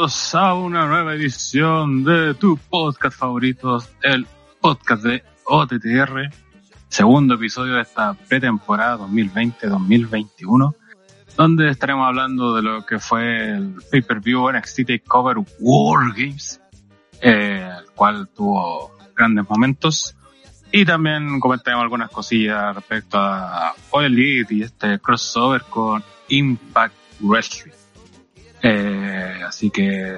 bienvenidos a una nueva edición de tu podcast favorito, el podcast de OTTR, segundo episodio de esta pretemporada 2020-2021, donde estaremos hablando de lo que fue el pay-per-view NXT TakeOver War Games, eh, el cual tuvo grandes momentos, y también comentaremos algunas cosillas respecto a All y este crossover con Impact Wrestling. Eh, así que,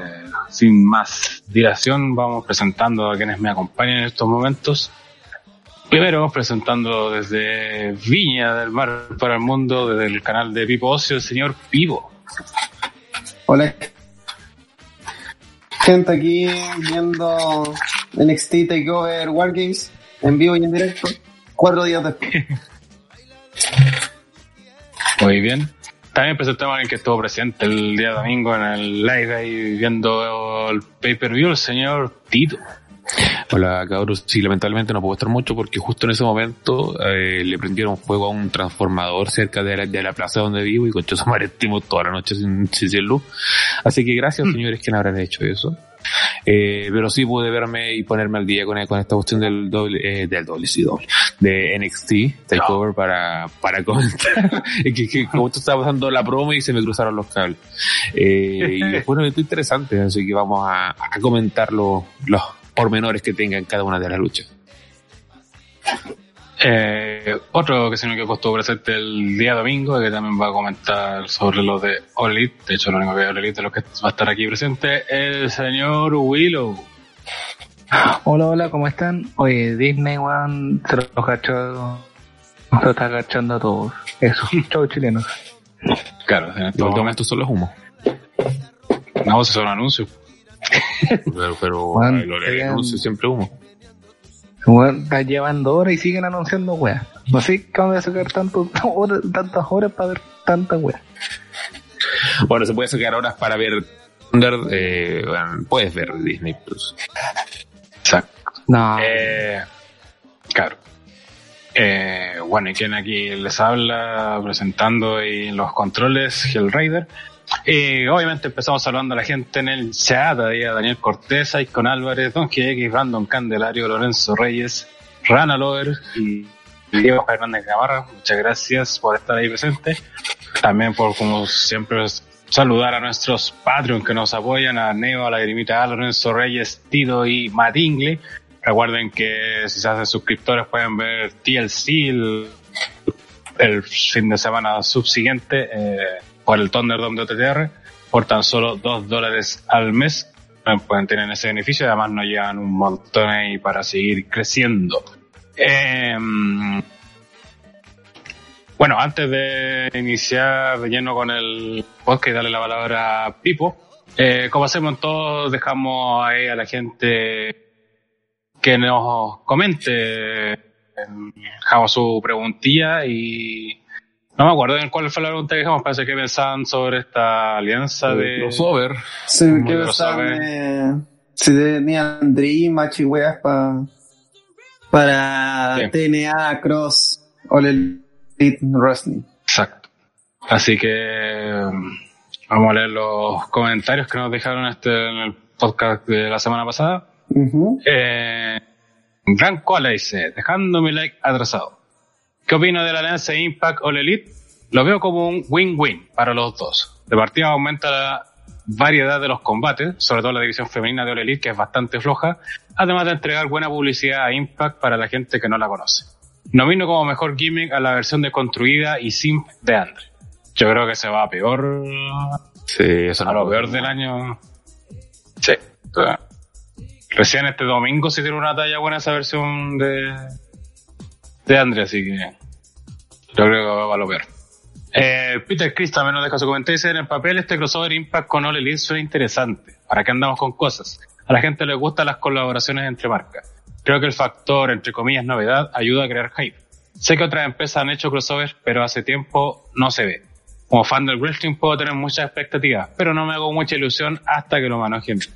sin más dilación, vamos presentando a quienes me acompañan en estos momentos. Primero, presentando desde Viña del Mar para el Mundo, desde el canal de Pipo Ocio, el señor Pivo. Hola. Gente aquí viendo NXT Takeover Wargames en vivo y en directo, cuatro días después. Muy bien. También presentamos a alguien que estuvo presente el día domingo en el live ahí viendo el pay-per-view, el señor Tito. Hola cabros, sí, lamentablemente no puedo estar mucho porque justo en ese momento eh, le prendieron fuego a un transformador cerca de la, de la plaza donde vivo y con estuvimos toda la noche sin, sin luz. Así que gracias Mm. señores que no habrán hecho eso. Eh, pero sí pude verme y ponerme al día con, con esta cuestión del doble, eh, del doble, sí, doble, de NXT Takeover para, para comentar. es que, que como esto estaba pasando la promo y se me cruzaron los cables. Eh, y después un evento interesante, así que vamos a, a comentar los, los pormenores que tengan cada una de las luchas. Eh, otro que se me quedó estuvo presente el día domingo, que también va a comentar sobre lo de Elite. De hecho, lo único que hay de los que va a estar aquí presente, el señor Willow. Hola, hola, ¿cómo están? Oye, Disney, weón, se los cachó, se lo está cachando a todos. Eso, chau chilenos. Claro, en De este momento momento solo es humo. una voz es un anuncio. Pero, pero Juan, el, anuncio siempre humo. Está llevando horas y siguen anunciando weas. No sé cómo voy a sacar tanto, horas, tantas horas para ver tantas weas. Bueno, se puede sacar horas para ver Thunder, eh, bueno, puedes ver Disney Plus. Exacto. No, Eh, claro. Eh, bueno, y quien aquí les habla presentando y los controles, Hellraider. Y obviamente empezamos saludando a la gente en el chat, a Daniel Cortés, con Álvarez, Don GX, Brandon Candelario, Lorenzo Reyes, Rana Lover y Diego Fernández Gamarra. Muchas gracias por estar ahí presente. También por, como siempre, saludar a nuestros Patreon que nos apoyan, a Neo, a la Grimita, a Lorenzo Reyes, Tito y Matingle. Recuerden que si se hacen suscriptores pueden ver TLC el, el fin de semana subsiguiente eh, por el Thunderdome de por tan solo 2 dólares al mes. Eh, Pueden tener ese beneficio además nos llevan un montón ahí para seguir creciendo. Eh, bueno, antes de iniciar de lleno con el podcast y darle la palabra a Pipo, eh, como hacemos todos, dejamos ahí a la gente que nos comente, eh, dejamos su preguntilla y no me acuerdo en cuál fue la pregunta que dejamos, parece que pensaban sobre esta alianza de... crossover. Sí, Muy que pensaban de- si tenían Dream, Match y weas pa- para Sí. TNA, Cross, All Elite Wrestling. Exacto. Así que mm, vamos a leer los comentarios que nos dejaron este en el podcast de la semana pasada. Ujú. Eh, Gran Cola dice, dejando mi like atrasado. ¿Qué opino de la alianza Impact All Elite? Lo veo como un win-win para los dos. De partida aumenta la variedad de los combates, sobre todo la división femenina de All Elite, que es bastante floja, además de entregar buena publicidad a Impact para la gente que no la conoce. Nomino como mejor gimmick a la versión de construida y simp de Andre. Yo creo que se va a peor Sí, eso a no lo peor del año. Sí. Recién este domingo se tiene una talla buena esa versión de, de Andre, así que yo creo que va a lo peor. Eh, Peter Chris también nos deja su comentario. Dice, en el papel este crossover Impact con All Elite suena interesante. ¿Para qué andamos con cosas? A la gente le gustan las colaboraciones entre marcas. Creo que el factor, entre comillas, novedad, ayuda a crear hype. Sé que otras empresas han hecho crossovers, pero hace tiempo no se ve. Como fan del wrestling puedo tener muchas expectativas, pero no me hago mucha ilusión hasta que lo manejen.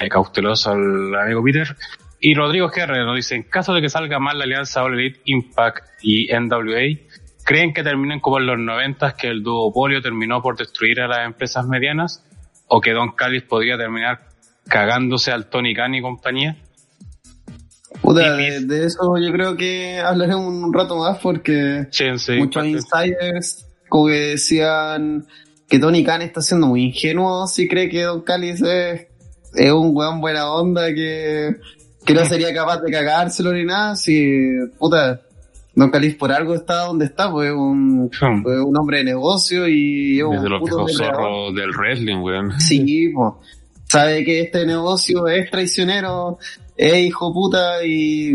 Eh, cauteloso al amigo Peter. Y Rodrigo Guerrero nos dice, en caso de que salga mal la alianza All Elite, Impact y NWA, ¿creen que terminen como en los 90 que el duopolio terminó por destruir a las empresas medianas? o que Don Callis podría terminar cagándose al Tony Khan y compañía. Puta, de, de eso yo creo que hablaré un rato más porque Sí, sí, muchos insiders como que decían que Tony Khan está siendo muy ingenuo si cree que Don Callis es, es un weón buena onda que, que no sería capaz de cagárselo ni nada. Si, puta, Don Callis por algo está donde está, pues es un, Hmm. es un hombre de negocio y es un Desde los puto zorros del wrestling, weón. Sí, po. sabe que este negocio es traicionero, es hijo puta y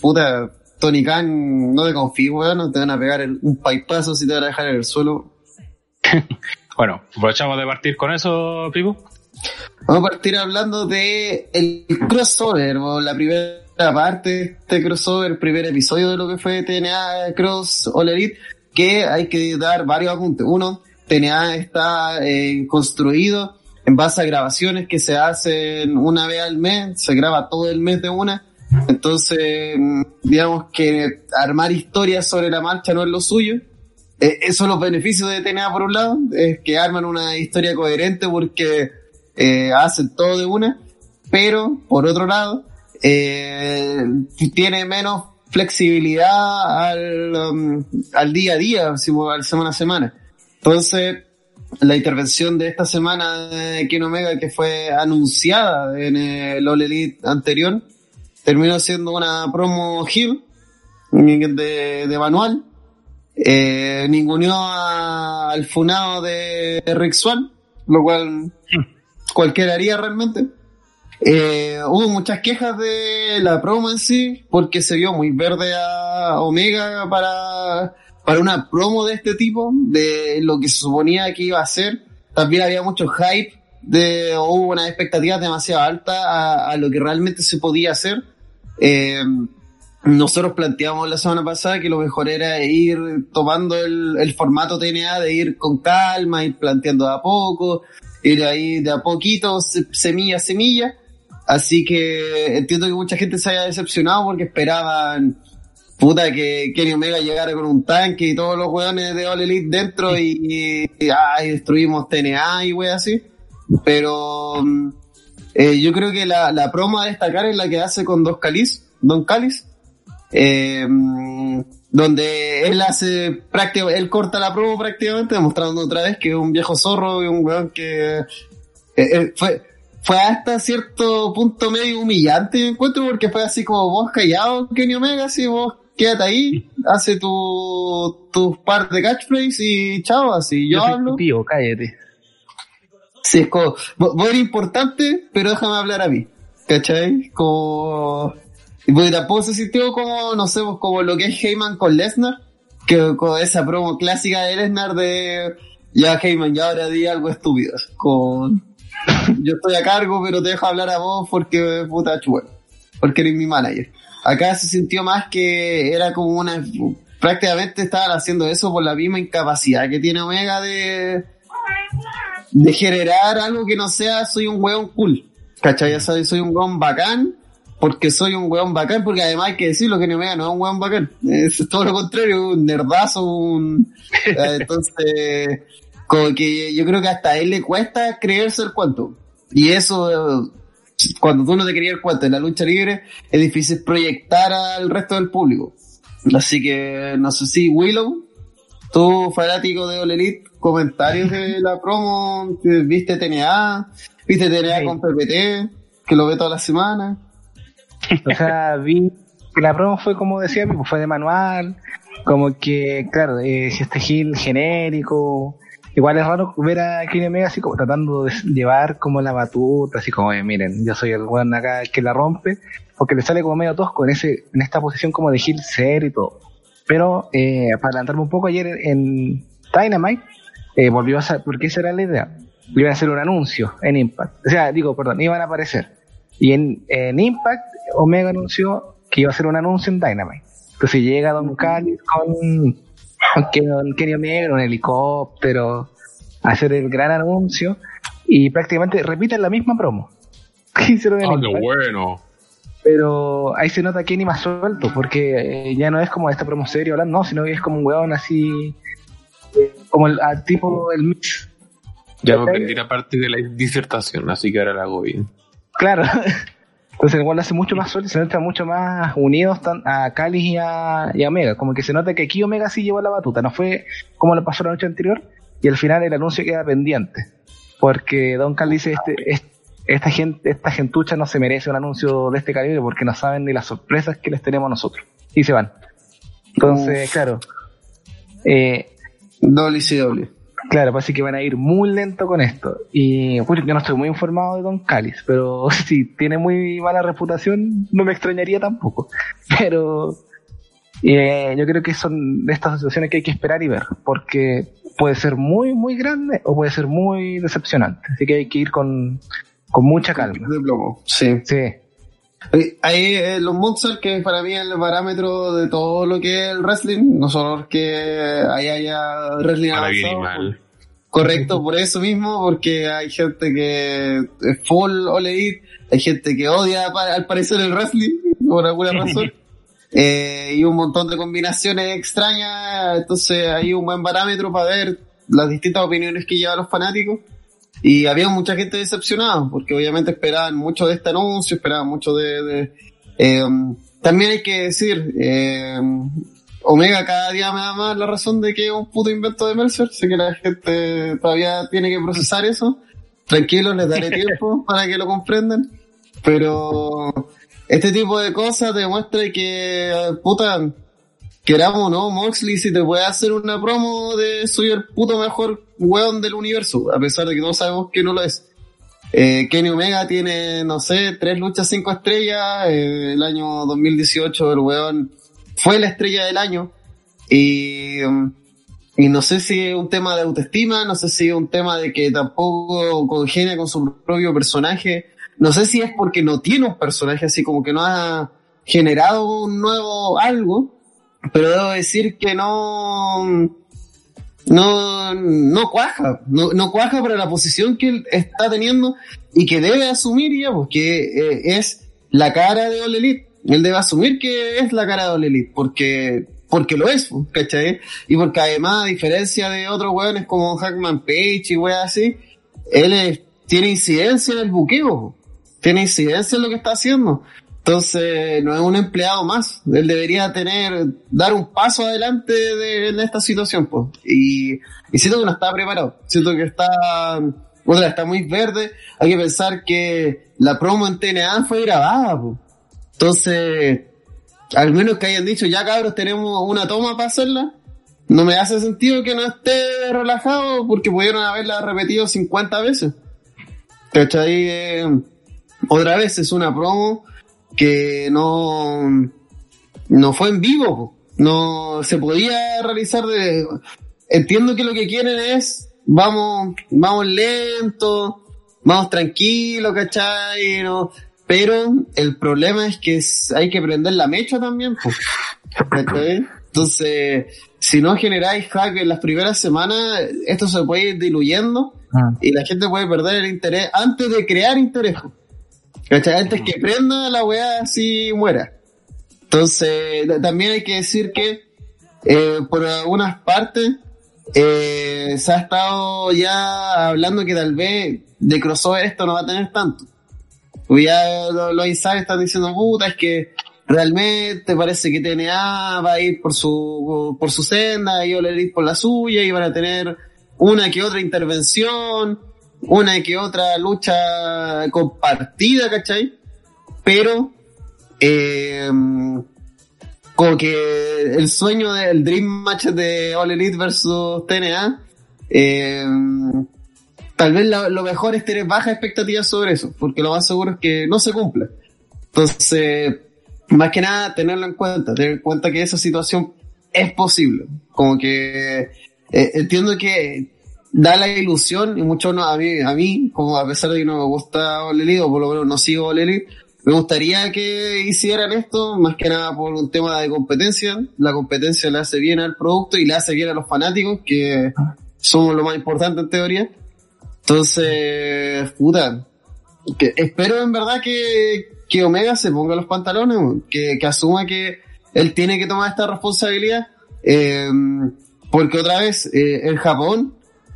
puta, Tony Khan, no te confíes, weón, no te van a pegar el- un paipazo si te van a dejar en el suelo. Bueno, aprovechamos de partir con eso, Pipo. Vamos a partir hablando de el crossover, o la primera parte de este crossover, el primer episodio de lo que fue TNA Cross All Elite, que hay que dar varios apuntes. Uno, TNA está eh, construido en base a grabaciones que se hacen una vez al mes, se graba todo el mes de una. Entonces, mm, digamos que armar historias sobre la marcha no es lo suyo. Eh, esos son los beneficios de TNA por un lado, es que arman una historia coherente porque eh, hacen todo de una, pero por otro lado, eh, tiene menos flexibilidad al, um, al día a día, al semana a semana. Entonces, la intervención de esta semana de Ken Omega, que fue anunciada en el All Elite anterior, terminó siendo una promo heel de, de manual. Eh, al funado de Rick Swan, lo cual cualquiera haría realmente. Eh, hubo muchas quejas de la promo en sí, porque se vio muy verde a Omega para, para una promo de este tipo, de lo que se suponía que iba a ser. También había mucho hype, de, hubo una expectativa demasiado alta a, a lo que realmente se podía hacer. Eh, nosotros planteamos la semana pasada que lo mejor era ir tomando el, el formato TNA, de ir con calma, ir planteando a poco, ir ahí de a poquito, se- semilla a semilla. Así que entiendo que mucha gente se haya decepcionado porque esperaban, puta, que Kenny Omega llegara con un tanque y todos los weones de All Elite dentro y, y, ay, destruimos TNA y wey así. Pero mm, eh, yo creo que la, la promo a destacar es la que hace con Dos Calis, Don Calis, eh, mm, donde él hace prácticamente, él corta la promo prácticamente, demostrando otra vez que es un viejo zorro y un weón que eh, eh, fue, fue hasta cierto punto medio humillante me encuentro porque fue así como vos callado Kenny Omega, así vos quédate ahí, hace tu, tus par de catchphrase y chao, así yo, soy hablo. tu tío, cállate. Sí, es como, vos eres importante, pero déjame hablar a mí. ¿Cachai? Como, y porque tampoco se sintió como, no sé, pues, como lo que es Heyman con Lesnar, que con esa promo clásica de Lesnar de, ya Heyman, ya ahora di algo estúpido. Con, yo estoy a cargo, pero te dejo hablar a vos porque, puta chulo, porque eres mi manager. Acá se sintió más que era como una, prácticamente estaban haciendo eso por la misma incapacidad que tiene Omega de, de generar algo que no sea soy un weón cool. ¿Cachai? Ya sabes, soy un weón bacán porque soy un weón bacán, porque además hay que decirlo que Omega no es un weón bacán. Es todo lo contrario, un nerdazo, un... eh, Entonces, como que yo creo que hasta a él le cuesta creerse el cuento. Y eso, cuando tú no te creías el cuento en la lucha libre, es difícil proyectar al resto del público. Así que, no sé si Willow, tú fanático de All Elite, comentarios de la promo, viste TNA, viste TNA Sí. con PPT, que lo ve toda la semana. O sea, vi que la promo fue como decía, pues fue de manual, como que, claro, eh, este Gil genérico. Igual es raro ver a Kenny Omega así como tratando de llevar como la batuta, así como, miren, yo soy el weón acá que la rompe, porque le sale como medio tosco en ese, en esta posición como de Gil ser y todo. Pero, eh, para adelantarme un poco, ayer en Dynamite, eh, volvió a ser, porque esa era la idea. Iban a hacer un anuncio en Impact. O sea, digo, perdón, iban a aparecer. Y en, en Impact, Omega anunció que iba a hacer un anuncio en Dynamite. Entonces llega Don Callis con, con Ken- con Kenny Omega un helicóptero a hacer el gran anuncio y prácticamente repiten la misma promo hicieron Oh, qué bueno. Pero ahí se nota Kenny más suelto, porque eh, ya no es como esta promo serio hablando, no, sino que es como un weón así, eh, como el tipo el mix. Ya me aprendí la parte de la disertación, así que ahora la hago bien. Claro. Entonces igual hace mucho más suerte, se nota mucho más unidos a Calis y a, y a Omega. Como que se nota que aquí Omega sí llevó la batuta, no fue como lo pasó la noche anterior, y al final el anuncio queda pendiente. Porque Don Calis dice, este, esta gente, esta gentucha no se merece un anuncio de este calibre porque no saben ni las sorpresas que les tenemos nosotros. Y se van. Entonces, claro. Eh, doble y doble. Claro, parece que van a ir muy lento con esto. Y pues, yo no estoy muy informado de Don Calis, pero si tiene muy mala reputación, no me extrañaría tampoco. Pero eh, yo creo que son de estas situaciones que hay que esperar y ver, porque puede ser muy, muy grande o puede ser muy decepcionante. Así que hay que ir con, con mucha calma. De plomo, sí. Sí. Hay eh, los Monsters, que para mí es el parámetro de todo lo que es el wrestling, no solo que ahí haya wrestling avanzado. Correcto, por eso mismo, porque hay gente que es full all hay gente que odia al parecer el wrestling, por alguna razón. Eh, y un montón de combinaciones extrañas, entonces hay un buen parámetro para ver las distintas opiniones que llevan los fanáticos. Y había mucha gente decepcionada, porque obviamente esperaban mucho de este anuncio, esperaban mucho de... eh, también hay que decir, eh, Omega cada día me da más la razón de que es un puto invento de Mercer. Sé que la gente todavía tiene que procesar eso. Tranquilo, les daré tiempo para que lo comprendan. Pero este tipo de cosas demuestra que, puta, queramos no, Moxley, si te puede hacer una promo de soy el puto mejor weón del universo, a pesar de que todos sabemos que no lo es. Eh, Kenny Omega tiene, no sé, tres luchas cinco estrellas, eh, el año 2018 el weón fue la estrella del año y, y no sé si es un tema de autoestima, no sé si es un tema de que tampoco congenia con su propio personaje, no sé si es porque no tiene un personaje así como que no ha generado un nuevo algo, pero debo decir que no, no, no cuaja, no, no cuaja para la posición que él está teniendo y que debe asumir ya, porque eh, es la cara de All Elite. Él debe asumir que es la cara de All Elite, porque, porque lo es, ¿cachai? Y porque además, a diferencia de otros weones como Hackman Page y weas así, él tiene incidencia en el buqueo, tiene incidencia en lo que está haciendo. Entonces, no es un empleado más. Él debería tener, dar un paso adelante de, en esta situación, pues. Y, y siento que no está preparado. Siento que está, otra, está muy verde. Hay que pensar que la promo en TNA fue grabada, pues. Entonces, al menos que hayan dicho, ya cabros, tenemos una toma para hacerla. No me hace sentido que no esté relajado porque pudieron haberla repetido 50 veces. ¿Cachai? Eh, otra vez es una promo que no, no fue en vivo, no se podía realizar de, entiendo que lo que quieren es, vamos, vamos lento, vamos tranquilo, ¿cachai? No, pero el problema es que hay que prender la mecha también, Entonces, si no generáis hack en las primeras semanas, esto se puede ir diluyendo ah. y la gente puede perder el interés antes de crear interés. ¿Cachai? Antes que prenda la weá así muera. Entonces, también hay que decir que eh, por algunas partes eh, se ha estado ya hablando que tal vez de crossover esto no va a tener tanto. Pues ya los insiders están diciendo, puta, es que realmente parece que TNA va a ir por su, por su senda y ir por la suya y van a tener una que otra intervención una que otra lucha compartida, ¿cachai? Pero, eh, como que el sueño del Dream Match de All Elite versus TNA, eh, tal vez lo, mejor es tener bajas expectativas sobre eso, porque lo más seguro es que no se cumpla. Entonces, más que nada, tenerlo en cuenta, tener en cuenta que esa situación es posible. Como que eh, entiendo que da la ilusión, y mucho no, a mí, a mí, como a pesar de que no me gusta Oleli, o por lo menos no sigo Oleli, me gustaría que hicieran esto, más que nada por un tema de competencia. La competencia le hace bien al producto y le hace bien a los fanáticos, que somos lo más importante en teoría. Entonces, puta, que espero en verdad que, que Omega se ponga los pantalones, que, asuma que él tiene que tomar esta responsabilidad, eh, porque otra vez, eh, en Japón,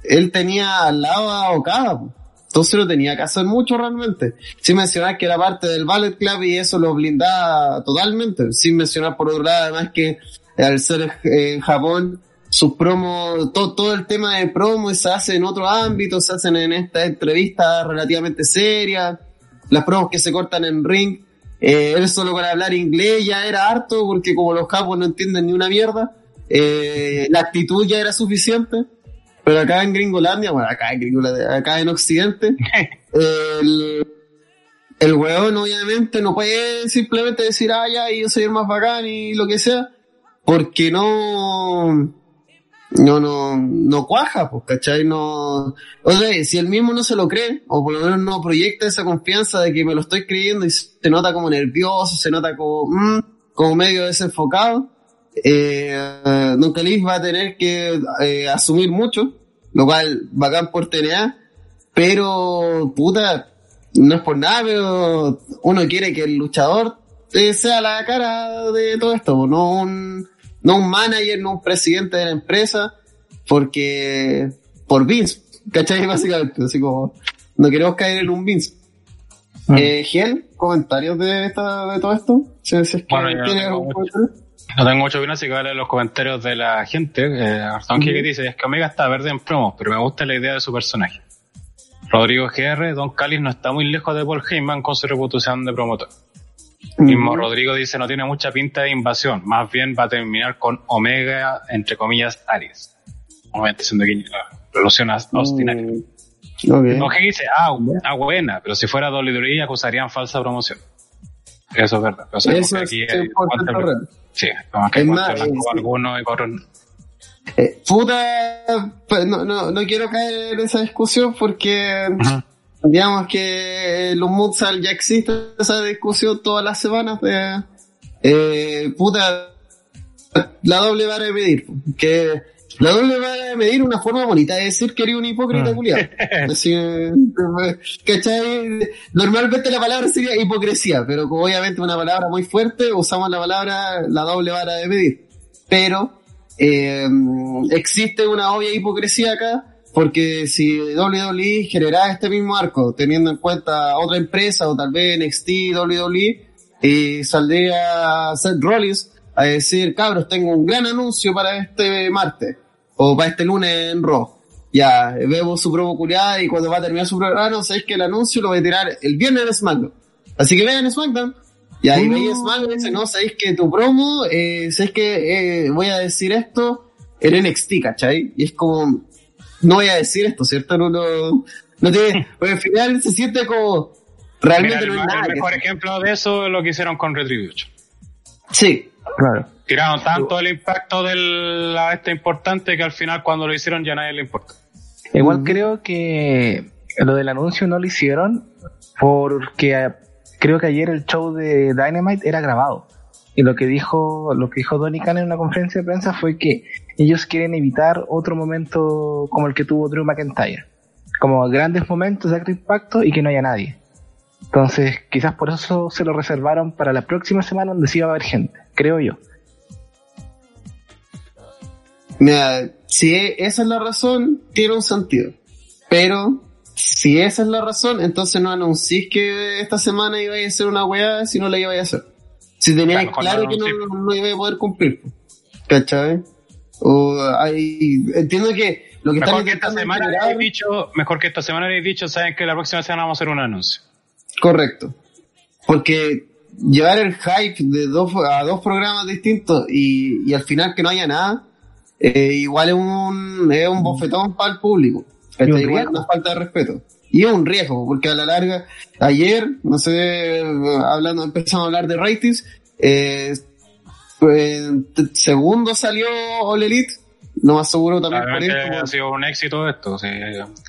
él tenía al lado a Okada, entonces no tenía que hacer mucho realmente. Sin mencionar que era parte del Ballet Club y eso lo blindaba totalmente. Sin mencionar por otro lado además que al ser en Japón, sus promos, todo, todo el tema de promo se hace en otro ámbito, se hacen en esta entrevista relativamente seria, las promos que se cortan en ring, eh, él solo con hablar inglés ya era harto, porque como los capos no entienden ni una mierda, eh, la actitud ya era suficiente. Pero acá en Gringolandia, bueno, acá en Gringolandia, acá en Occidente, el, el weón obviamente no puede simplemente decir, ah, ya, yo soy el más bacán y lo que sea, porque no, no, no, no cuaja, pues, ¿cachai? No, o sea, si él mismo no se lo cree, o por lo menos no proyecta esa confianza de que me lo estoy creyendo y se nota como nervioso, se nota como, mm, como medio desenfocado, eh, Don Calif va a tener que eh, asumir mucho, lo cual bacán por TNA, pero puta, no es por nada, pero uno quiere que el luchador eh, sea la cara de todo esto, no un, no un manager, no un presidente de la empresa, porque por Vince, ¿cachai? Básicamente, así como no queremos caer en un Vince. Eh, Giel, comentarios de, esta, de todo esto. Si, si es que Bueno, yo no tiene tengo algún mucho. No tengo mucho opinión, así que leer los comentarios de la gente. Eh, Arzonki que dice, es que Omega está verde en promos, pero me gusta la idea de su personaje. Rodrigo GR, Don Callis no está muy lejos de Paul Heyman con su reputación de promotor. Mismo Rodrigo dice, no tiene mucha pinta de invasión, más bien va a terminar con Omega, entre comillas, Aries. Obviamente siendo que relaciona a Austin Aries. Mm, ok. No, que dice, ah, ah, buena, pero si fuera WWE acusarían falsa promoción. Eso es verdad. O sea, Eso es aquí 100% hay cuatro- real. Sí, como que más, blancos eh, sí. algunos y no. Eh, puta, pues, no, no, no quiero caer en esa discusión porque digamos que los Mutsal ya existe esa discusión todas las semanas de eh, puta la doble vara de medir que la doble vara de medir una forma bonita de decir que eres un hipócrita Ah. culiado así eh, ¿cachai? normalmente la palabra sería hipocresía pero como obviamente una palabra muy fuerte usamos la palabra la doble vara de medir pero eh, existe una obvia hipocresía acá, porque si WWE generara este mismo arco, teniendo en cuenta otra empresa o tal vez NXT, WWE, y saldría Seth Rollins a decir, cabros, tengo un gran anuncio para este martes, o para este lunes en Raw. Ya, vemos su promo culiada y cuando va a terminar su programa, no sabéis que el anuncio lo voy a tirar el viernes en SmackDown. Así que vean SmackDown. Y ahí Uh. veis SmackDown y dice, no, sabéis que tu promo, eh, sabéis que eh, voy a decir esto en NXT, ¿cachai? Y es como, no voy a decir esto, ¿cierto? No, no, no tiene, porque al final se siente como, realmente Mira, no el, es nada. el que mejor ejemplo de eso es lo que hicieron con Retribution. Sí, Claro. Tiraron tanto el impacto de la este importante que al final cuando lo hicieron ya nadie le importa. Igual creo que lo del anuncio no lo hicieron porque eh, creo que ayer el show de Dynamite era grabado. Y lo que dijo, lo que dijo Donny Khan en una conferencia de prensa fue que ellos quieren evitar otro momento como el que tuvo Drew McIntyre. Como grandes momentos de alto impacto y que no haya nadie. Entonces, quizás por eso se lo reservaron para la próxima semana donde sí iba a haber gente, creo yo. Mira, si e- esa es la razón, tiene un sentido. Pero, si esa es la razón, entonces no anuncís que esta semana iba a hacer una weá si no la iba a hacer. Si tenías Claro, claro, mejor no que no, no iba a poder cumplir. ¿Cachai? O hay, entiendo que lo que Mejor están que esta semana generar- habéis dicho, mejor que esta semana habéis dicho, saben que la próxima semana vamos a hacer un anuncio. Correcto. Porque llevar el hype de dos, a dos programas distintos y, y al final que no haya nada, eh, igual es un, es un bofetón para el público. Y un Igual una falta de respeto. Y es un riesgo, porque a la larga, ayer, no sé, hablando, empezamos a hablar de ratings, eh, pues, segundo salió All Elite, lo más seguro también por ha sido un éxito esto. sí.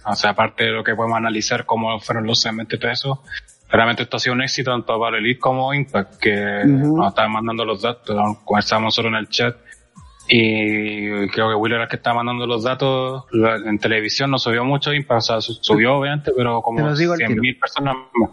O sea, aparte de lo que podemos analizar cómo fueron los segmentos y todo eso, realmente esto ha sido un éxito tanto para Elite como Impact, que nos estaban mandando los datos, conversábamos solo en el chat. Y creo que Will era el que estaba mandando los datos. La- En televisión no subió mucho Impact, o sea, su- subió obviamente, pero como los digo al 100.000 personas más.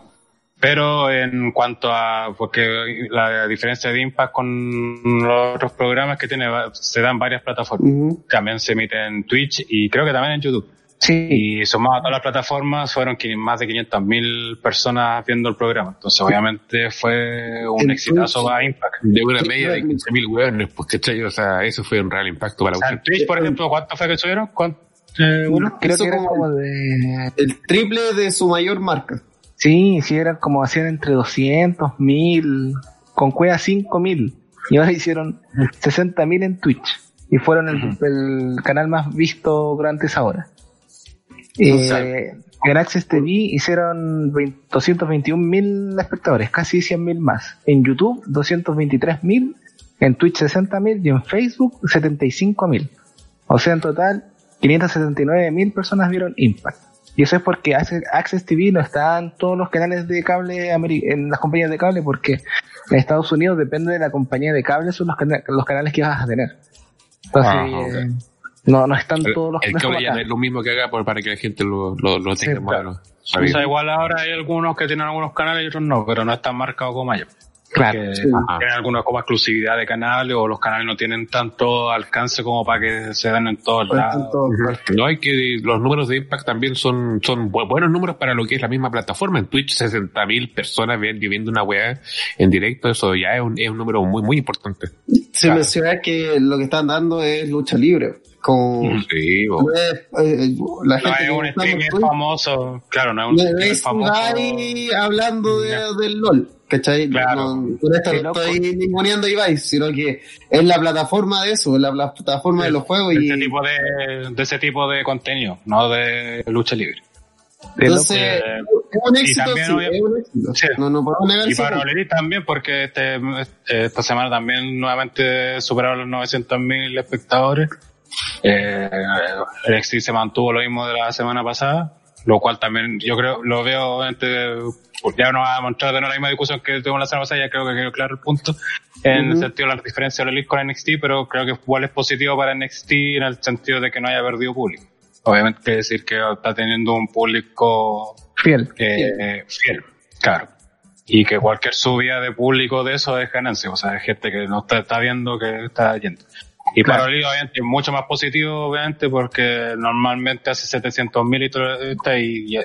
Pero en cuanto a, porque la diferencia de Impact con los otros programas que tiene, se dan varias plataformas también se emite en Twitch y creo que también en YouTube. Sí. Y sumado a todas las plataformas, fueron más de 500.000 personas viendo el programa. Entonces, obviamente, fue un En exitazo Twitch. para Impact. De una media de 15.000 hueones, pues, ¿cachai? O sea, eso fue un real impacto para O sea, la en Twitch, por ejemplo, ¿cuánto fue que subieron? ¿Cuánto? Eh, Bueno, creo que era como- de... El triple de su mayor marca. Sí, sí, eran como hacían entre 200, 1000, con cueva 5000. Y ahora hicieron 60.000 en Twitch. Y fueron el, el canal más visto durante esa hora. Eh, en Access TV hicieron 20 221.000 espectadores, casi 100.000 más. En YouTube, 223.000. En Twitch, 60.000. Y en Facebook, 75.000. O sea, en total, 579.000 personas vieron Impact. Y eso es porque Access TV no está en todos los canales de cable, en las compañías de cable, porque en Estados Unidos depende de la compañía de cable, son los, cana- los canales que vas a tener. Entonces, ok. eh, no, no están El, todos los el canales cable ya no es lo mismo que haga por, para que la gente lo, lo, lo tenga Sí, más claro. o menos O sabido. sea, igual ahora hay algunos que tienen algunos canales y otros no, pero no están marcados como allá. Claro. Sí. Ajá. tienen algunos como exclusividad de canales o los canales no tienen tanto alcance como para que se den en todos Pues, lados. tanto- No hay que los números de Impact también son son bu- buenos números para lo que es la misma plataforma. En Twitch 60.000 personas viviendo una weá en directo, eso ya es un, es un número muy muy importante. Se menciona que lo que están dando es lucha libre. Con, Sí, bo. no es, eh, la No gente es que un streamer Twitch, famoso, claro, no es un no streamer es famoso. Hablando de, del LOL, ¿cachai? Claro. No, con esto no estoy ninguneando Ibai, sino que es la plataforma de eso, es la plataforma de los juegos de y ese tipo de, de ese tipo de contenido, no de lucha libre. Entonces eh, es un éxito, también sí, obvio- es un éxito. Sí. No, no podemos negar Y para Olerit también, porque este, esta semana también nuevamente superaron los 900.000 espectadores. Eh, el NXT se mantuvo lo mismo de la semana pasada, lo cual también yo creo, lo veo, obviamente, pues ya no va a mostrar de nuevo la misma discusión que tuvimos la semana pasada, ya creo que quedó claro el punto, en el sentido de la diferencia de Olerit con NXT, pero creo que igual es positivo para NXT en el sentido de que no haya perdido público. Obviamente quiere decir que está teniendo un público Fiel. eh, fiel, claro. Y que cualquier subida de público de eso es ganancia, o sea, hay gente que no está, está viendo que está yendo. Y Claro. para Oli, obviamente, es mucho más positivo, obviamente, porque normalmente hace 700 mil y, todo y,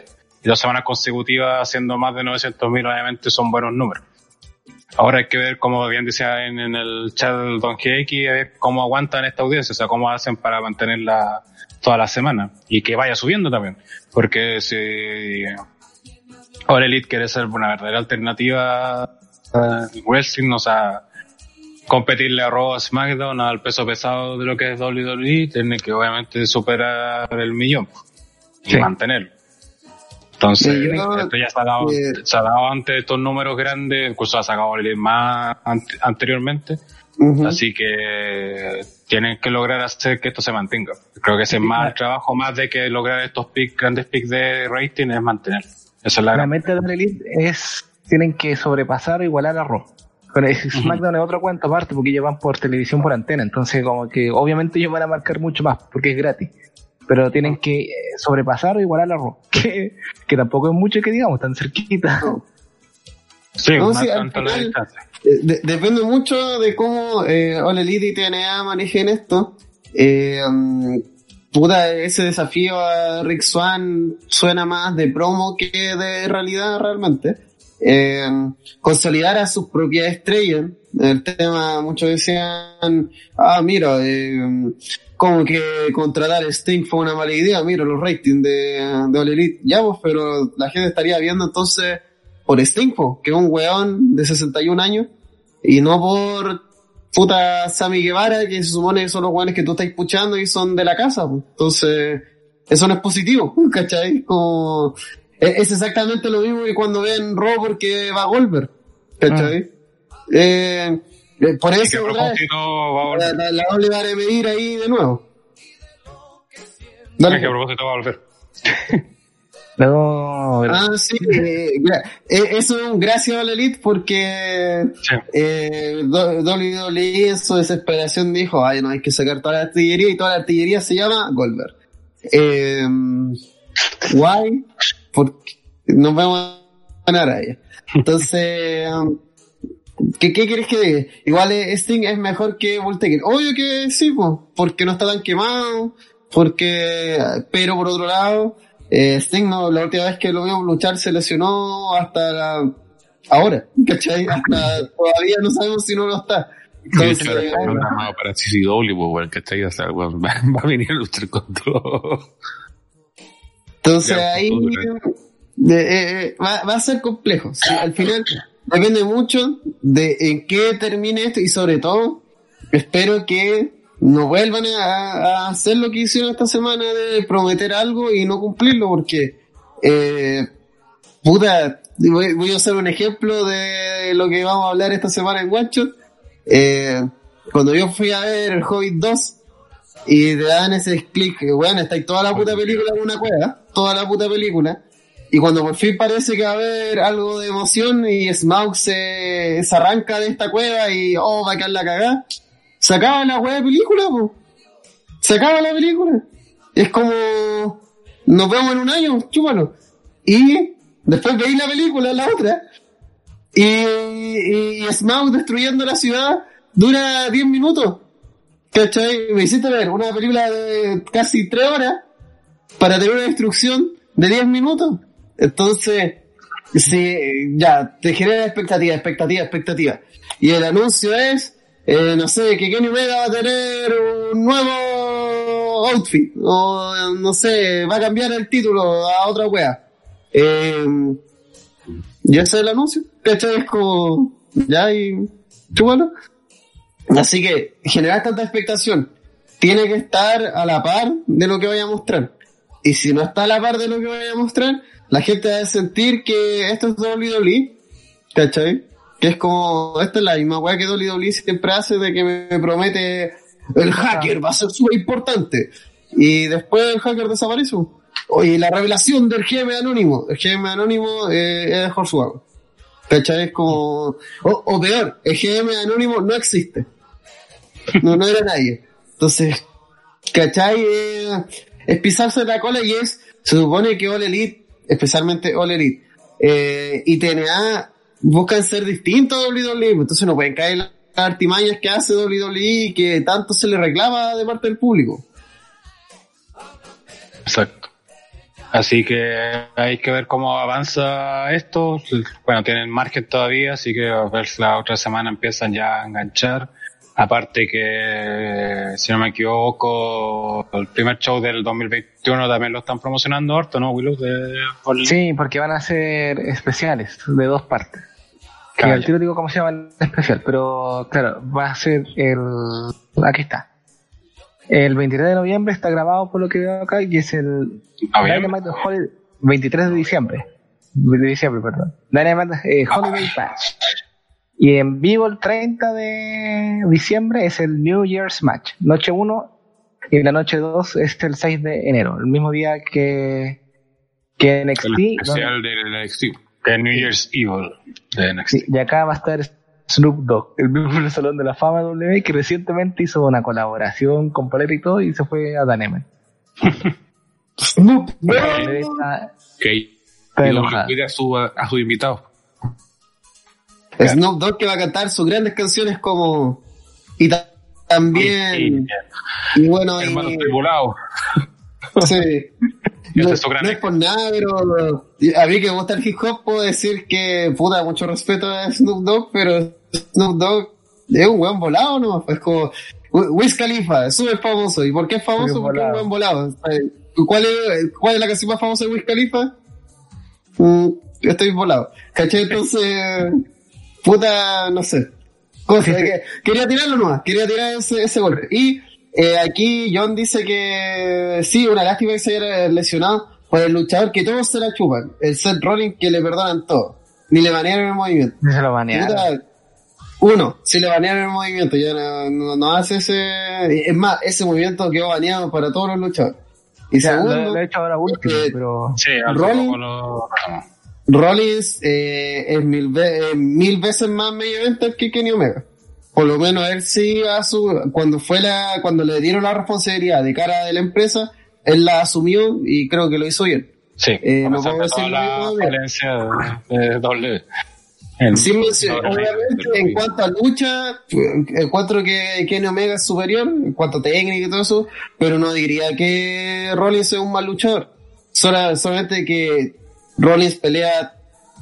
y dos semanas consecutivas haciendo más de 900 mil, obviamente son buenos números. Ahora hay que ver, como bien decía en, en el chat del Don GX, eh, cómo aguantan esta audiencia, o sea, cómo hacen para mantenerla toda la semana y que vaya subiendo también. Porque si ahora Elite quiere ser una verdadera alternativa a wrestling, o sea, competirle a Raw, a SmackDown, al peso pesado de lo que es WWE, tiene que obviamente superar el millón y Sí. mantenerlo. Entonces, Sí, yo- esto ya se ha dado, eh, se ha dado antes estos números grandes, incluso ha sacado Elite más ante- anteriormente. Así que tienen que lograr hacer que esto se mantenga. Creo que ese es más el trabajo, más de que lograr estos pics, grandes pics de rating, es mantener. Esa es la La gran. meta de la Elite es, tienen que sobrepasar o igualar a Raw. Pero es- SmackDown es otro cuento aparte porque ellos van por televisión por antena, entonces como que obviamente ellos van a marcar mucho más porque es gratis. Pero tienen que eh, sobrepasar o igualar a Raw, que, que tampoco es mucho que digamos, tan cerquita. Sí, No, más sí, al tanto la final- distancia. Eh, de- depende mucho de cómo eh, All Elite y TNA manejen esto. Eh, mm, puta, ese desafío a Rick Swan suena más de promo que de realidad realmente. Eh, consolidar a sus propias estrellas. El tema, muchos decían, ah, mira, eh, como que contratar a Sting fue una mala idea, mira los ratings de, de All Elite. Ya, pues, pero la gente estaría viendo entonces por Sting, po, que es un weón de 61 años, y no por puta Sammy Guevara, que se supone que son los weones que tú estás escuchando y son de la casa, po. Entonces, eso no es positivo, ¿cachai? Como, es, es exactamente lo mismo que cuando ven Raw porque va Goldberg, ¿cachai? Eh, eh, por Y que a eso, otra vez, propósito va a la, volver. la, la doble vara de medir ahí de nuevo. Que Dale. a propósito va a volver. Luego, Ah, sí, eh, eh, eso es un gracias a la Elite porque Sí. eh, WWE en su desesperación dijo, ay no, hay que sacar toda la artillería y toda la artillería se llama Goldberg. Eh, why? Porque nos vamos a ganar a ella. Entonces, um, ¿qué, ¿qué quieres que diga? Igual eh, Sting es mejor que Voltaire. Obvio que sí, po, porque no está tan quemado, porque, pero por otro lado, eh, Sting no, la última vez que lo vimos luchar se lesionó hasta la- ahora, ¿cachai? Hasta todavía no sabemos si no lo está. Entonces, hecho, eh, está programado para CCW, pues, weón, ¿cachai? O sea, va, va a venir a luchar con todo. Entonces ahí eh, eh, va, va a ser complejo. Sí, al final depende mucho de en qué termine esto y sobre todo espero que no vuelvan a, a hacer lo que hicieron esta semana de prometer algo y no cumplirlo porque eh, puta voy, voy a hacer un ejemplo de lo que vamos a hablar esta semana en Guancho eh, cuando yo fui a ver el Hobbit 2 y te dan ese clic, weón, está ahí toda la puta película en una cueva, toda la puta película. Y cuando por fin parece que va a haber algo de emoción y Smaug se, se arranca de esta cueva y, oh, va a quedar la cagada, se acaba la weá de película, po. Se acaba la película. Es como, nos vemos en un año, chúpalo. Y después veis la película, la otra, y, y, y Smaug destruyendo la ciudad dura 10 minutos. ¿Cachai? Me hiciste ver una película de casi 3 horas para tener una destrucción de 10 minutos. Entonces, sí, ya, te genera expectativa, expectativa, expectativa. Y el anuncio es, eh, no sé, que Kenny Omega va a tener un nuevo outfit, o no sé, va a cambiar el título a otra wea. Eh, y ese es el anuncio, ¿cachai? Es ya, y chúpalo. Así que generar tanta expectación tiene que estar a la par de lo que vaya a mostrar. Y si no está a la par de lo que vaya a mostrar, la gente va a sentir que esto es WWE, ¿cachai? Que es como, esta es la misma weá que WWE siempre hace de que me promete el hacker va a ser súper importante. Y después el hacker desaparece. Oye, la revelación del GM anónimo. El GM anónimo eh, es Horsewagon. ¿Cachai? Es como, o, o peor, el GM anónimo no existe. No, no era nadie. Entonces, ¿cachai? Eh, es pisarse la cola y es, se supone que All Elite, especialmente All Elite, eh, y TNA buscan ser distintos a WWE, entonces no pueden caer las artimañas que hace WWE y que tanto se le reclama de parte del público. Exacto. Así que hay que ver cómo avanza esto. Bueno, tienen margen todavía, así que a ver si la otra semana empiezan ya a enganchar. Aparte que, si no me equivoco, el primer show del 2021 también lo están promocionando harto, ¿no, Willow? De, por Sí, porque van a ser especiales de dos partes. Que al tiro digo cómo se llama el especial, pero claro, va a ser el. Aquí está. El 23 de noviembre está grabado por lo que veo acá y es el ¿Noviembre? Dynamite Holiday. 23 de diciembre. De diciembre, perdón. Dynamite eh, Holiday Patch. Y en vivo el 30 de diciembre es el New Year's Match. Noche 1 y la noche 2 es el 6 de enero. El mismo día que, que NXT. El especial del NXT. de New Year's Evil de NXT. Y acá va a estar Snoop Dogg, el mismo del Salón de la Fama W, que recientemente hizo una colaboración con Poler y todo y se fue a Danemen. Snoop Está, Que cuida a su, a su invitado. Snoop Dogg que va a cantar sus grandes canciones como y ta- también y bueno y, Hermano, estoy volado. sí. No, es no es por nada pero a mí que me gusta el hip hop puedo decir que puta mucho respeto a Snoop Dogg pero Snoop Dogg es un weón volado no es como Wiz Khalifa es súper famoso y por qué es famoso porque es un buen volado ¿cuál es, cuál es la canción más famosa de Wiz Khalifa? Mm, estoy volado ¿cachai? entonces puta, no sé. Cosa de que quería tirarlo nomás, quería tirar ese, ese golpe. Y eh, aquí John dice que sí, una lástima que se haya lesionado por el luchador que todos se la chupan. El Seth Rollins que le perdonan todo. Ni le banearon el movimiento. Y se lo banearon. Uno, si le banearon el movimiento, ya no, no- no hace ese... Es más, ese movimiento quedó baneado para todos los luchadores. Y O sea, lo, segundo, lo he hecho ahora último, eh, pero Sí, Rollins- lo- Rollins eh, es mil, ve- eh, mil veces más medio evento que Kenny Omega. Por lo menos él sí a su, cuando fue la, cuando le dieron la responsabilidad de cara de la empresa, él la asumió y creo que lo hizo bien. Sí, Eh, a no puedo decir la de- violencia de. El- mencionar, no, obviamente, en cuanto a lucha, encuentro que Kenny Omega es superior, en cuanto a técnica y todo eso, pero no diría que Rollins es un mal luchador. Sola- solamente que Rollins pelea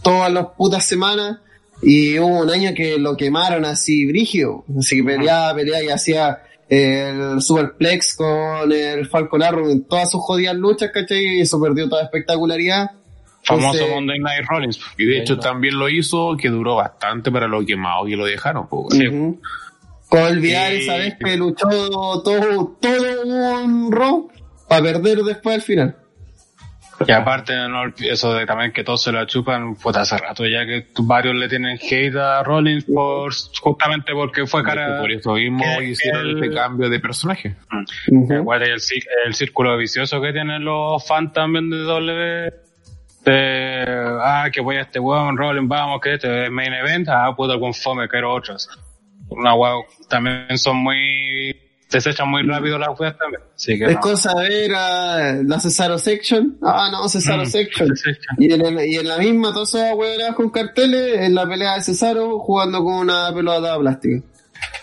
todas las putas semanas y hubo un año que lo quemaron así brigio, así que peleaba, peleaba y hacía el superplex con el Falcon Arrow en todas sus jodidas luchas, ¿cachai? Y eso perdió toda espectacularidad. famoso Entonces, Monday Night Rollins. Y de hecho también lo hizo, que duró bastante para lo quemado que lo dejaron. po, Sí. Ujú. Con olvidar esa vez que luchó todo, todo un rock para perder después al final. Y aparte, no, eso de también que todos se lo chupan, puta, hace rato ya que varios le tienen hate a Rollins por, justamente porque fue cara. Por eso mismo que- hicieron el- este cambio de personaje. Ujú. Igual el, cí- el círculo vicioso que tienen los fans también de W. De, ah, que voy a este weón, Rollins, vamos, que este es main event. Ah, puta, algún fome, quiero otras. Una weón, también son muy. Desechan muy rápido las weas también. Así que. Es no. cosa ver a la Cesaro Section. Ah, no, Cesaro Mm, Section. Y en, el- y en la misma, todas esas hueveras con carteles, en la pelea de Cesaro jugando con una pelota plástica.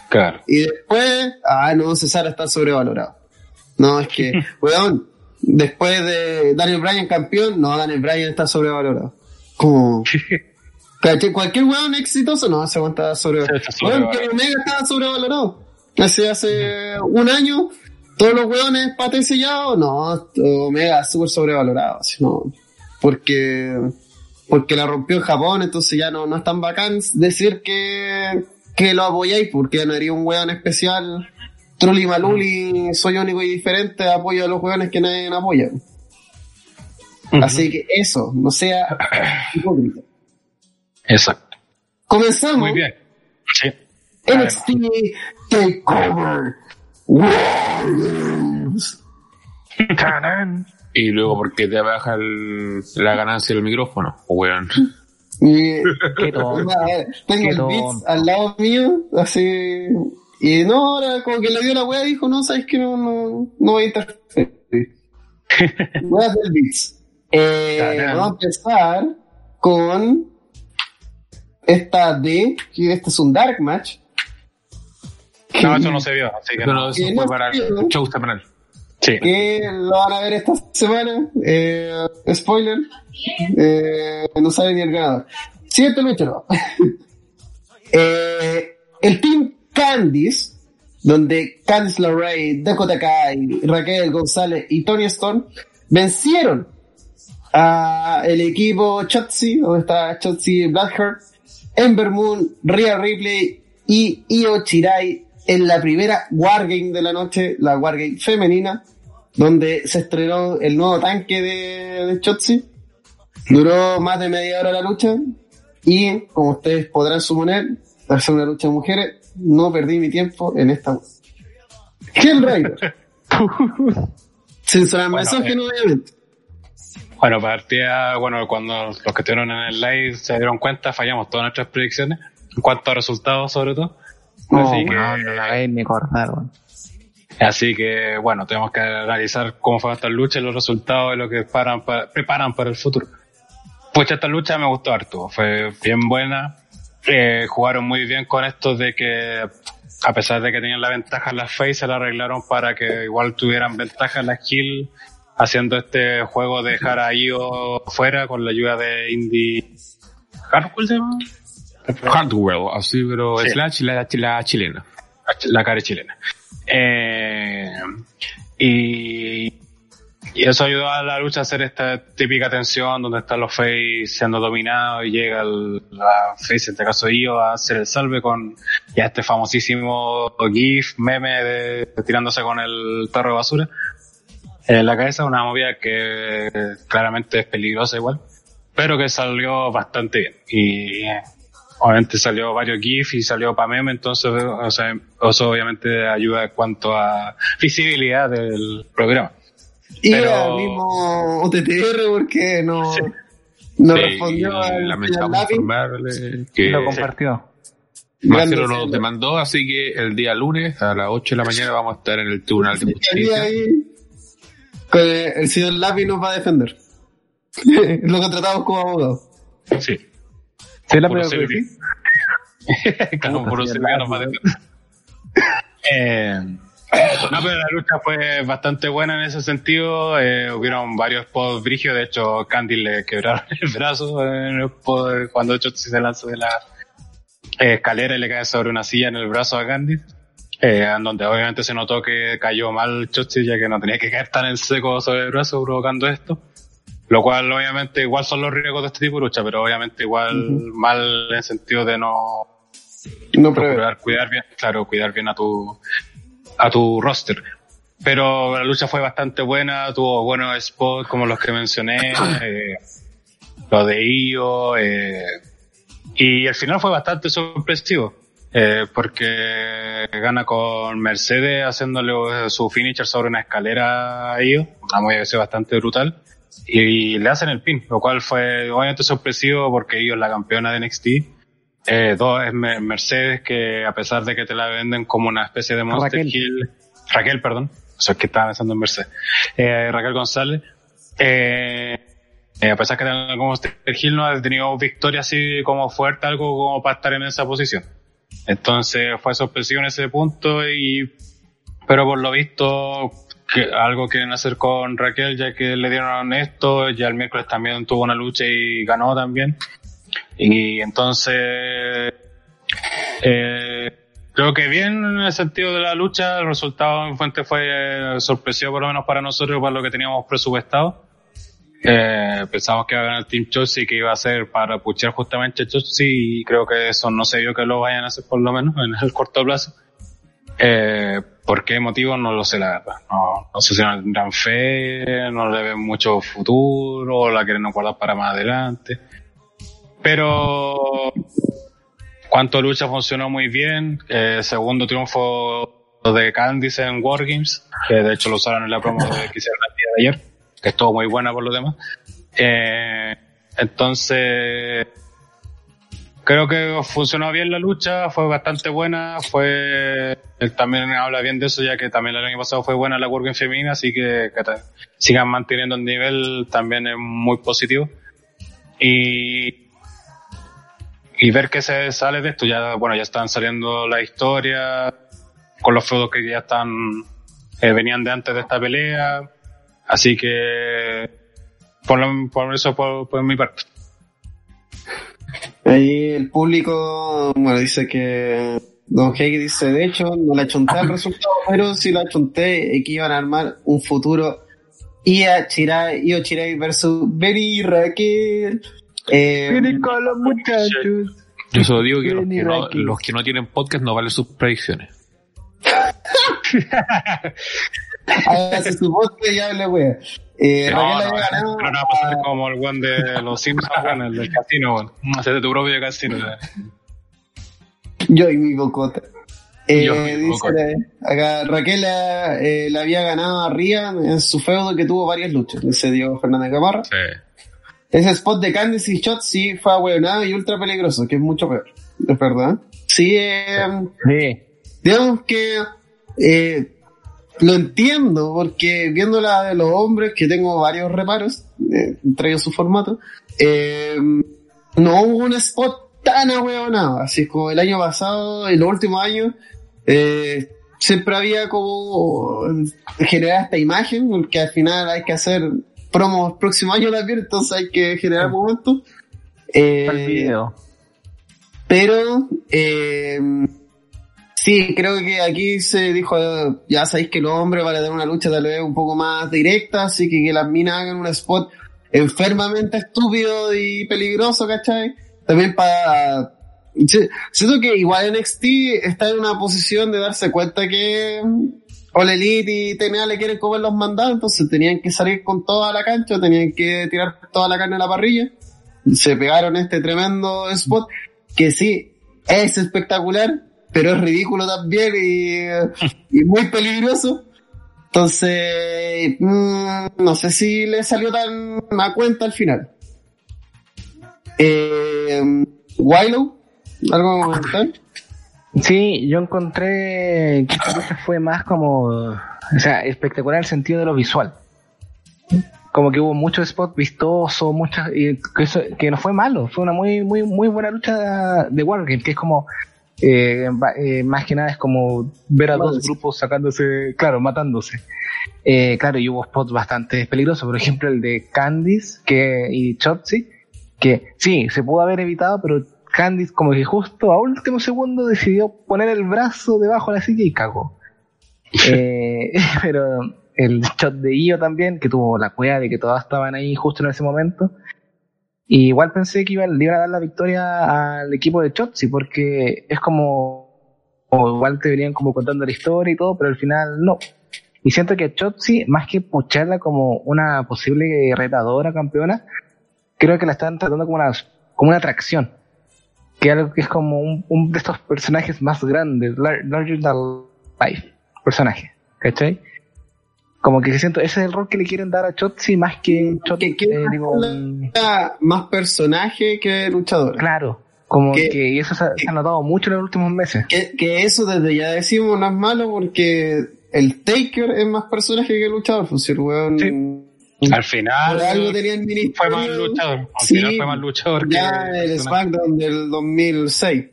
Claro. Y después, ah, no, Cesaro está sobrevalorado. No, es que, weón, después de Daniel Bryan campeón, no, Daniel Bryan está sobrevalorado. Como. Cualquier weón exitoso, no, ese weón está sobrevalorado. Weón, que Omega estaba sobrevalorado. Hace, hace un año, todos los weones pate sellados, no, Omega súper sobrevalorado, así, no, porque, porque la rompió en Japón, entonces ya no, no es tan bacán decir que, que lo apoyáis, porque no haría un weón especial, Trulli Maluli, soy único y diferente, apoyo a los weones que nadie apoya. Así que eso, no sea hipócrita. Exacto. Comenzamos. Muy bien. Sí. NXT Y luego porque te baja el- la ganancia del micrófono, weón. Y Qué tonto. tengo Qué el tonto. Beats al lado mío, así. Y no, ahora como que le dio la wea dijo, no, sabes que no, no, no voy a interferir. Voy a hacer el Beats. Eh, vamos a empezar con esta D, que este es un Dark Match. No, eso no se vio, así que no. eso fue no para sé, el show semanal. Sí. que lo van a ver esta semana. Eh, spoiler, eh, no sabe ni el ganador. Siguiente lucha, no. eh, el Team Candice, donde Candice LeRae, Dakota Kai, Raquel González y Tony Storm vencieron a el equipo Chotzi, donde está Chotzi Blackheart, Ember Moon, Rhea Ripley y Io Chirai en la primera Wargame de la noche, la Wargame femenina, donde se estrenó el nuevo tanque de, de Chotzi. Duró más de media hora la lucha y, como ustedes podrán suponer, ser una lucha de mujeres, no perdí mi tiempo en esta. Hellraider. Sin sonar Bueno, misógino, obviamente. Bueno, partida, bueno, cuando los que estuvieron en el live se dieron cuenta, fallamos todas nuestras predicciones, en cuanto a resultados sobre todo. No, Así que- no ni. Así bueno, tenemos que analizar cómo fue esta lucha y los resultados y lo que paran pa- preparan para el futuro. Pues esta lucha me gustó harto, fue bien buena. Eh, jugaron muy bien con esto de que, a pesar de que tenían la ventaja en las face, se la arreglaron para que igual tuvieran ventaja en las kill, haciendo este juego de dejar a Io fuera con la ayuda de Indy. ¿Hardwell se llama? Hardwell, así, pero Sí. slash la, la chilena. la cara chilena. Eh, y, y eso ayudó a la lucha a hacer esta típica tensión donde están los face siendo dominados y llega el, la face, en este caso Io, a hacer el salve con ya este famosísimo GIF, meme de, de tirándose con el tarro de basura en la cabeza, una movida que claramente es peligrosa igual, pero que salió bastante bien. Y obviamente salió varios GIF y salió para meme, entonces o sea, eso obviamente ayuda en cuanto a visibilidad del programa. Y Pero- al mismo OTTR porque no, no Sí, respondió al informarle que Lo compartió. Marcelo Grande nos demandó, así que el día lunes a las 8 de la mañana vamos a estar en el Tribunal de El Justicia. ahí, el, el señor Lápiz nos va a defender. Lo contratamos como abogado. Sí. ¿Sí la primera que? Claro, para weón. defender. Eh, no, pero la lucha fue bastante buena en ese sentido. Eh, hubieron varios spots brigios. De hecho, Candy le quebraron el brazo en el spot cuando Chotzi se lanza de la eh, escalera y le cae sobre una silla en el brazo a Candy. Eh, en donde obviamente se notó que cayó mal Chotzi ya que no tenía que caer tan en seco sobre el brazo provocando esto. Lo cual obviamente igual son los riesgos de este tipo de lucha, pero obviamente igual mal en el sentido de no No procurar cuidar bien, claro, cuidar bien a tu a tu roster. Pero la lucha fue bastante buena, tuvo buenos spots como los que mencioné, eh, lo de Io, eh, y el final fue bastante sorpresivo, eh, porque gana con Mercedes haciéndole su finisher sobre una escalera a Io, una movida bastante brutal, y le hacen el pin, lo cual fue obviamente sorpresivo porque es la campeona de NXT, eh, dos es Me- Mercedes, que a pesar de que te la venden como una especie de Monster Raquel. Hill, Raquel, perdón, o sea, que estaba pensando en Mercedes, eh, Raquel González, eh, eh, a pesar que tenga como Monster Hill no ha tenido victoria así como fuerte, algo como para estar en esa posición. Entonces fue sorpresivo en ese punto y, pero por lo visto, que algo quieren hacer con Raquel ya que le dieron esto, ya el miércoles también tuvo una lucha y ganó también. Y entonces, eh, creo que bien en el sentido de la lucha, el resultado en Fuente fue eh, sorpresivo por lo menos para nosotros, para lo que teníamos presupuestado. Eh, pensamos que iba a ganar el Team Chelsea que iba a ser para puchar justamente Chelsea y creo que eso no se vio que lo vayan a hacer por lo menos en el corto plazo. Eh, ¿Por qué motivo? No lo sé la verdad. No, sé si no tendrán fe, no le ven mucho futuro, la quieren guardar para más adelante. Pero cuanto lucha funcionó muy bien. Eh, segundo triunfo de Candice en Wargames, que de hecho lo usaron en la promo que hicieron el día de ayer, que estuvo muy buena por lo demás. Eh, entonces, creo que funcionó bien la lucha, fue bastante buena, fue él también habla bien de eso ya que también el año pasado fue buena la Wargame femenina, así que, que sigan manteniendo el nivel también es muy positivo. Y y ver qué se sale de esto. Ya, bueno, ya están saliendo la historia con los feudos que ya están, eh, venían de antes de esta pelea. Así que, por eso, por, por mi parte. Ahí el público, bueno, dice que Don Heike dice, de hecho, no le achunté el resultado, pero sí le achunté que iban a armar un futuro Ia Chirai, Io Chirai versus Benny y Raquel. Eh, Vienen con los muchachos. Yo solo digo que los que, no, los que no tienen podcast no valen sus predicciones. hágase su podcast y hable, wea. Eh, No, Raquel no, había ganado. pero no va a pasar como el one de los Simpsons, el del casino, weón. Hacete tu propio casino. Yo y mi bocota. Eh, Yo dice bocota. acá, Raquel eh, le había ganado a en su feudo que tuvo varias luchas, dice Diego Fernández Gamarra. Sí. Ese spot de Candice y Shot sí fue ahueonado y ultra peligroso, que es mucho peor. Es verdad. Sí, eh, Sí. digamos que eh, lo entiendo, porque viendo la de los hombres, que tengo varios reparos, eh, entre ellos su formato, eh, no hubo un spot tan ahueonado, así como el año pasado, en los últimos años, eh, siempre había como generar esta imagen, porque al final hay que hacer promos el próximo año también, entonces hay que generar momentos. Eh, El video. pero, eh, sí, creo que aquí se dijo, ya sabéis que los hombres van a tener una lucha tal vez un poco más directa, así que que las minas hagan un spot enfermamente estúpido y peligroso, ¿cachai? También para... Siento que igual NXT está en una posición de darse cuenta que mm, All Elite y TNA le quieren comer los mandados, entonces tenían que salir con toda la cancha, tenían que tirar toda la carne a la parrilla. Se pegaron este tremendo spot que sí, es espectacular, pero es ridículo también y, muy peligroso. Entonces, mm, no sé si le salió tan a cuenta al final. Eh, ¿algo que comentar? Sí, yo encontré que fue más como, o sea, espectacular en el sentido de lo visual. como que hubo muchos spots vistosos, muchas, y que, eso, que no fue malo, fue una muy, muy, muy buena lucha de Wargame, que es como, eh, eh, más que nada es como ver a dos grupos sacándose, claro, matándose. Eh, claro, y hubo spots bastante peligrosos, por ejemplo el de Candice que, y Chotzi, que sí, se pudo haber evitado, pero Candice como que justo a último segundo decidió poner el brazo debajo de la silla y cagó. Eh, pero el shot de Io también, que tuvo la cueva de que todas estaban ahí justo en ese momento. Y igual pensé que iban, le iban a dar la victoria al equipo de Chotzi, porque es como, o igual te venían como contando la historia y todo, pero al final no. Y siento que Chotzi, más que pucharla como una posible retadora campeona, creo que la están tratando como una, como una atracción. Que algo que es como un, de estos personajes más grandes, lar- larger than life personaje, ¿cachai? Como que siento, ese es el rol que le quieren dar a Chotzi más que Chotzi, que- que eh, digo, la- más personaje que luchador. claro, como Que- que, y eso se ha, se ha notado mucho en los últimos meses. Que, que eso desde ya decimos no es malo porque el Taker es más personaje que luchador. Pues si el weón Sí. Al final algo tenía el fue más luchador. Al Sí, final fue más luchador Ya que el. SmackDown del 2006.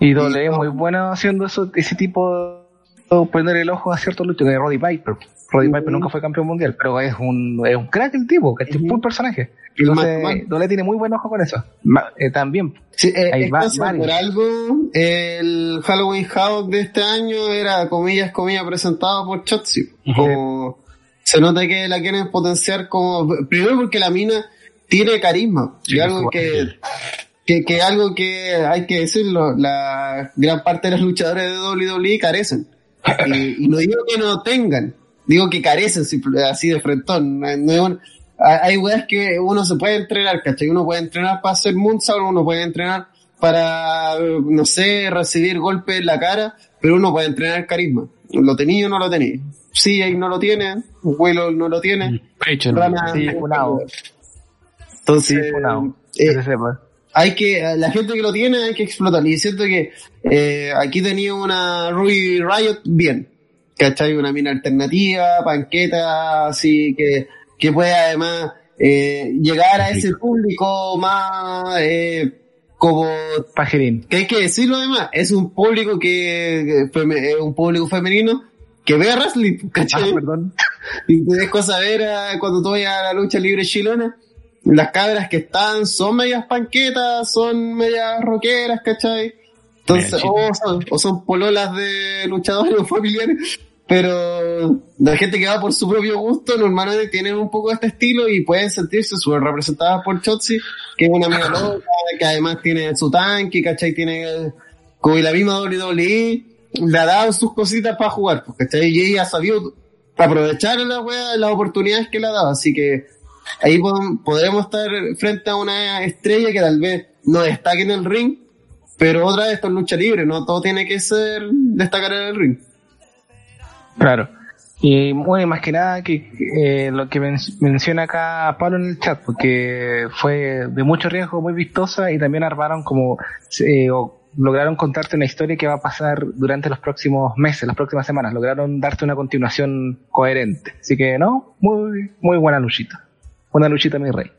Y doble es no- muy bueno haciendo eso, ese tipo de poner el ojo a ciertos luchadores, Roddy Piper. Roddy Ujú. Piper nunca fue campeón mundial, pero es un, es un crack el tipo, que es un personaje. Entonces. Doble tiene muy buen ojo con eso. Ma- eh, también. Sí, eh, es va- varios. por algo, el Halloween Havoc de este año era, comillas, comillas, presentado por Chotzi. Como, se nota que la quieren potenciar como, primero porque la mina tiene carisma, y Sí, algo que, que, que algo que hay que decirlo, la gran parte de los luchadores de WWE carecen. Y, y no digo que no tengan, digo que carecen así de frentón. No, hay weas que uno se puede entrenar, ¿cachai? Uno puede entrenar para hacer moonsault, uno puede entrenar para, no sé, recibir golpes en la cara, pero uno puede entrenar carisma. ¿Lo tenía o no lo tenía? Sí, ahí no lo tiene, Willow no lo tiene. Rana Sí. Entonces, eh, Que se sepa. Hay que, la gente que lo tiene hay que explotar. Y siento que eh, aquí tenía una Ruby Riot bien. ¿Cachai? Una mina alternativa, panqueta, así que, que puede además eh, llegar a ese público más eh, como Pajerín. que hay que decirlo además, es un público que, es un público femenino que ve a wrestling, Ah, ¿cachai? perdón. Y cosa ver a- cuando tú vayas a la lucha libre chilena, las cabras que están son medias panquetas, son medias rockeras, ¿cachai? Entonces, o son, o son pololas de luchadores o familiares, pero la gente que va por su propio gusto normalmente tienen un poco de este estilo y pueden sentirse súper representadas por Chotzi, que es una amiga loca, que además tiene su tanque, ¿cachai? Tiene, como la misma WWE, le ha dado sus cositas para jugar, pues, ¿cachai? Y ella ha sabido aprovechar la wea, las oportunidades que le ha dado, así que ahí pod- podremos estar frente a una estrella que tal vez no destaque en el ring, pero otra vez esto es lucha libre, no todo tiene que ser destacar en el ring. Claro. Y bueno, más que nada que eh, lo que men- menciona acá Pablo en el chat, porque fue de mucho riesgo, muy vistosa y también armaron como, eh, o lograron contarte una historia que va a pasar durante los próximos meses, las próximas semanas, lograron darte una continuación coherente. Así que no, muy, muy buena luchita. Buena luchita, mi rey.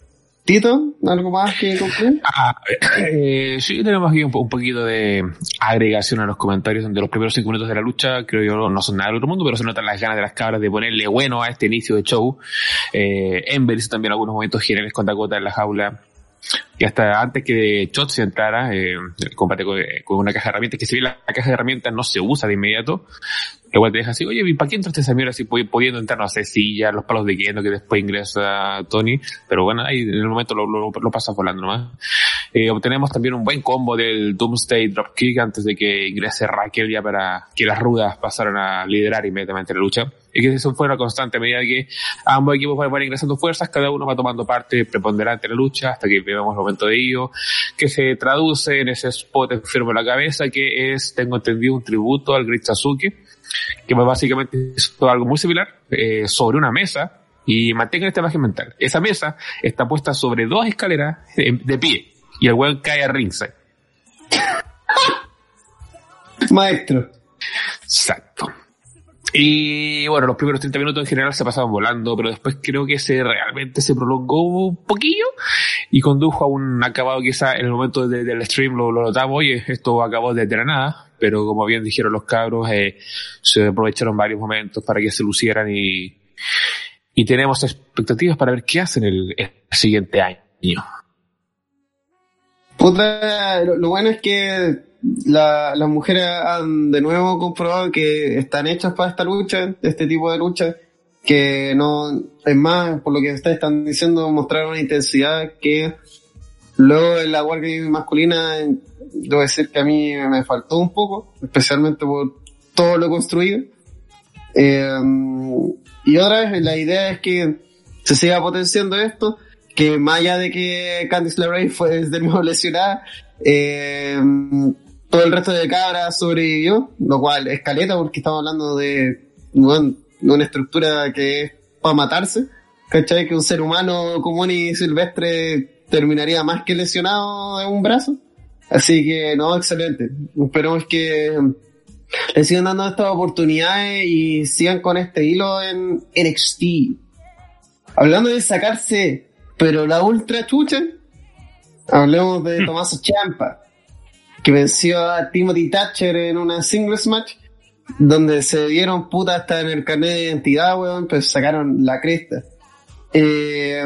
Tito, ¿algo más que concluir? Ah, eh, sí, tenemos aquí un, un poquito de agregación a los comentarios de los primeros cinco minutos de la lucha. Creo yo no son nada del otro mundo, pero se notan las ganas de las cabras de ponerle bueno a este inicio de show. Eh, Ember hizo también algunos momentos generales con Dakota en la jaula. Y hasta antes que Chotzi entrara, eh, el combate con, con una caja de herramientas, que si bien la, la caja de herramientas no se usa de inmediato, igual te deja así, oye, ¿y para qué entraste esa mierda así pu- pudiendo entrar, no sé, silla, los palos de Kendo que después ingresa Tony? Pero bueno, ahí en el momento lo, lo, lo pasa volando nomás. Eh, obtenemos también un buen combo del Doomsday Dropkick antes de que ingrese Raquel ya para que las rudas pasaran a liderar inmediatamente la lucha. Y que eso fue una constante a medida que ambos equipos van ingresando fuerzas, cada uno va tomando parte preponderante en la lucha hasta que vemos el momento de ello, que se traduce en ese spot enfermo en la cabeza que es, tengo entendido, un tributo al Great Sasuke, que básicamente hizo algo muy similar eh, sobre una mesa y mantengan esta imagen mental. Esa mesa está puesta sobre dos escaleras de pie y el weón cae a ringside. Maestro. Exacto. Y bueno, los primeros 30 minutos en general se pasaban volando, pero después creo que se realmente se prolongó un poquillo y condujo a un acabado quizá en el momento de- del stream lo, lo notamos, oye, esto acabó desde la nada, pero como bien dijeron los cabros, eh, se aprovecharon varios momentos para que se lucieran y, y tenemos expectativas para ver qué hacen el, siguiente año. Puta, lo, bueno es que la- las mujeres han de nuevo comprobado que están hechas para esta lucha, este tipo de lucha, que no, es más, por lo que ustedes están diciendo, mostrar una intensidad que luego en la Wargame masculina, debo decir que a mí me faltó un poco, especialmente por todo lo construido. Eh, y otra vez, la idea es que se siga potenciando esto, que más allá de que Candice LeRae fue de nuevo lesionada, eh, todo el resto de cabras sobrevivió, lo cual es caleta porque estamos hablando de, una estructura que es para matarse, ¿cachai? Que un ser humano común y silvestre terminaría más que lesionado de un brazo. Así que, no, excelente. Esperemos que le sigan dando estas oportunidades y sigan con este hilo en NXT. Hablando de sacarse, pero la ultra chucha, hablemos de Tommaso Ciampa, que venció a Timothy Thatcher en una singles match, donde se dieron puta hasta en el carnet de identidad, weón, pues sacaron la cresta. Eh,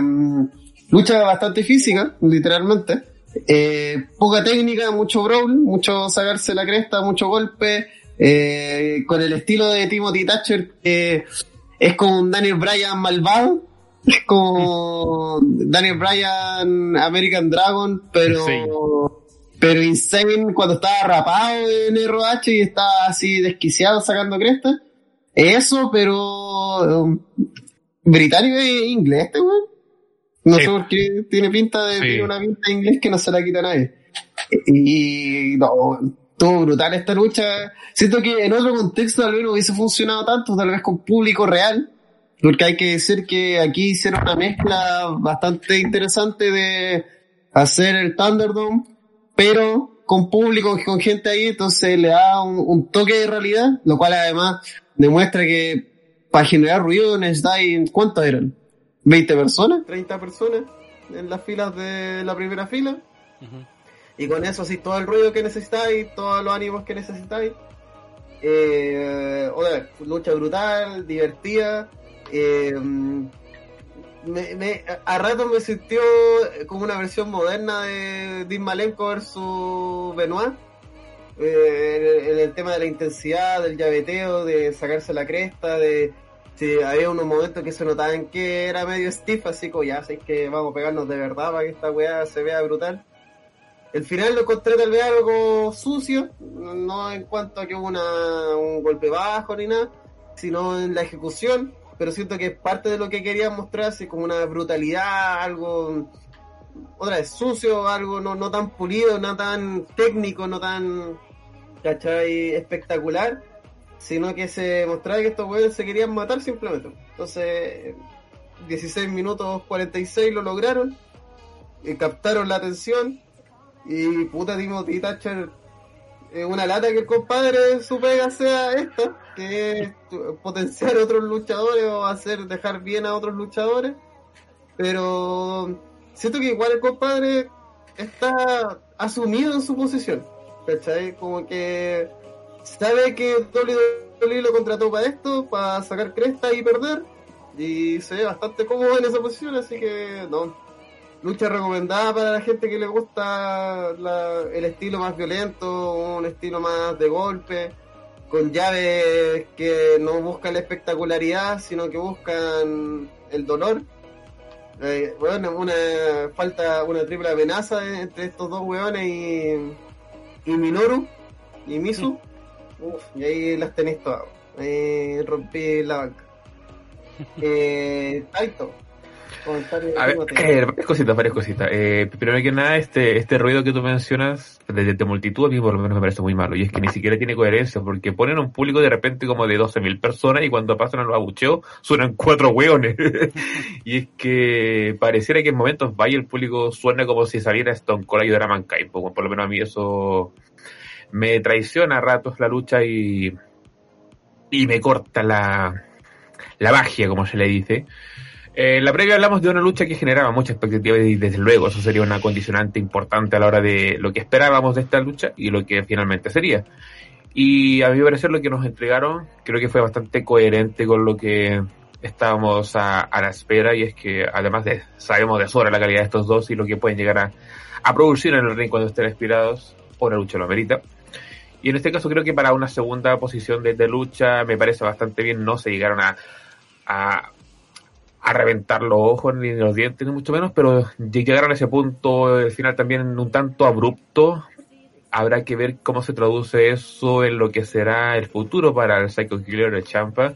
lucha bastante física, literalmente. Eh, poca técnica, mucho brawl, mucho sacarse la cresta, mucho golpe, eh, con el estilo de Timothy Thatcher, que es como un Daniel Bryan malvado, es como Daniel Bryan American Dragon, pero pero insane cuando estaba rapado en ROH y estaba así desquiciado sacando cresta. Eso, pero um, británico e inglés, este weón. No Sí. sé por qué tiene pinta de Sí. tiene una pinta de inglés que no se la quita nadie. Y no, estuvo brutal esta lucha. Siento que en otro contexto tal vez no hubiese funcionado tanto, tal vez con público real. Porque hay que decir que aquí hicieron una mezcla bastante interesante de hacer el Thunderdome, pero con público, con gente ahí, entonces le da un, un toque de realidad, lo cual además demuestra que para generar ruido necesitáis, ¿cuántos eran? ¿20 personas? ¿30 personas en las filas de la primera fila? Y con eso así todo el ruido que necesitáis, todos los ánimos que necesitáis. Eh, otra, lucha brutal, divertida. eh, me, me- a rato me sintió como una versión moderna de Dean Malenko versus Benoit. Eh, en el tema de la intensidad, del llaveteo, de sacarse la cresta, de si había unos momentos que se notaban que era medio stiff, así como ya, así que vamos a pegarnos de verdad para que esta weá se vea brutal. El final lo encontré tal vez algo sucio, no en cuanto a que hubo una, un golpe bajo ni nada, sino en la ejecución, pero siento que es parte de lo que quería mostrarse como una brutalidad, algo otra vez sucio, algo no, no tan pulido, no tan técnico, no tan ¿cachai? espectacular, sino que se mostraba que estos weones se querían matar simplemente. Entonces, 16 minutos 46 lo lograron, eh, captaron la atención y puta Timothy Thatcher es una lata que el compadre su pega sea esta, que es potenciar a otros luchadores o hacer dejar bien a otros luchadores. Pero siento que igual el compadre está asumido en su posición. ¿Cachai? Como que sabe que WWE lo contrató para esto, para sacar cresta y perder. Y se ve bastante cómodo en esa posición, así que no. Lucha recomendada para la gente que le gusta el estilo más violento, un estilo más de golpe, con llaves que no buscan la espectacularidad, sino que buscan el dolor. Eh, bueno, una falta una triple amenaza entre estos dos weones y, y Minoru y Misu. Uf, y ahí las tenéis todas. Ahí rompí la banca. Eh, Taito. A ver, eh, varias cositas, varias cositas. Eh, primero que nada, este, este ruido que tú mencionas de, de multitud a mí por lo menos me parece muy malo. Y es que ni siquiera tiene coherencia, porque ponen un público de repente como de 12.000 personas y cuando pasan a los abucheos suenan cuatro hueones. y es que pareciera que en momentos vaya el público suena como si saliera Stone Cold a ayudar a Mankind. Por, por lo menos a mí eso me traiciona a ratos la lucha y y me corta la, la magia, como se le dice. Eh, en la previa hablamos de una lucha que generaba mucha expectativa y desde luego eso sería una condicionante importante a la hora de lo que esperábamos de esta lucha y lo que finalmente sería. Y a mi parecer lo que nos entregaron creo que fue bastante coherente con lo que estábamos a, la espera y es que además de sabemos de sobra la calidad de estos dos y lo que pueden llegar a, a producir en el ring cuando estén inspirados, la lucha lo amerita. Y en este caso creo que para una segunda posición de, lucha me parece bastante bien, no se llegaron a, a, a reventar los ojos ni los dientes, ni mucho menos, pero llegaron a ese punto, el final también un tanto abrupto. Habrá que ver cómo se traduce eso en lo que será el futuro para el Psycho Killer de Champa,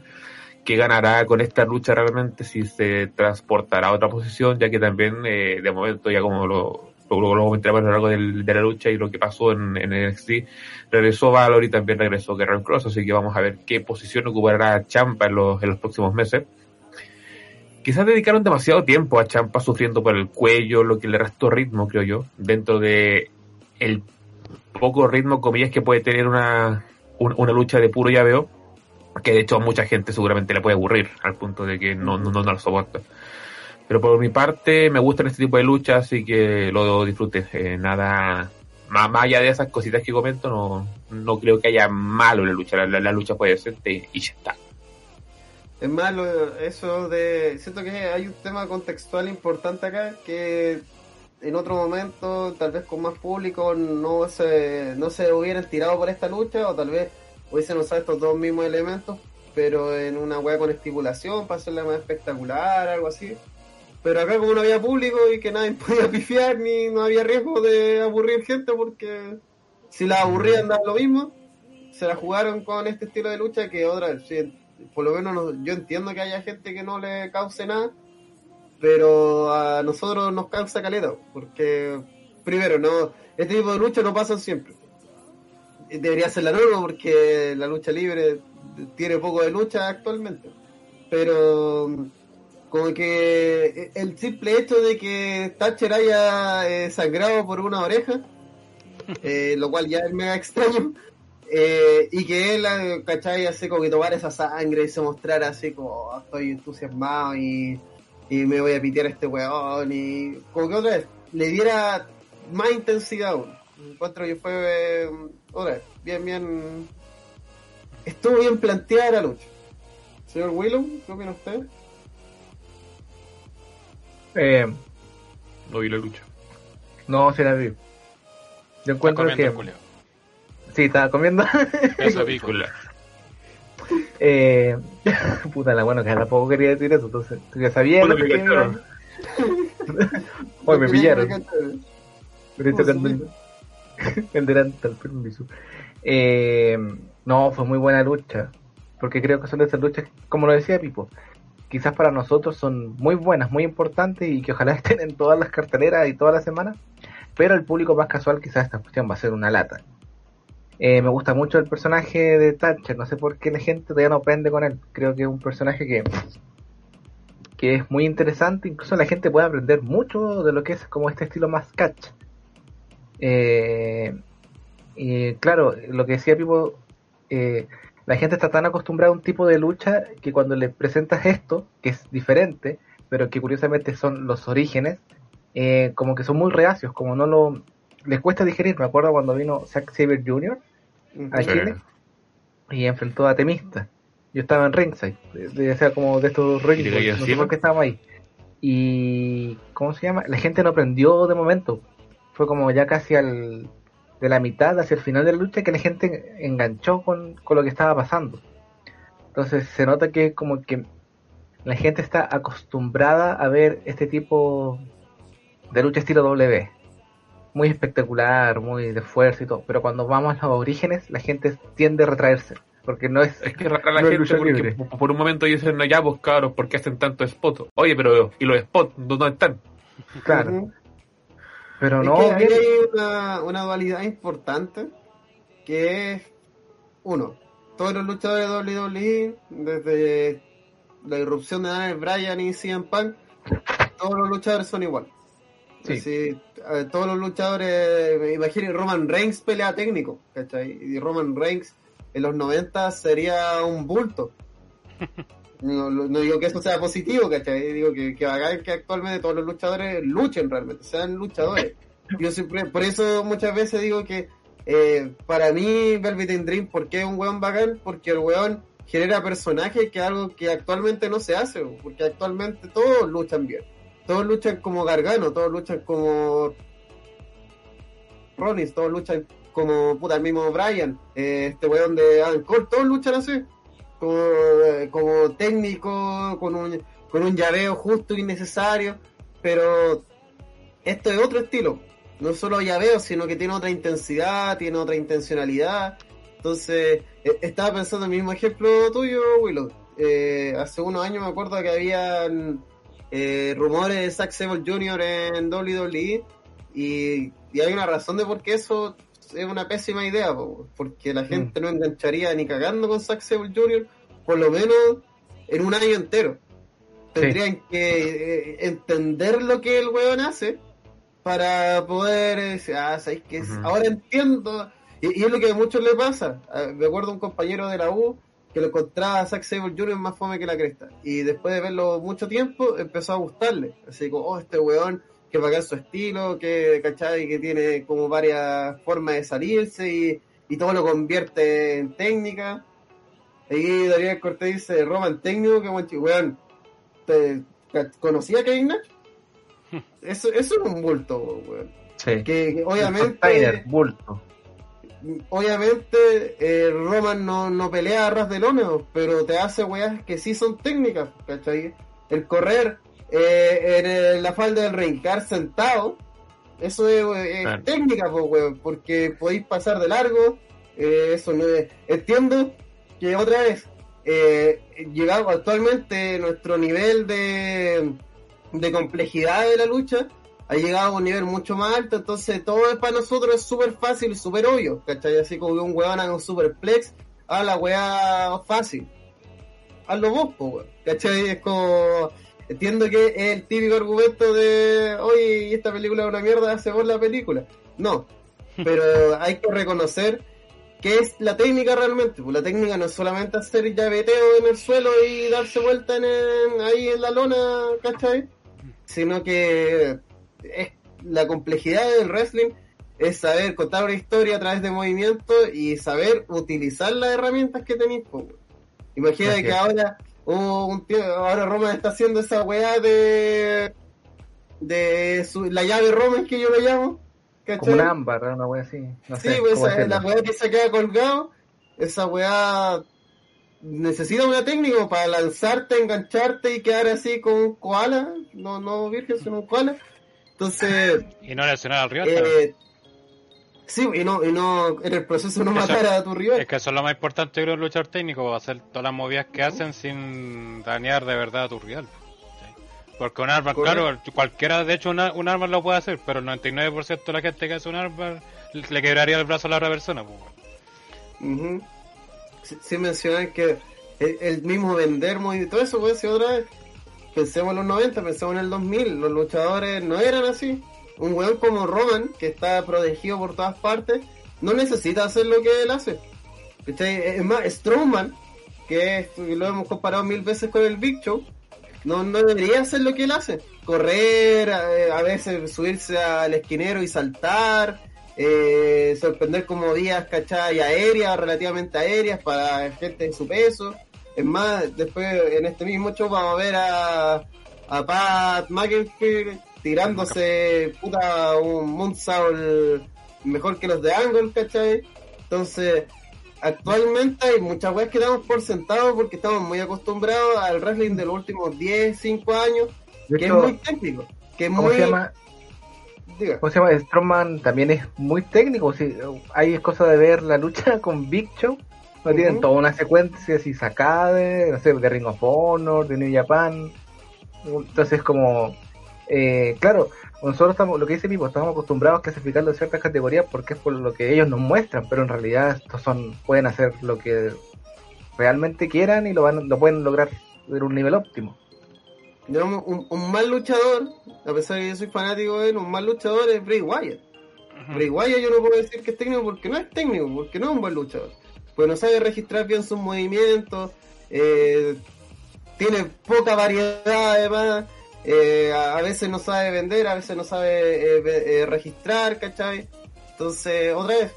que ganará con esta lucha realmente si se transportará a otra posición, ya que también eh, de momento, ya como lo, lo, lo comentaremos a lo largo del, de la lucha y lo que pasó en, en NXT, regresó Valor y también regresó Guerrero Cross, así que vamos a ver qué posición ocupará Champa en los, en los próximos meses quizás dedicaron demasiado tiempo a Champa sufriendo por el cuello, lo que le restó ritmo, creo yo, dentro de el poco ritmo, comillas, que puede tener una, un- una lucha de puro llaveo, que de hecho a mucha gente seguramente le puede aburrir, al punto de que no, no, no, lo soporta. Pero por mi parte, me gustan este tipo de luchas, así que lo disfrute. Eh, nada, más, allá de esas cositas que comento, no, no creo que haya malo en la lucha. La, la- la lucha puede ser y ya está. Es más, lo- eso de. Siento que hay un tema contextual importante acá que en otro momento, tal vez con más público, no se, no se hubieran tirado por esta lucha o tal vez hubiesen usado estos dos mismos elementos, pero en una wea con estipulación para hacerla más espectacular, algo así. Pero acá como no había público y que nadie podía pifiar ni no había riesgo de aburrir gente porque si la aburrían da lo mismo, se la jugaron con este estilo de lucha que otra, sí, por lo menos no- yo entiendo que haya gente que no le cause nada, pero a nosotros nos causa caleta, porque primero, no este tipo de luchas no pasan siempre. Debería ser la norma porque la lucha libre tiene poco de lucha actualmente. Pero como que el simple hecho de que Thatcher haya eh, sangrado por una oreja, eh, lo cual ya es mega extraño, eh, y que él, eh, ¿cachai? Así como que tomara esa sangre y se mostrara así como "Oh, estoy entusiasmado y, y me voy a pitear a este weón y como que otra vez le diera más intensidad aún. Encuentro que fue eh, otra vez, bien, bien. Estuvo bien planteada la lucha. Señor Willow, ¿qué opina usted? Eh, No vi la lucha. no, se la vi. Yo Está encuentro comiendo que. el culeo. Sí, estaba comiendo. Eso pico. eh, puta, la bueno, que tampoco quería decir eso, entonces. tú Ya sabía Bueno, lo que cacharon. Hoy me pillaron. Me Pero esto ¿Cómo cuando el delantal, permiso. Eh, no, fue muy buena lucha. Porque creo que son de esas luchas, como lo decía Pipo, quizás para nosotros son muy buenas, muy importantes y que ojalá estén en todas las carteleras y todas las semanas. Pero el público más casual quizás esta cuestión va a ser una lata. Eh, me gusta mucho el personaje de Thatcher, no sé por qué la gente todavía no aprende con él. Creo que es un personaje que, que es muy interesante, incluso la gente puede aprender mucho de lo que es como este estilo más catch. Eh, y claro, lo que decía Pipo, eh, la gente está tan acostumbrada a un tipo de lucha que cuando le presentas esto, que es diferente, pero que curiosamente son los orígenes, eh, como que son muy reacios, como no lo... Les cuesta digerir, me acuerdo cuando vino Zack Saber Jr. a Sí. Chile y enfrentó a Temista. Yo estaba en ringside, de, de- o sea, como de estos ¿Y rings, te cayó no sé encima? por qué estábamos ahí. Y, ¿cómo se llama? La gente no aprendió de momento. Fue como ya casi al, de la mitad hacia el final de la lucha que la gente enganchó con, con lo que estaba pasando. Entonces se nota que como que la gente está acostumbrada a ver este tipo de lucha estilo W. Muy espectacular, muy de fuerza y todo. Pero cuando vamos a los orígenes, la gente tiende a retraerse. Porque no es... Es que la No gente lucha porque libre. por un momento dicen, no, ya pues cabros, ¿por qué hacen tanto spot? Oye, pero ¿y los spots dónde están? Claro. Pero Es no, que hay una, una dualidad importante que es, uno, todos los luchadores de WWE, desde la irrupción de Daniel Bryan y CM Punk, todos los luchadores son iguales. Sí. Es decir, eh, todos los luchadores, me imagino Roman Reigns pelea técnico, ¿cachai? Y Roman Reigns en los 90 sería un bulto. No, no- digo que eso sea positivo, ¿cachai? Digo que, que bacán que actualmente todos los luchadores luchen realmente, sean luchadores. Yo siempre, por eso muchas veces digo que eh, para mí Velvet Dream, ¿por qué es un weón bacán? Porque el weón genera personajes que es algo que actualmente no se hace, porque actualmente todos luchan bien. Todos luchan como Gargano, todos luchan como Rollins, todos luchan como puta el mismo Brian, eh, este weón de Adam Cole, todos luchan así, como, eh, como técnico, con un, con un llaveo justo y necesario, pero esto es otro estilo, no solo llaveo, sino que tiene otra intensidad, tiene otra intencionalidad, entonces eh, estaba pensando en el mismo ejemplo tuyo, Willow, Eh, hace unos años me acuerdo que habían rumores de Zack Sabre Jr. en WWE y, y hay una razón de por qué eso es una pésima idea, po, porque la gente no engancharía ni cagando con Zack Sabre Jr. por lo menos en un año entero. Tendrían que eh, entender lo que el weón hace para poder eh, decir, ah. Ahora entiendo. Y, y es lo que a muchos le pasa. Ah, Me acuerdo un compañero de la U que lo encontraba a Zack Sabre Jr. más fome que la cresta. Y después de verlo mucho tiempo, empezó a gustarle. Así como, oh, este weón, que bacán su estilo, que, ¿cachai? Que tiene como varias formas de salirse y, y todo lo convierte en técnica. Ahí Daniel Cortés dice, Roman técnico, que buen chico, weón. ¿te- ¿Conocía a Kevin Nash? Eso, eso es un bulto, weón. Sí. Que, que obviamente bulto. obviamente eh, Roman no, no pelea a ras de lómeo, pero te hace weas que sí son técnicas, ¿cachai? El correr eh, en el- la falda del ring, quedar sentado, eso es, eh, es Claro. técnica, pues, weón, porque podéis pasar de largo, eh, eso no es... Entiendo que otra vez, eh, llegado actualmente nuestro nivel de, de complejidad de la lucha, ha llegado a un nivel mucho más alto, entonces todo es para nosotros es súper fácil y súper obvio, ¿cachai? Así como un weón haga un superplex, a la weá fácil. Hazlo vos, po, weón, ¿cachai? Es como... Entiendo que es el típico argumento de, oye, esta película es una mierda, hace vos la película. No, pero hay que reconocer que es la técnica realmente. Pues la técnica no es solamente hacer llaveteo en el suelo y darse vuelta en el- ahí en la lona, ¿cachai? Sino que es la complejidad del wrestling es saber contar una historia a través de movimiento y saber utilizar las herramientas que tenéis. weón. Imagina que ahora hubo un tío, ahora Roman está haciendo esa weá de de su- la llave Roman que yo lo llamo. ¿cachai? Como un ámbar, una wea así. No Sí, sé pues esa- la weá que se queda colgado, esa weá necesita una técnica para lanzarte, engancharte y quedar así con un koala, no, no virgen, sino un koala. Entonces, Y no lesionar al rival. eh, sí, y no, y no, en el proceso no Eso- matar a tu rival. Es que eso es lo más importante, creo, el luchador técnico, hacer todas las movidas que hacen sin dañar de verdad a tu rival. ¿sí? Porque un arma, Correcto. claro, cualquiera, de hecho, una- un arma lo puede hacer, pero el 99% de la gente que hace un arma le quebraría el brazo a la otra persona. pues, bueno. Ujú. Sí- Sin mencionar que el, el mismo vender y todo eso puede ser otra vez. Pensemos en los 90, pensemos en el 2000, los luchadores no eran así. Un weón como Roman, que está protegido por todas partes, no necesita hacer lo que él hace. ¿Cachai? Es más, Strowman, que lo hemos comparado mil veces con el Big Show, no, no debería hacer lo que él hace. Correr, a, veces subirse al esquinero y saltar, eh, sorprender con movidas, ¿cachai? Aéreas, relativamente aéreas para gente de su peso. Es más, después en este mismo show vamos a ver a, a Pat McAfee tirándose puta un moonsault mejor que los de Angle, ¿cachai? Entonces, actualmente hay muchas weas que damos por sentado porque estamos muy acostumbrados al wrestling de los últimos 10, 5 años, que es muy técnico, que es ¿cómo muy... se llama? diga. ¿Cómo se llama? Strowman también es muy técnico. sí, hay cosa de ver la lucha con Big Show. No tienen toda una secuencia así sacada de, no sé, de Ring of Honor, de New Japan. Entonces, como, eh, claro, nosotros estamos, lo que dice Pipo, estamos acostumbrados a clasificarlo en ciertas categorías porque es por lo que ellos nos muestran, pero en realidad estos son, pueden hacer lo que realmente quieran y lo van, lo pueden lograr en un nivel óptimo. Digamos, un, un mal luchador, a pesar de que yo soy fanático de él, un mal luchador es Bray Wyatt. Bray Wyatt yo no puedo decir que es técnico porque no es técnico, porque no es un buen luchador. pues no sabe registrar bien sus movimientos, eh, tiene poca variedad además, eh, a, veces no sabe vender, a veces no sabe eh, eh, registrar, ¿cachai? Entonces, otra vez,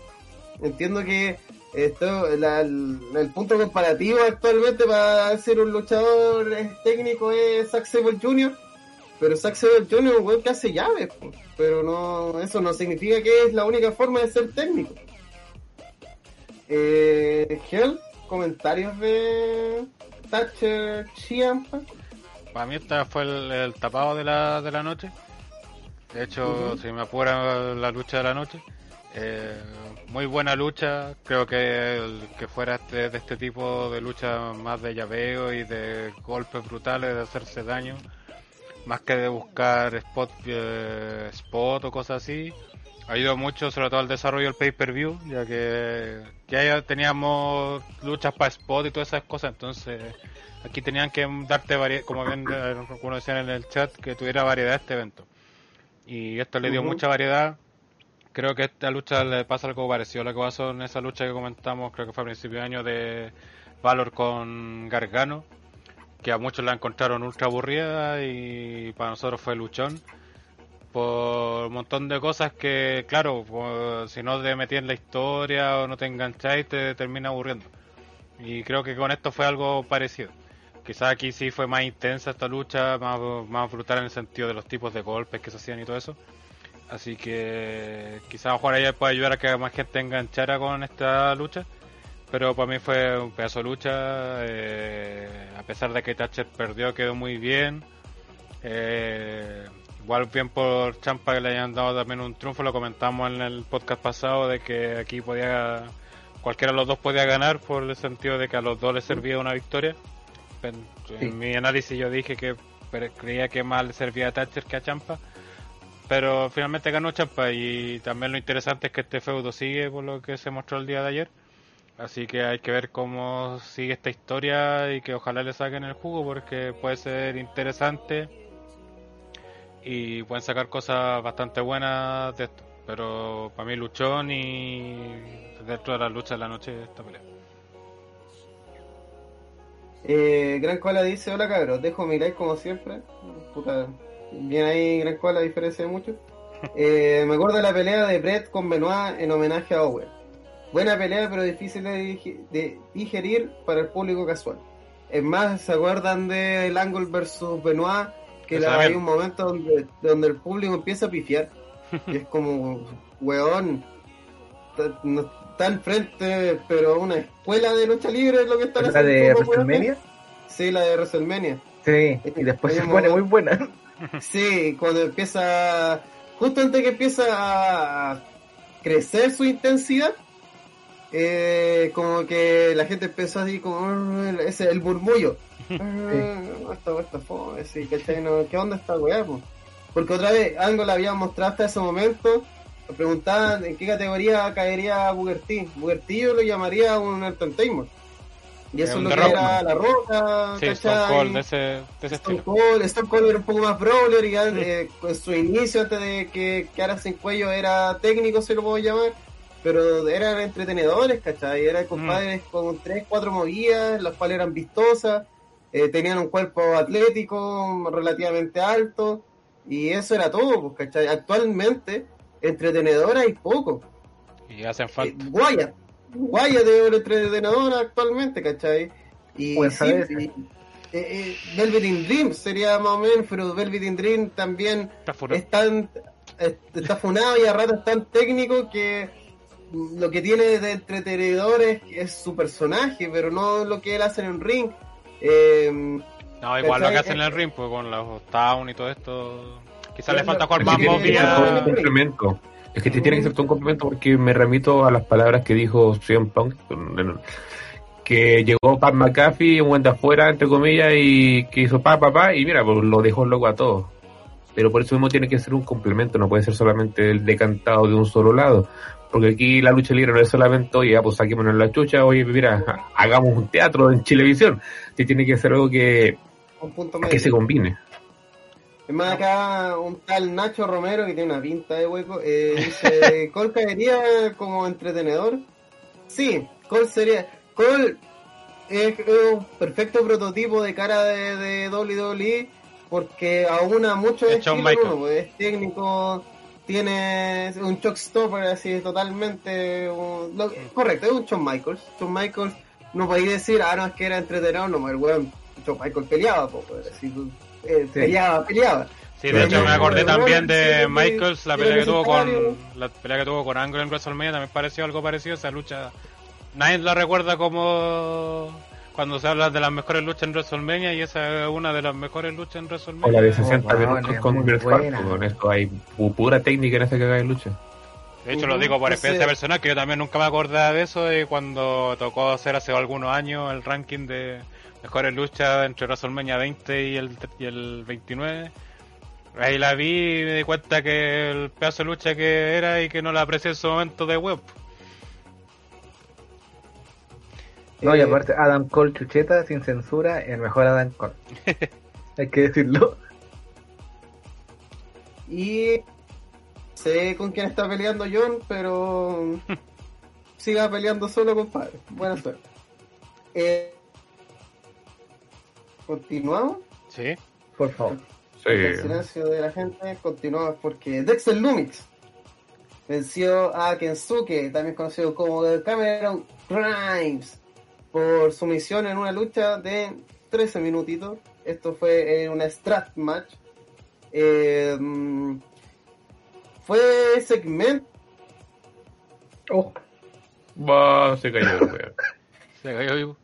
entiendo que esto, la- el, punto comparativo actualmente para ser un luchador eh, técnico es Zack Sabre Jr., pero Zack Sabre Jr. es un weón que hace llaves, pero no eso no significa que es la única forma de ser técnico. Eh, Hell, comentarios de Thatcher Chiampa. Para mí esta fue el, el tapado de la, de la noche. De hecho, si me apura la lucha de la noche. eh, muy buena lucha. Creo que el que fuera este, de este tipo de lucha más de llaveo y de golpes brutales, de hacerse daño. Más que de buscar spot, eh, spot o cosas así. Ayudó mucho, sobre todo al desarrollo del pay-per-view, ya que ya teníamos luchas para spot y todas esas cosas, entonces aquí tenían que darte variedad, como bien eh, algunos decían en el chat, que tuviera variedad este evento. Y esto le dio mucha variedad. Creo que esta lucha le pasa algo parecido a lo que pasó en esa lucha que comentamos, creo que fue a principio de año de Valor con Gargano, que a muchos la encontraron ultra aburrida y para nosotros fue luchón por un montón de cosas que, claro, pues, si no te metías en la historia o no te engancháis, te termina aburriendo. Y creo que con esto fue algo parecido. Quizás aquí sí fue más intensa esta lucha, más, más brutal en el sentido de los tipos de golpes que se hacían y todo eso. Así que quizás a lo mejor ella puede ayudar a que más gente enganchara con esta lucha. Pero para mí fue un pedazo de lucha. eh, a pesar de que Thatcher perdió, quedó muy bien. Eh, igual bien por Champa que le hayan dado también un triunfo. Lo comentamos en el podcast pasado de que aquí podía cualquiera de los dos podía ganar por el sentido de que a los dos les servía una victoria. En, mi análisis yo dije que creía que más le servía a Thatcher que a Champa. Pero finalmente ganó Champa y también lo interesante es que este feudo sigue por lo que se mostró el día de ayer. Así que hay que ver cómo sigue esta historia y que ojalá le saquen el jugo porque puede ser interesante y pueden sacar cosas bastante buenas de esto. Pero para mí luchón y dentro de la lucha de la noche esta pelea. Eh, Gran Cola dice, hola cabros, dejo mi like como siempre. Puta, bien ahí Gran Cola, a diferencia de mucho. Eh, me acuerdo de la pelea de Brett con Benoit en homenaje a Owen. Buena pelea, pero difícil de, de digerir para el público casual. Es más, ¿se acuerdan del Angle versus Benoit? Que la- hay un momento donde, donde el público empieza a pifiar. Y es como, weón, no está al frente, pero una escuela de lucha libre es lo que están ¿La de estos weones. WrestleMania? Sí, la de WrestleMania. Sí, y después se pone muy buena. Sí, cuando empieza, justo antes que empieza a crecer su intensidad, eh, como que la gente empezó así como "Ah", ese el murmullo. Ah, Esta esta fome, sí. No, ¿Qué onda esta weá? po? Porque otra vez, algo le habían mostrado hasta ese momento. Me preguntaban en qué categoría caería. Booker T yo lo llamaría un entertainment. Y eso Eh, es lo que Rock, era ¿no? La Roca, Sí. Stone Cold de ese, de ese Stone estilo. Cold, Stone Cold era un poco más brawler y eh, con su inicio antes de que quedara sin cuello era técnico, se lo puedo llamar, pero eran entretenedores, ¿cachai? Eran compadres con tres, cuatro movidas, las cuales eran vistosas, eh, tenían un cuerpo atlético relativamente alto y eso era todo, pues, ¿cachai? Actualmente, entretenedora hay poco. Y hacen Eh, falta. Guaya, Guaya de entretenedora actualmente, ¿cachai? Y Pueden sí, y- eh, eh, Velvet in Dream sería más o menos, pero Velvet in Dream también Está es tan, está funado y a ratos es tan técnico que lo que tiene de entretenedor es, es su personaje, pero no lo que él hace en el ring. Eh, No, igual lo que hacen en el ring, pues con los Town y todo esto. Quizás le falta jugar es más que tiene que ser todo un movida. complemento. Es que te tiene que ser todo un complemento porque me remito a las palabras que dijo CM Punk, que llegó Pat McAfee, un buen de afuera, entre comillas, y que hizo pa, pa, pa, y mira, pues lo dejó loco a todos. Pero por eso mismo tiene que ser un complemento, no puede ser solamente el decantado de un solo lado. Porque aquí la lucha libre no es solamente, oye, pues saquémonos la chucha, oye, mira, ha- hagamos un teatro en Chilevisión. Sí, tiene que ser algo que, que se combine. Es más, acá un tal Nacho Romero que tiene una pinta de hueco, eh, dice, ¿Col caería como entretenedor? Sí, Cole sería. Cole es, un perfecto prototipo de cara de, de WWE porque aúna mucho Es de estilo pues, es técnico, tiene un showstopper así totalmente. un- lo- correcto, es un Shawn Michaels. Shawn Michaels no podéis decir, ah, no, es que era entretenido, no, el weón, Shawn Michaels peleaba, po, pues, así, eh, peleaba, peleaba. Sí, de hecho me acordé también de Michaels, la pelea que tuvo con la pelea que tuvo con Angle en WrestleMania también pareció algo parecido, esa lucha nadie la recuerda como cuando se habla de las mejores luchas en WrestleMania y esa es una de las mejores luchas en O la WrestleMania. de 60 Oh, minutos con Bret con esto hay pu- pura técnica en esa cagada de lucha. De hecho lo digo por entonces- experiencia personal que yo también nunca me acordaba de eso y cuando tocó hacer hace algunos años el ranking de mejores luchas entre WrestleMania 20 y el, y el 29. Ahí la vi y me di cuenta que el pedazo de lucha que era y que no la aprecié en su momento de web. No, y Eh, aparte, Adam Cole Chucheta, sin censura, el mejor Adam Cole. Hay que decirlo. Y sé con quién está peleando John, pero siga peleando solo, compadre. Buena suerte. Eh, Continuamos. Sí. Por favor. El Sí. silencio de la gente. Continuamos porque Dexter Lumix venció a Kensuke, también conocido como Cameron Grimes, por sumisión en una lucha de 13 minutitos. Esto fue en una strat match. Eh, fue segmento. Oh, Va, se cayó el weón. Se cayó vivo.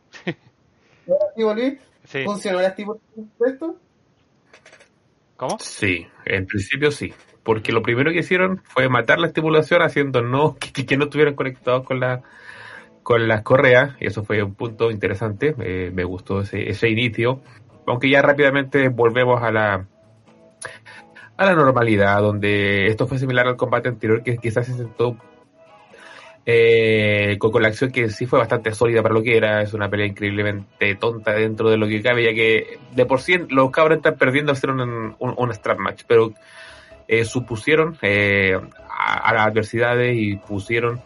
¿Y volví? Sí. ¿Funcionó la tipo de esto? ¿Cómo? Sí, en principio sí. Porque lo primero que hicieron fue matar la estimulación haciendo no que, que no estuvieran conectados con la con las correas. Y eso fue un punto interesante. Eh, me gustó ese, ese inicio. Aunque ya rápidamente volvemos a la a la normalidad, donde esto fue similar al combate anterior, que quizás se sentó eh, con, con la acción que sí fue bastante sólida para lo que era. Es una pelea increíblemente tonta dentro de lo que cabe, ya que de por sí los cabros están perdiendo hacer un, un, un strap match, pero eh, supusieron eh, a, las adversidades y pusieron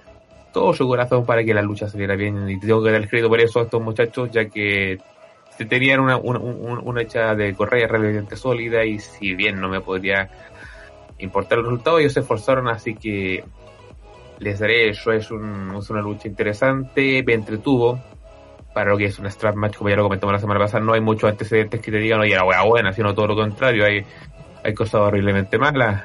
todo su corazón para que la lucha saliera bien. Y tengo que dar el crédito por eso a estos muchachos, ya que tenían una, una, una, una hecha de correa realmente sólida y si bien no me podría importar el resultado, ellos se esforzaron, así que les daré eso. Es, un, una lucha interesante, me entretuvo. Para lo que es un strap match, como ya lo comentamos la semana pasada, no hay muchos antecedentes que te digan, oye, la wea buena, sino todo lo contrario, hay, hay cosas horriblemente malas.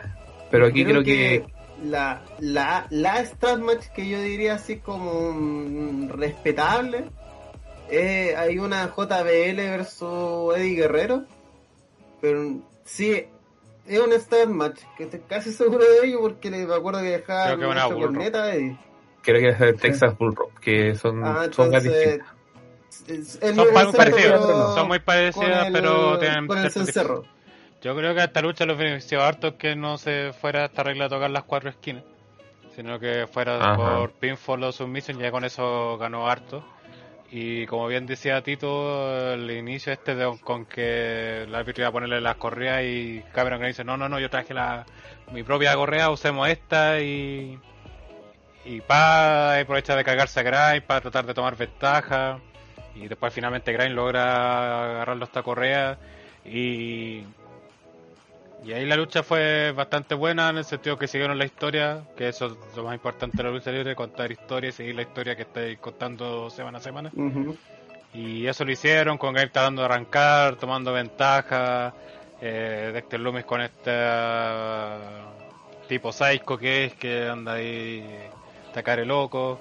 Pero aquí creo, que, la, la, la strat match que yo diría así como respetable eh, hay una JBL versus Eddie Guerrero pero sí es un strat match que estoy casi seguro de ello porque le- me acuerdo que dejaba Creo que una corneta a Eddie. creo que es de Texas Bull Rock, que son, Ah, son gas entonces distintas. es- es Son muy centro, parecidas, pero son muy con parecidas, el- pero tienen con el ciertas cencerro Yo creo que a esta lucha los benefició harto que no se fuera esta regla a tocar las cuatro esquinas, sino que fuera Ajá. por pinfall o submission, ya con eso ganó harto. Y como bien decía Tito, el inicio este de con que el árbitro iba a ponerle las correas y Cameron Grimes dice, no, no, no, yo traje la, mi propia correa, usemos esta y... Y pa, aprovecha de cagarse a Grimes para tratar de tomar ventaja. Y después finalmente Grimes logra agarrarlo esta correa y y ahí la lucha fue bastante buena en el sentido que siguieron la historia, que eso es lo más importante de la lucha libre, contar historia y seguir la historia que estáis contando semana a semana. Y eso lo hicieron, con Gabe tratando de arrancar, tomando ventaja, eh, Dexter Loomis con este ah, tipo psycho que es, que anda ahí atacar el loco.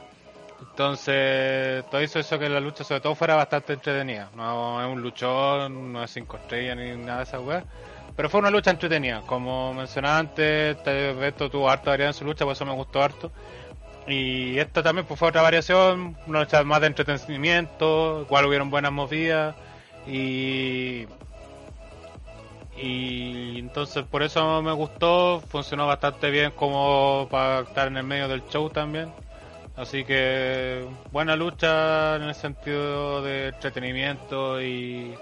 Entonces, todo eso hizo que la lucha sobre todo fuera bastante entretenida. No es un luchón, no es cinco estrellas ni nada de esa weá. Pero fue una lucha entretenida. Como mencionaba antes, esto tuvo harta variedad en su lucha, por eso me gustó harto. Y esta también pues, fue otra variación, una lucha más de entretenimiento, igual hubieron buenas movidas. Y. Y entonces por eso me gustó, funcionó bastante bien como para estar en el medio del show también. Así que buena lucha en el sentido de entretenimiento y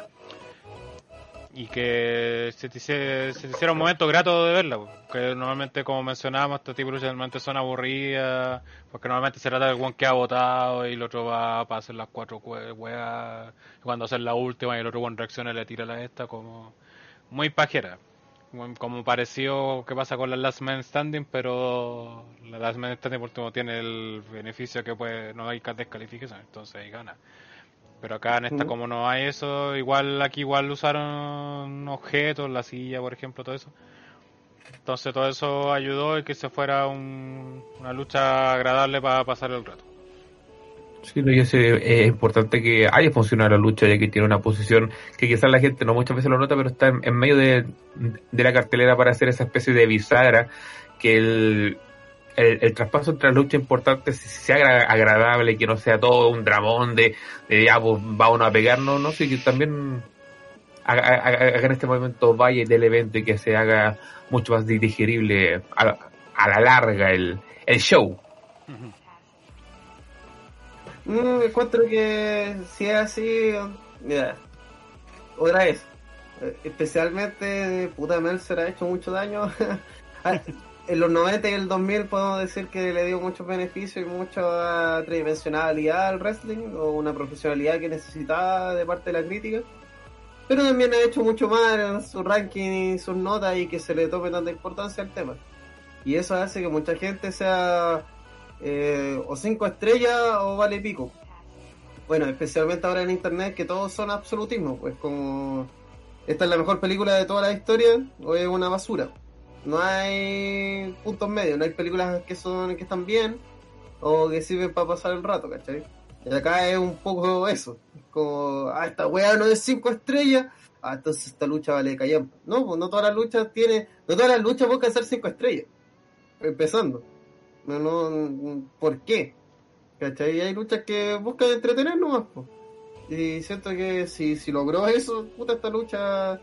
y que se te, hice- se te hiciera un momento grato de verla, po. que normalmente como mencionábamos, este tipo normalmente son aburridas, porque normalmente se trata del one que ha votado y el otro va para hacer las cuatro weas, cuando hacer la última y el otro one reacciona le tira la esta, como muy pajera. Como- parecido que pasa con la Last Man Standing, pero la Last Man Standing por último tiene el beneficio que puede no hay descalificación, entonces ahí gana. Pero acá en esta, como no hay eso, igual aquí igual usaron objetos, la silla, por ejemplo, todo eso. Entonces todo eso ayudó y que se fuera un- una lucha agradable para pasar el rato. Sí, no, y es, eh, es importante que haya funcionado la lucha, ya que tiene una posición que quizás la gente no muchas veces lo nota, pero está en, en medio de, de la cartelera para hacer esa especie de bisagra, que el, el, traspaso entre las luchas importantes sea agra- agradable, que no sea todo un dramón de, de pues, vamos a pegarnos, no sé, que también haga, haga- haga en este momento vaya del evento y que se haga mucho más digerible a, a la larga el, el show. Mm, encuentro que si es así, mira, otra vez, eh, especialmente puta Meltzer ha hecho mucho daño. En los 90 y el 2000 podemos decir que le dio muchos beneficios y mucha tridimensionalidad al wrestling o una profesionalidad que necesitaba de parte de la crítica. Pero también ha hecho mucho más en su ranking y sus notas y que se le tome tanta importancia al tema. Y eso hace que mucha gente sea eh, o cinco estrellas o vale pico. Bueno, especialmente ahora en internet que todos son absolutismos, pues como esta es la mejor película de toda la historia o es una basura. No hay puntos medios, no hay películas que son que están bien o que sirven para pasar el rato, ¿cachai? Y acá es un poco eso, como, ah, esta weá no es cinco estrellas, ah, entonces esta lucha vale callampa. No, pues no todas las luchas tiene, no todas las luchas buscan ser cinco estrellas, empezando. No, no, ¿por qué? ¿Cachai? Hay luchas que buscan entretener nomás, po. Y siento que si, si logró eso, puta, esta lucha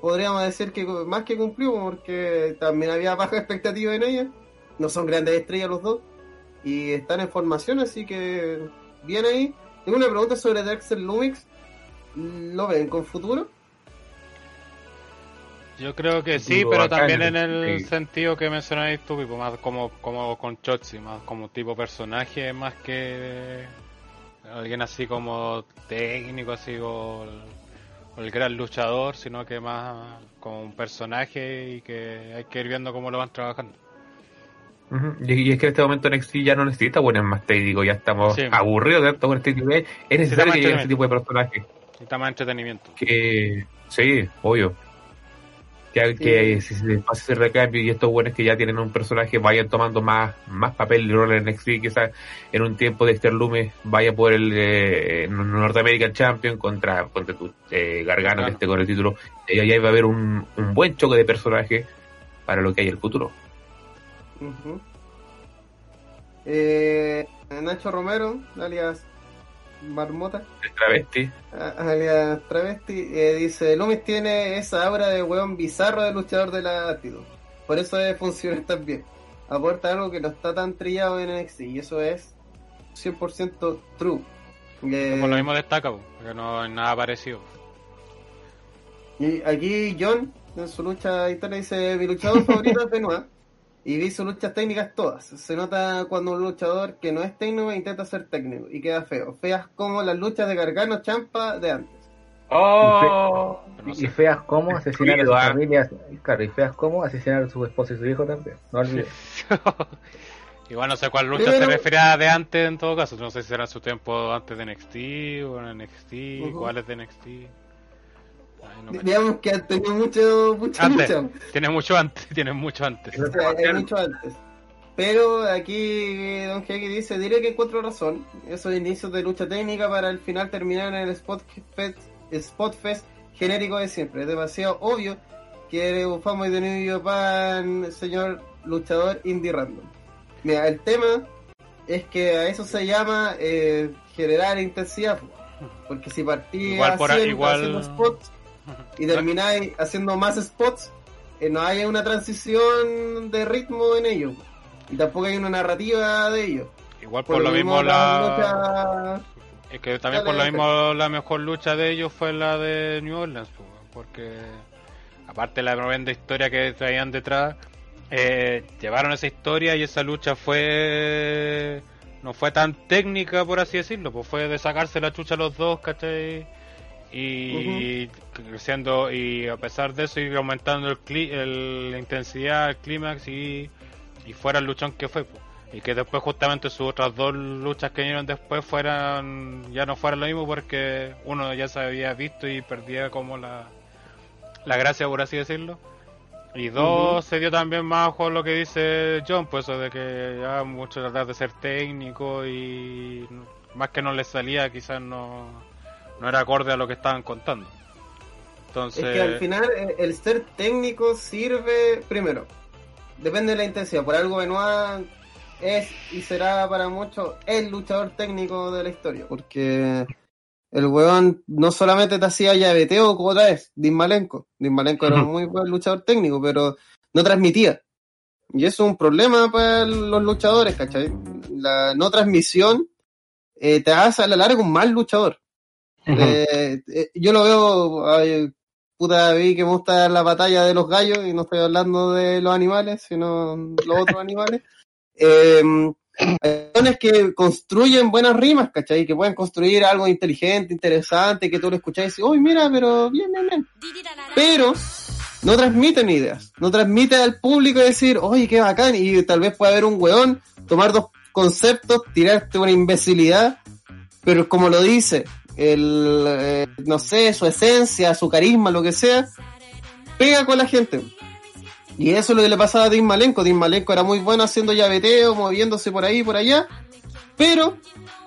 podríamos decir que más que cumplió, porque también había baja expectativa en ella. No son grandes estrellas los dos. Y están en formación, así que bien ahí. Tengo una pregunta sobre Dexter Lumix. ¿Lo ven con futuro? Yo creo que sí, pero bacán, también en el sí. sentido que mencionáis tú, Pipo, más como, como con Chotzi, más como tipo personaje, más que alguien así como técnico, así o el, gran luchador, sino que más como un personaje y que hay que ir viendo cómo lo van trabajando. Y, y es que en este momento NXT ya no necesita buenos más técnicos, ya estamos Sí. aburridos de este tipo de... Es necesario que llegue entretenimiento. tipo de personajes. Necesita más entretenimiento. Que, sí, obvio. Que, que si se pase ese recambio y estos buenos que ya tienen un personaje vayan tomando más, más papel y rol en NXT, quizás en un tiempo de Dexter Lumis vaya por el eh, North American Champion contra, contra tu eh, Gargano que esté con el título. Y ahí va a haber un, un buen choque de personajes para lo que hay en el futuro. Ujú. eh, Nacho Romero, alias Marmota. El travesti. A- alias Travesti, eh, dice, Loomis tiene esa aura de weón bizarro de luchador de la actitud. Por eso debe funcionar tan bien. Aporta algo que no está tan trillado en NXT y eso es 100% true. Eh, Por lo mismo destaca, po, porque no hay nada parecido. y aquí John, en su lucha historia, dice, mi luchador favorito es Benoit. Y vi sus luchas técnicas todas. Se nota cuando un luchador que no es técnico intenta ser técnico y queda feo. Feas como las luchas de Gargano Champa de antes. ¡Oh! No Y feas como asesinar a sus familias. Claro, y feas como asesinar a su esposa y su hijo también. No olvides. Igual no sé cuál lucha Primero- se refería de antes en todo caso. No sé si era su tiempo antes de NXT o en NXT, Ujú. cuál es de NXT. Ay, no me- Digamos que han tenido mucho, mucha Antes, lucha. tiene mucho antes, tiene mucho antes. O sea, es mucho antes. Pero aquí Don Hegi dice, diré que encuentro razón. Esos inicios de lucha técnica para al final terminar en el Spot Fest, Spot Fest genérico de siempre. Es demasiado obvio que eres un fanboy de New Japan, señor luchador indie random. Mira, el tema es que a eso se llama eh, generar intensidad. po. Porque si partís Igual por haciendo, igual- haciendo spots y termináis haciendo más spots, eh, no hay una transición de ritmo en ello. Y tampoco hay una narrativa de ello. Igual por, lo mismo la... lucha- Es que también por lo mismo la mejor lucha de ellos fue la de New Orleans. po. porque aparte de la tremenda historia que traían detrás, eh, llevaron esa historia y esa lucha fue no fue tan técnica por así decirlo, pues fue de sacarse la chucha a los dos, ¿cachai? Y creciendo y a pesar de eso ir aumentando el, cli- el- la intensidad, el clímax y, y fuera el luchón que fue. pues. Y que después justamente sus otras dos luchas que vinieron después fueran ya no fueran lo mismo porque uno ya se había visto y perdía como la, la gracia por así decirlo. Y dos, se dio también más con lo que dice John, pues eso de que ya mucho tratar de ser técnico y más que no les salía, quizás no, no era acorde a lo que estaban contando. Entonces, Es que al final eh, el ser técnico sirve, primero, depende de la intensidad. Por algo Benoit es y será para muchos el luchador técnico de la historia, porque el weón no solamente te hacía llaveteo como otra vez, Dismalenko. Dismalenko era un muy buen luchador técnico, pero no transmitía. Y eso es un problema para los luchadores, ¿cachai? La no transmisión eh, te hace a la larga un mal luchador. Eh, eh, yo lo veo, ay, puta, vi que me gusta la batalla de los gallos y no estoy hablando de los animales, sino los otros animales. Eh, hay que construyen buenas rimas, ¿cachai? Que pueden construir algo inteligente, interesante, que tú lo escuchás y dices, uy, mira, pero bien, bien, bien. Pero no transmiten ideas, no transmiten al público decir, oye, qué bacán, y tal vez puede haber un weón, tomar dos conceptos, tirarte una imbecilidad, pero como lo dice, el, eh, no sé, su esencia, su carisma, lo que sea, pega con la gente. Y eso es lo que le pasaba a Tim Malenko. Era muy bueno haciendo llaveteo, moviéndose por ahí, por allá, pero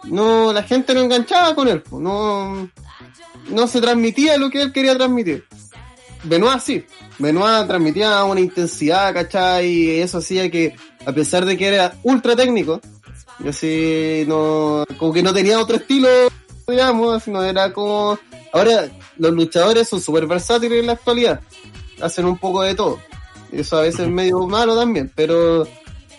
no, la gente no enganchaba con él, no, no se transmitía lo que él quería transmitir. Benoit sí, Benoit transmitía una intensidad, ¿cachai? Y eso hacía que, a pesar de que era ultra técnico, y así no, como que no tenía otro estilo, digamos, no era como, ahora los luchadores son súper versátiles en la actualidad, hacen un poco de todo, eso a veces es medio malo también, pero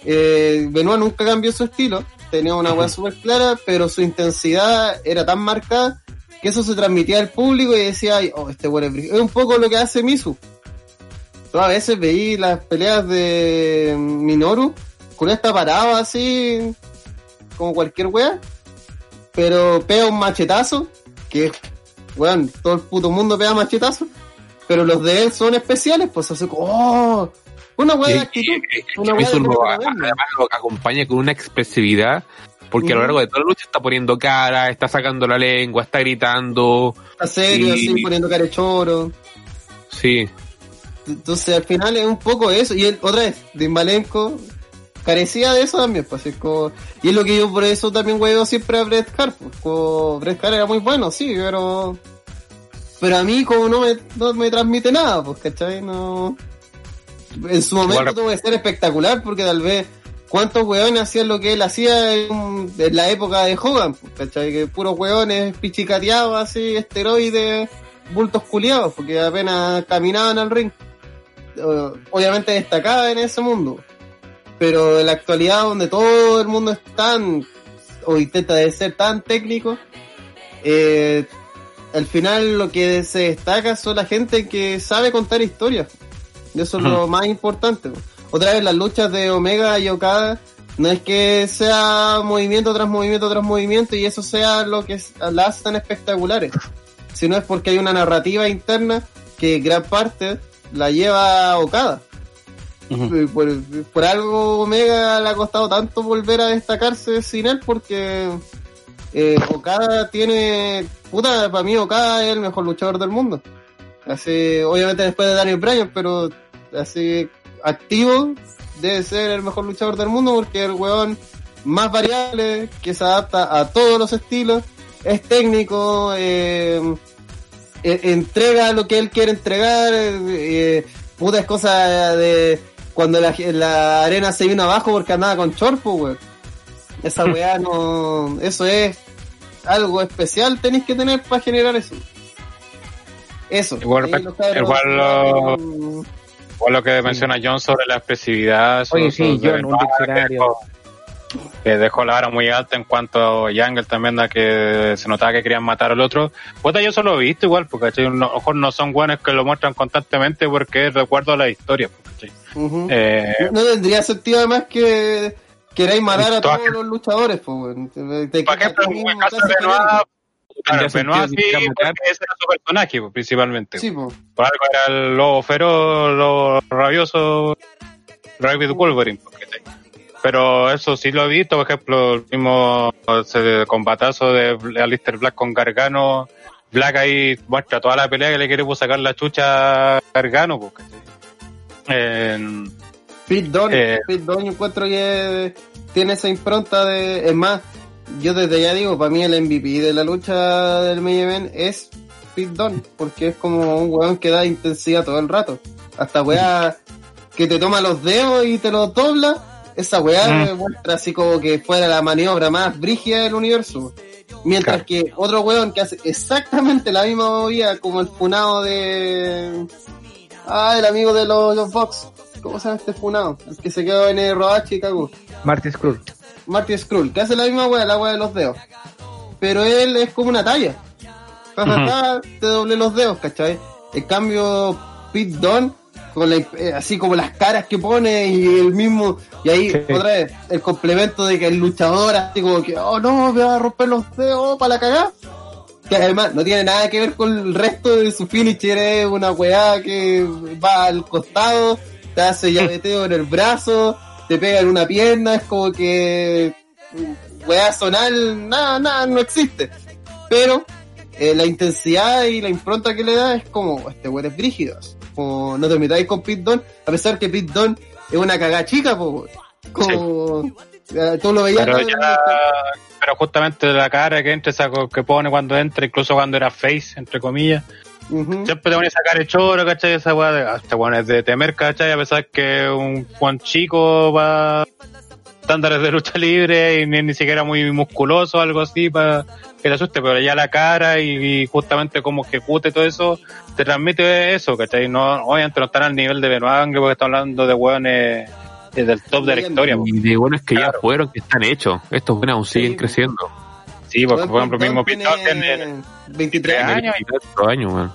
eh, Benoit nunca cambió su estilo, tenía una hueá súper clara, pero su intensidad era tan marcada que eso se transmitía al público y decía, Ay, oh, este bueno es brígido". Es un poco lo que hace Misu. Yo a veces veí las peleas de Minoru, con esta parada así, como cualquier wea, pero pega un machetazo, que, weón, todo el puto mundo pega machetazo, pero los de él son especiales, pues así como, oh, una de Y- actitud. y- una de lo- que además lo acompaña con una expresividad, porque a lo largo de toda la lucha está poniendo cara, está sacando la lengua, está gritando, Está serio, y- así, poniendo carechoro. sí. Entonces al final es un poco eso. Y él, otra vez, Dimbalenko carecía de eso también. Pues, es como- y es lo que yo por eso también huevo siempre a Bret Hart. Pues, como Bret Hart era muy bueno, sí, pero... Pero a mí como no me, no me transmite nada, pues, ¿cachai? No... En su momento Igual- tuvo que ser espectacular porque tal vez... ¿Cuántos hueones hacían lo que él hacía en, en la época de Hogan? Pues, ¿Cachai? Que puros hueones pichicateados así, esteroides, bultos culiados, porque apenas caminaban al ring obviamente destacada en ese mundo. Pero en la actualidad donde todo el mundo es tan, o intenta de ser tan técnico, eh, al final lo que se destaca son la gente que sabe contar historias. Eso es lo más importante. Otra vez las luchas de Omega y Okada, no es que sea movimiento tras movimiento tras movimiento y eso sea lo que las hace tan espectaculares, sino es porque hay una narrativa interna que gran parte la lleva Okada. Eh, Por, algo Omega le ha costado tanto volver a destacarse sin él porque eh, Okada tiene puta para mí Okada es el mejor luchador del mundo. Así obviamente después de Daniel Bryan pero así activo debe ser el mejor luchador del mundo porque el weón más variable que se adapta a todos los estilos es técnico eh, eh, entrega lo que él quiere entregar eh, eh, puta es cosa de cuando la, la arena se vino abajo porque andaba con chorpo, weón. Esa weá no. Eso es algo especial tenéis que tener para generar eso. Eso. Igual igual lo- Igual lo que menciona John sobre la expresividad. Oye, sí, John, un diccionario. que- dejó la vara muy alta en cuanto a Jungle también, a que se notaba que querían matar al otro. Puta, yo eso lo he visto igual, porque a lo mejor no son buenos que lo muestran constantemente porque recuerdo a la historia. Eh, No tendría sentido además que queráis matar a todos los luchadores, pues, en el caso de Benoit, claro, Benoit sí, porque ese era su personaje, pues, principalmente. Sí, pues. Por algo era el lobo feroz, lo rabioso, Rabbit Wolverine. ¿cachai? Pero eso sí lo he visto, por ejemplo, el mismo ese combatazo de Alistair Black con Gargano. Black ahí muestra toda la pelea que le quiere pues, sacar la chucha a Gargano. Pues, ¿cachai? En- Pete Dunne, Eh. Pete Dunne yo encuentro que tiene esa impronta de... Es más, yo desde ya digo, para mí el MVP de la lucha del main event es Pete Dunne, porque es como un weón que da intensidad todo el rato. Hasta weá que te toma los dedos y te los dobla, esa weá Mm. muestra así como que fuera la maniobra más brígida del universo. Mientras que otro weón que hace exactamente la misma movida como el funado de... Ah, el amigo de los, los Vox. ¿Cómo se llama este funado? El que se quedó en el rodaje y cagó. Marty Skrull. Marty Skrull, que hace la misma weá, la weá de los dedos. Pero él es como una talla. Te doble los dedos, ¿cachai? En cambio, Pete Dunne, con la, eh, así como las caras que pone y el mismo, y ahí Sí. otra vez, el complemento de que el luchador así como que, oh no, me va a romper los dedos para la cagada. Que además no tiene nada que ver con el resto de su finisher, es una weá que va al costado, te hace llaveteo en el brazo, te pega en una pierna, es como que weá zonal, nada, nada, no existe. Pero eh, la intensidad y la impronta que le da es como, este weón es brígido. Como, no te metáis con Pete Dunne, a pesar que Pete Dunne es una cagada chica, po, como, eh, tú lo veías. pero ¿no? ya, pero justamente la cara que entra, esa que pone cuando entra, incluso cuando era face, entre comillas, Ujú. siempre te pone esa cara de choro, ¿cachai? Esa weá de, ah, este weón es de temer, ¿cachai? A pesar que un Juan chico va estándares de lucha libre y ni, ni siquiera muy musculoso o algo así para que te asuste, pero ya la cara y, y justamente cómo ejecute todo eso, te transmite eso, ¿cachai? No, obviamente no están al nivel de Benoit, porque están hablando de weones eh, del top de la historia. Y de buenos que ya fueron, que están hechos. Estos buenos aún siguen Sí. creciendo. Sí, porque por ejemplo, el mismo Pitón tiene tiene 23 años. años.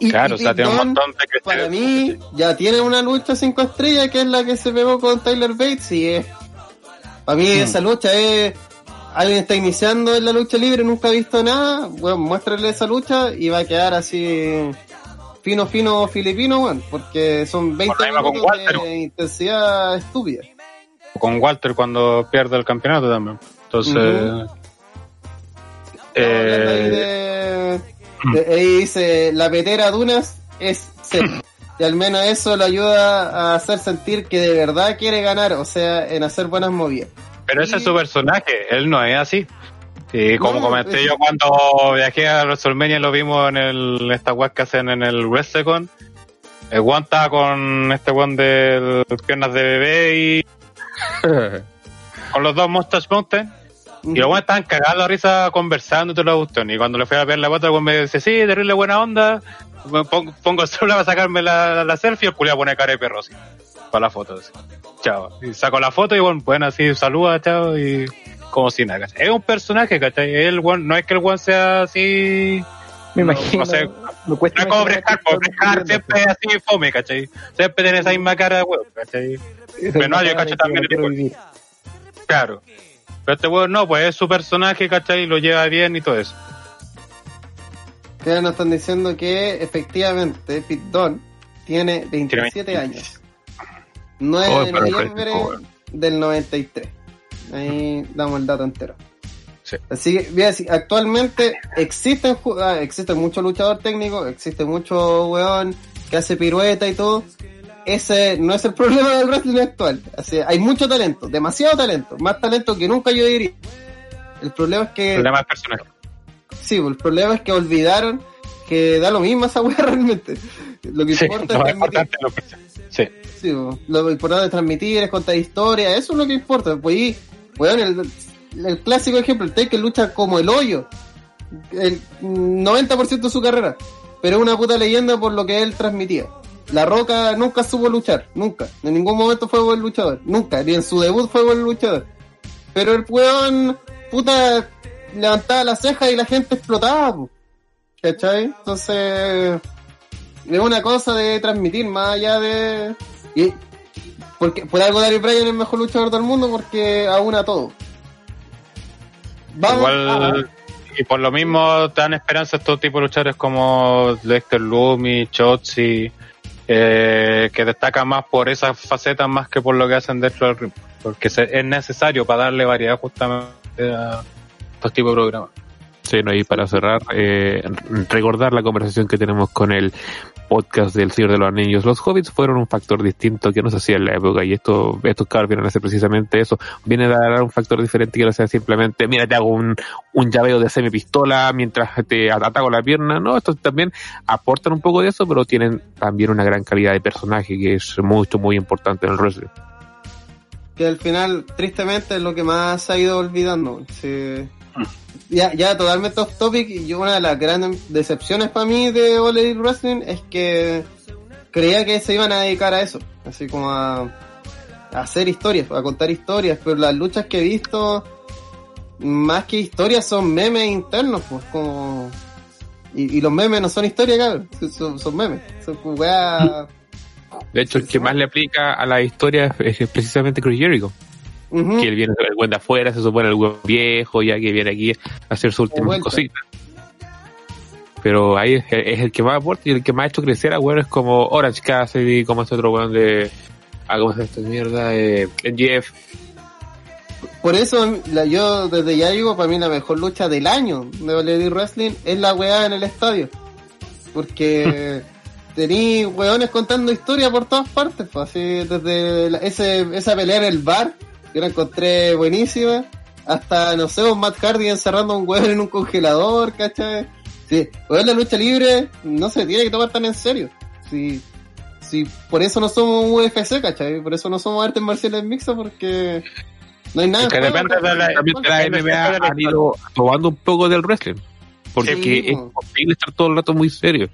Y, Claro, y o sea, tiene un montón de Para crecer. mí, ya tiene una lucha cinco estrellas que es la que se pegó con Tyler Bates y es. Para mí, Hmm. esa lucha es. Alguien está iniciando en la lucha libre, nunca ha visto nada. Bueno, muéstrale esa lucha y va a quedar así. Fino, fino filipino, porque son 20 Por la misma con minutos Walter. de intensidad estúpida. con Walter cuando pierde el campeonato también. Entonces, ahí eh, de- de- ahí dice, la petera Dunas es cero. Y al menos eso le ayuda a hacer sentir que de verdad quiere ganar, o sea, en hacer buenas movidas. pero ese es su personaje, él no es así. Y como No, comenté yo cuando viajé a WrestleMania lo vimos en el, esta web que hacen en el WrestleCon. El Juan estaba con este Juan de piernas de bebé y con los dos Mustache Mountain. Y los buenos estaban cagados de risa conversando y todo lo gustó. Y cuando le fui a ver la foto, el me dice, sí, terrible buena onda. Me pongo, pongo el celular para sacarme la, la selfie y el culiao pone cara de perro así. Para la foto. así. Chao. Y saco la foto y bueno, bueno así, saluda, chao. Y como si nada. Es un personaje, ¿cachai? El weón- no es que el one sea así. Me No, imagino. no sé. me cuesta No es como que porque siempre es así fome, ¿cachai? Siempre tiene esa misma cara de huevo, ¿cachai? Esa Benoit, yo cacho también no el. Claro. Pero este weón no, pues es su personaje, ¿cachai? Lo lleva bien y todo eso. Que nos están diciendo que efectivamente Pete Dunne tiene 27 Tiene años. 9 Oh, de pero noviembre del 93. Ahí damos el dato entero. Sí. Así que, voy a decir, actualmente existen, ah, existe mucho luchador técnico, existe mucho weón que hace pirueta y todo. Ese no es el problema del wrestling actual. Así, hay mucho talento, demasiado talento, más talento que nunca yo diría. El problema es que El problema del personaje. Sí, el problema es que olvidaron que da lo mismo esa weá realmente. Lo que Sí, importa lo es transmitir. importante es lo. Sí. Sí, lo importante es transmitir, es contar historias, eso es lo que importa. Pues weón, el, el clásico ejemplo, el Taker lucha como el hoyo. El 90% de su carrera. Pero es una puta leyenda por lo que él transmitía. La Roca nunca supo luchar, nunca. En ningún momento fue buen luchador, nunca. Ni en su debut fue buen luchador. pero el weón, puta, levantaba la ceja y la gente explotaba. ¿cachai? Entonces, es una cosa de transmitir más allá de... porque por algo Daniel Bryan es el mejor luchador del mundo porque aúna todo. Vamos Igual, y por lo mismo dan esperanza a estos tipos de luchadores como Dexter Lumi, Chotzi, eh, que destacan más por esas facetas más que por lo que hacen dentro del ring. Porque se- es necesario para darle variedad justamente a estos tipos de programas. Sí, no, y para cerrar, eh, recordar la conversación que tenemos con el podcast del Señor de los Anillos. Los hobbits fueron un factor distinto que no se hacía en la época y esto, estos cabros vienen a hacer precisamente eso. Vienen a dar un factor diferente que no sea simplemente, mira, te hago un, un llaveo de semipistola mientras te ataco la pierna. No, estos también aportan un poco de eso, pero tienen también una gran calidad de personaje que es mucho, muy importante en el wrestling. que al final, tristemente, es lo que más se ha ido olvidando. Sí. Ya, ya totalmente off topic, y una de las grandes decepciones para mí de All Elite Wrestling es que creía que se iban a dedicar a eso, así como a, hacer historias, a contar historias, pero las luchas que he visto, más que historias, son memes internos, pues como... Y, los memes no son historias, cabrón, son, memes, son weas... De hecho, el que más le aplica a la historia es precisamente Chris Jericho. Que él viene el buen de afuera, se supone el buen viejo, ya que viene aquí a hacer sus últimas cositas. Pero ahí es, es el que más aporta y el que más ha hecho crecer a weones como Orange Cassidy, como este otro weón de. Ah, ¿cómo llama esta mierda? Eh, Jeff. Por eso la- yo desde ya digo, para mí la mejor lucha del año de Elite Wrestling es la weá en el estadio. Porque tení weones contando historias por todas partes, pues, así desde la- ese, esa pelea en el bar, que la encontré buenísima, hasta, no sé, un Matt Hardy encerrando a un weón en un congelador, ¿cachai? Sí, weón, la lucha libre no se tiene que tomar tan en serio. Sí, sí, por eso no somos UFC, ¿cachai? Por eso no somos artes marciales mixtas, porque no hay nada. Es que depende de la- la NBA han ido tomando un poco del wrestling. Porque Sí, es po. imposible estar todo el rato muy serio.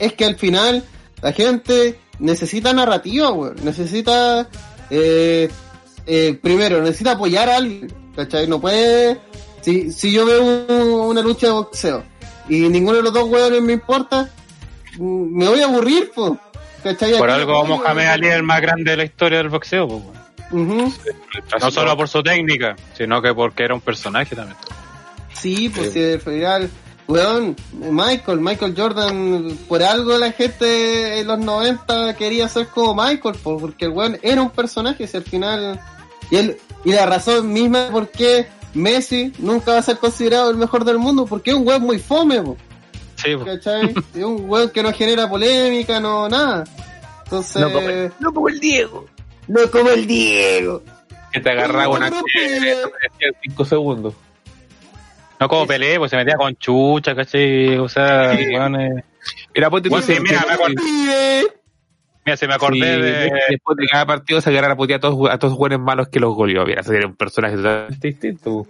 Es que al final la gente necesita narrativa, weón. Necesita, eh, eh, primero, necesita apoyar a alguien, ¿cachai? No puede... Si, si yo veo un- una lucha de boxeo y ninguno de los dos weones me importa, mm, me voy a aburrir, pues. ¿cachai? Por Aquí algo apoyo, Mohamed weón. Ali es el más grande de la historia del boxeo, pues. Ujú. no solo por su técnica, sino que porque era un personaje también. Sí, pues si al final, weón, Michael, Michael Jordan, por algo la gente en los 90 quería ser como Michael, po, porque el weón era un personaje, si al final, y, él, y la razón misma por qué Messi nunca va a ser considerado el mejor del mundo, porque es un weón muy fome, po, Sí. ¿cachai? es un weón que no genera polémica, no, nada. Entonces, No como el- no como el Diego. No como el Diego. Que te agarraba una No, en 5 segundos. No como peleé, pues se metía con chucha, ¿cachai? O sea, weón, eh, Mira, ponte tú Bueno, sí, mira, me acuerdo. mira, se me acordé Sí, de... Después de cada partido se agarra a putear a todos, a todos los jugadores malos que los goleó. Mira, ese era un personaje totalmente distinto.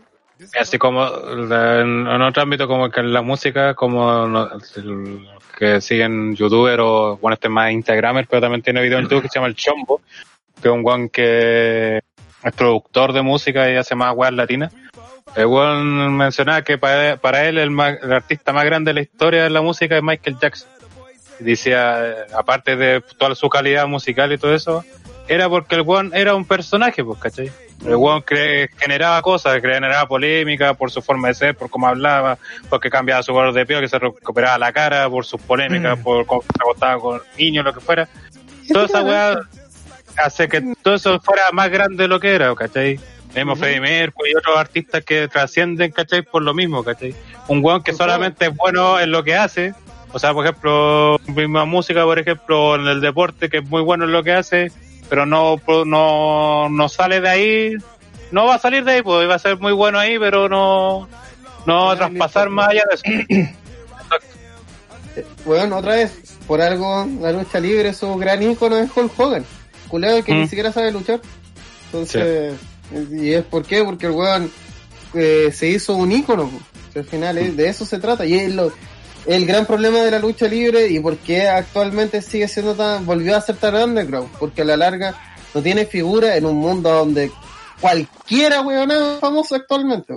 Así como la- en, en otro ámbito como que en la música, como el- que siguen youtuber o bueno este es más instagramer, pero también tiene video en YouTube que se llama El Chombo, que es un guan que es productor de música y hace más weas latinas. El weón mencionaba que para, para él el, más- el artista más grande de la historia de la música es Michael Jackson. Decía, eh, aparte de toda su calidad musical y todo eso, era porque el weón era un personaje, pues, ¿cachai? El cre- generaba cosas, generaba polémica por su forma de ser, por cómo hablaba, porque cambiaba su color de pelo, que se recuperaba la cara, por sus polémicas, por cómo se acostaba con niños, lo que fuera. Toda esa weá hace que todo eso fuera más grande de lo que era, ¿cachai? Vemos Freddie Mercury y otros artistas que trascienden, ¿cachai? Por lo mismo, ¿cachai? Un weón que solamente es bueno en lo que hace, o sea, por ejemplo, misma música, por ejemplo, en el deporte, que es muy bueno en lo que hace, pero no, no, no sale de ahí, no va a salir de ahí, pues va a ser muy bueno ahí, pero no, no va a traspasar más allá de eso. Bueno, otra vez, por algo la lucha libre, su gran ícono es Hulk Hogan. Culeo que Mm. ni siquiera sabe luchar. Entonces, y es por qué, porque el weón eh, se hizo un ícono. Si al final es- de eso se trata. Y es lo, el gran problema de la lucha libre y por qué actualmente sigue siendo tan, volvió a ser tan underground. Porque a la larga no tiene figura en un mundo donde cualquiera weón famoso actualmente.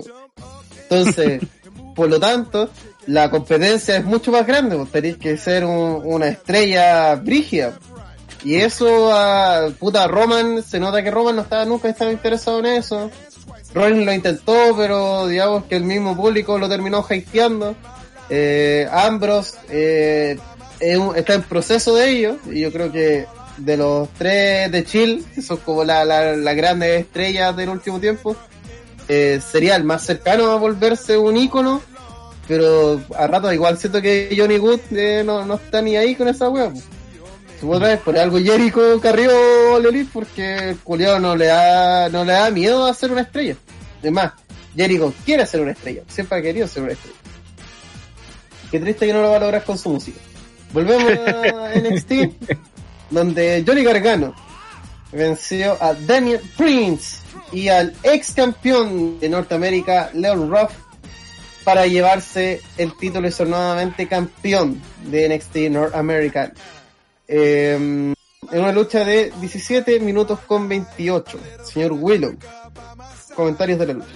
Entonces, por lo tanto, la competencia es mucho más grande, pues tenéis que ser un- una estrella brígida. Y eso a puta Roman, se nota que Roman no estaba nunca estaba interesado en eso. Rollins lo intentó, pero digamos que el mismo público lo terminó hateando. Eh, Ambrose eh, está en proceso de ello, y yo creo que de los tres de Chill, que son como la, la, las grandes estrellas del último tiempo, eh, sería el más cercano a volverse un ícono, pero a rato igual siento que Johnny Good eh, no, no está ni ahí con esa wea. pues. Tú otra vez por algo Jericho carrió Lelit porque el culiao no le da, no le da miedo a ser una estrella. Además, Jericho quiere ser una estrella, siempre ha querido ser una estrella. Qué triste que no lo va a lograr con su música. Volvemos a NXT, donde Johnny Gargano venció a Damian Prince y al ex campeón de Norteamérica, Leon Ruff, para llevarse el título y ser nuevamente campeón de NXT North America. En una lucha de 17 minutos con 28. Señor Willow, comentarios de la lucha.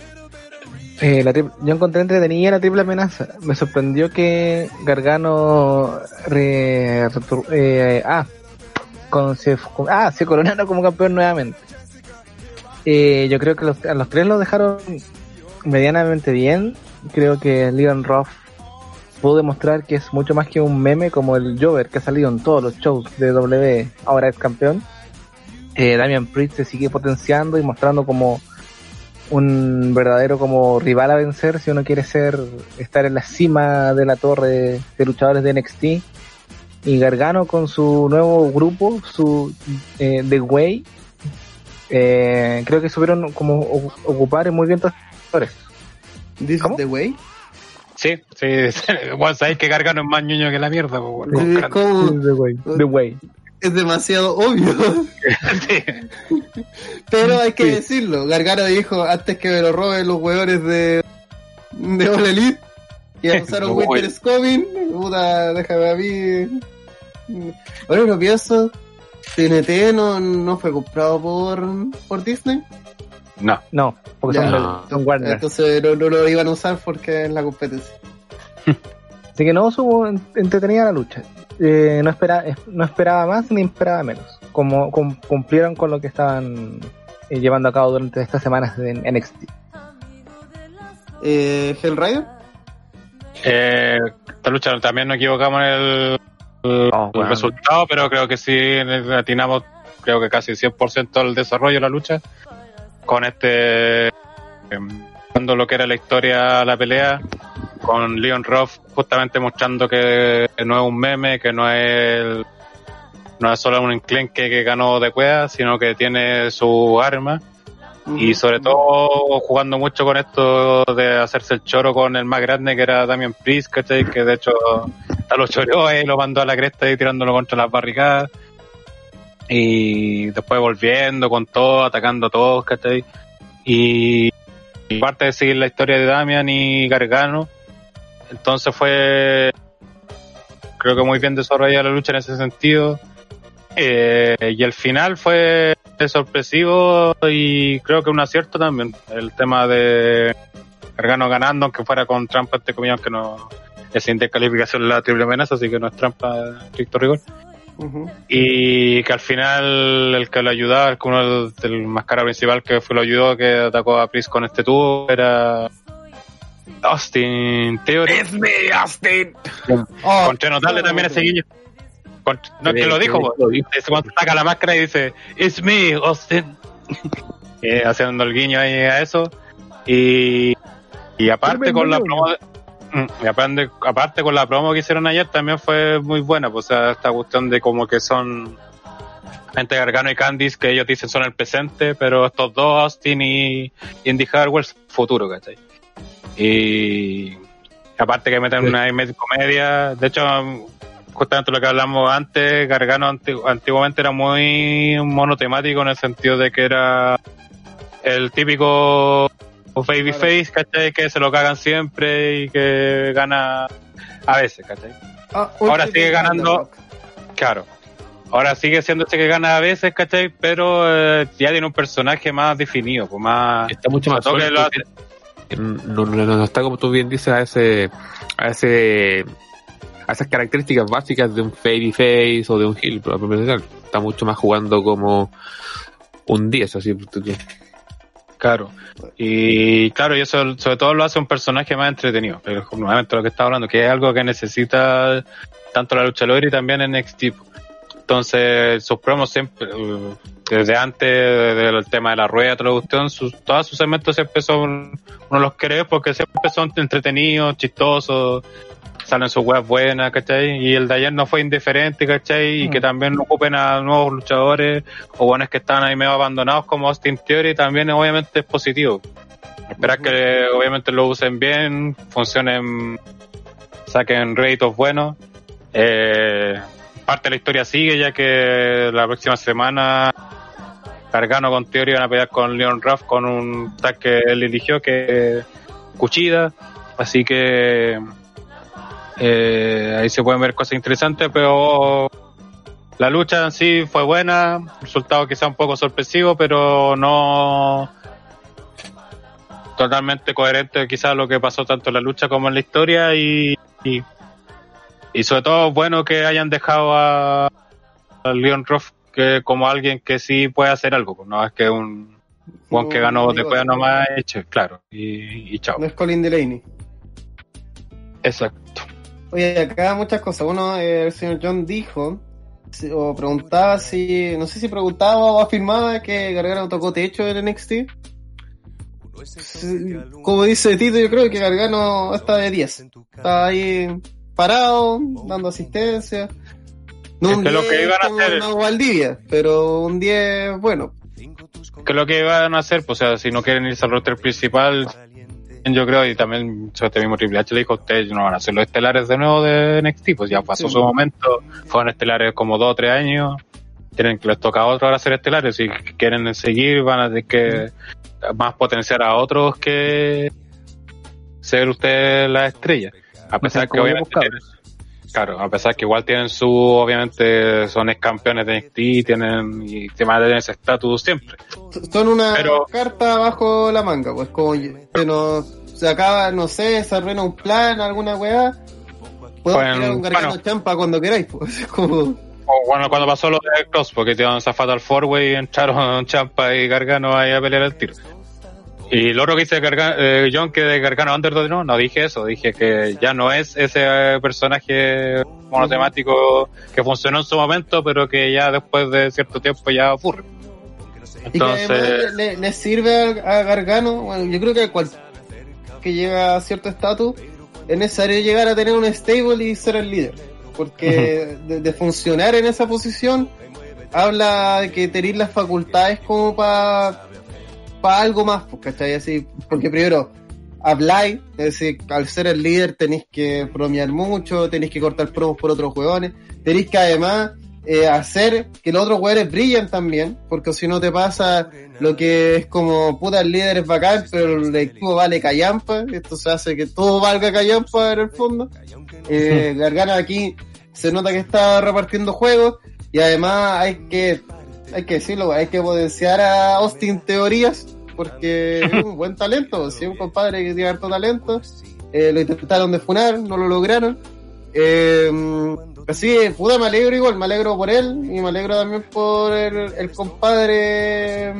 Eh, la yo encontré entretenida la triple amenaza. Me sorprendió que Gargano re- eh, ah, con, se, ah, coronaron como campeón nuevamente. Eh, yo creo que los, a los tres los dejaron medianamente bien. Creo que Leon Ruff pudo demostrar que es mucho más que un meme como el Jover que ha salido en todos los shows de W, ahora es campeón. Eh, Damian Priest se sigue potenciando y mostrando como un verdadero como rival a vencer si uno quiere ser estar en la cima de la torre de luchadores de NXT y Gargano con su nuevo grupo su eh, The Way eh, creo que supieron como ocupar muy bien todos los sectores. This the way. Sí, sí. Bueno, sabéis que Gargano es más ñoño que la mierda, pues. Es como- The Way The Way es demasiado obvio. Sí. Pero hay que Sí. decirlo. Gargano dijo antes que me lo roben los hueones de, de All Elite. Que usaron Los Winter hueones. is Coming. Puta, déjame a mí. Ahora lo pienso. TNT no, no fue comprado por, por Disney. No. no porque Ya. son, son Warner Entonces no, no lo iban a usar porque es la competencia. así que no en- entretenida la lucha Eh, no esperaba no esperaba más ni esperaba menos como cum- cumplieron con lo que estaban eh, llevando a cabo durante estas semanas en NXT Eh, Hellrider. Eh, esta lucha también nos equivocamos en el, el Oh, bueno. resultado, pero creo que sí atinamos, creo que casi 100% del desarrollo de la lucha. Con este, em, dando lo que era la historia, la pelea, con Leon Ruff justamente mostrando que no es un meme, que no es el- no es solo un enclenque que ganó de cueva, sino que tiene su arma y sobre todo jugando mucho con esto de hacerse el choro con el más grande que era Damian Priest, ¿cachai? Que de hecho lo choreó y lo mandó a la cresta y tirándolo contra las barricadas. Y después volviendo con todo, atacando a todos, ¿cachai? Y, y parte de seguir la historia de Damian y Gargano. Entonces fue, creo que muy bien desarrollada la lucha en ese sentido. Eh, y el final fue sorpresivo y creo que un acierto también. El tema de Gargano ganando, aunque fuera con trampa, este comillas, que no es sin descalificación la triple amenaza, así que no es trampa estricto rigor. Y que al final el que lo ayudaba, el que uno del, del máscara principal que fue lo ayudó, que atacó a Priest con este tubo, era Austin Theory. Es mi Austin. Oh, notarle también ese guiño. Con- no es que lo dijo. Dice cuando saca la máscara y dice, It's me, Austin. Eh, haciendo el guiño ahí a eso. Y, y aparte con la promo, de- y aparte, aparte con la promo que hicieron ayer también fue muy buena, pues o sea, esta cuestión de como que son gente Gargano y Candice que ellos dicen son el presente, pero estos dos, Austin y Indy Hardware, futuro, ¿cachai? Y aparte que meten una med- comedia, de hecho, justamente lo que hablamos antes, Gargano anti- antiguamente era muy monotemático en el sentido de que era el típico babyface, ¿cachai? Que se lo cagan siempre y que gana a veces, ¿cachai? Ah, Ahora sigue ganando. Claro. Ahora sigue siendo ese que gana a veces, ¿cachai? Pero eh, ya tiene un personaje más definido, pues más... Está mucho más sólido. No, no, no está como tú bien dices a ese, a ese, a esas características básicas de un Fairy Face o de un Hill, pero está mucho más jugando como un 10, así. Claro. Y claro, y eso sobre todo lo hace un personaje más entretenido. Pero nuevamente lo que estaba hablando, que es algo que necesita tanto la lucha libre y también en NXT. Entonces, sus promos siempre, uh, desde antes del tema de la rueda, cuestión, sus, todos sus segmentos siempre son, uno los cree porque siempre son entretenidos, chistosos, salen sus weas buenas, ¿cachai? Y el de ayer no fue indiferente, ¿cachai? Y que también ocupen a nuevos luchadores o buenos que están ahí medio abandonados como Austin Theory también obviamente es positivo. Esperar que obviamente lo usen bien, funcionen, saquen réditos buenos. Eh, parte de la historia sigue ya que la próxima semana Gargano con Theory van a pelear con Leon Ruff con un tag que él eligió que Cuchida. Así que eh, ahí se pueden ver cosas interesantes, pero la lucha en sí fue buena, resultado quizá un poco sorpresivo, pero no totalmente coherente quizá lo que pasó tanto en la lucha como en la historia y, y, y sobre todo bueno que hayan dejado a, a Leon Ruff que como alguien que sí puede hacer algo, pues, no es que un Juan que ganó después nomás hecho, claro, y, y chao. No es Colin Delaney. Exacto. Oye, acá muchas cosas. Uno, eh, el señor John dijo, o preguntaba si, no sé si preguntaba o afirmaba que Gargano tocó techo en NXT. Como dice Tito, yo creo que Gargano está de 10. Está ahí parado, dando asistencia. No un que lo 10 que iban a hacer- Valdivia, pero un 10 bueno. que lo que iban a hacer, pues, o sea, si no quieren irse al roster principal, yo creo, y también sobre este mismo Triple H le dijo, ustedes no van a ser los estelares de nuevo de NXT, pues ya pasó Sí. su momento, fueron estelares como dos o tres años, tienen que les toca a otros ahora ser estelares, si quieren seguir van a tener que más potenciar a otros que ser usted la estrella. A pesar que como obviamente buscados. tienen- Claro, a pesar que igual tienen su, obviamente son ex campeones de NXT, tienen, y se van a tener ese estatus siempre. Son una Pero- carta bajo la manga, pues como que no se acaba, no sé, se arruina un plan, alguna weá. Puedo tirar un gargano bueno. champa cuando queráis, pues. Es como, bueno, cuando pasó lo de Cross, porque tiraron esa Fatal Four Way y entraron Champa y Gargano ahí a pelear el tiro. Y lo otro que dice Garga- eh, John, que de Gargano Underdog, no, no dije eso, dije que ya no es ese personaje monotemático que funcionó en su momento, pero que ya después de cierto tiempo ya ocurre. y que además Entonces, le, le sirve a, a Gargano, bueno, yo creo que cual que llega a cierto estatus, es necesario llegar a tener un stable y ser el líder. Porque de, de funcionar en esa posición, habla de que tenéis las facultades como para pa algo más, pues, ¿cachai? Así, porque primero, habláis, es decir, al ser el líder tenéis que bromear mucho, tenéis que cortar promos por otros hueones, tenéis que además eh, hacer que los otros hueones brillen también, porque si no te pasa lo que es como, puta, el líder es bacán, pero el equipo vale callampa, esto se hace que todo valga callampa en el fondo. Eh, aquí se nota que está repartiendo juegos y además hay que hay que decirlo, hay que potenciar a Austin Teorías porque es un buen talento, si es un compadre que tiene harto talento, eh, lo intentaron defunar, no lo lograron. Eh, así puta, me alegro igual, me alegro por él y me alegro también por el, el compadre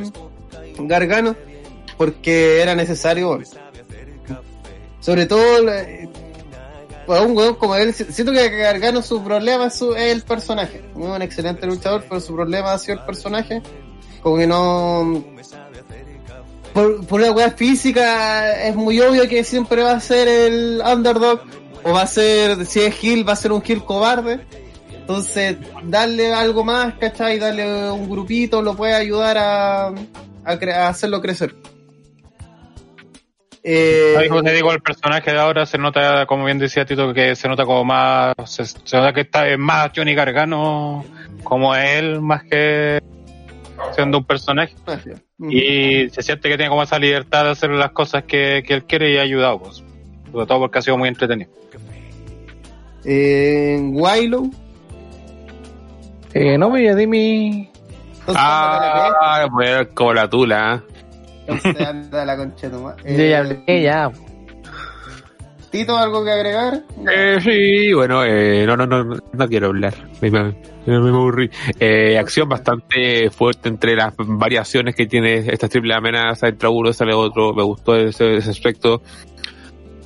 Gargano, porque era necesario. Sobre todo, para un weón como él, si- siento que Gargano su problema es, el personaje. Un excelente luchador, pero su problema ha sido el personaje. Como que no. Por, por una weá física, es muy obvio que siempre va a ser el underdog. O va a ser, si es Hill, va a ser un Hill cobarde. Entonces, darle algo más, ¿cachai? Darle un grupito, lo puede ayudar a, a, cre- a hacerlo crecer. Eh, como te digo, el personaje de ahora se nota, como bien decía Tito, que se nota como más, se, se nota que está es más Johnny Gargano como él, más que siendo un personaje. gracias. Y se siente que tiene como esa libertad de hacer las cosas que, que él quiere y ha ayudado, pues. Sobre todo porque ha sido muy entretenido. en Willow Eh, no, pues ya di mi. Ah, bueno, como la tula. Entonces, anda la concha de tu ma- Yo ya hablé, ya. Tito, ¿algo que agregar? Eh, sí, bueno, eh, no, no, no, no quiero hablar. Me, me, me aburrí. Eh, acción bastante fuerte entre las variaciones que tiene esta triple amenaza. Entra uno, sale otro. Me gustó ese, ese aspecto.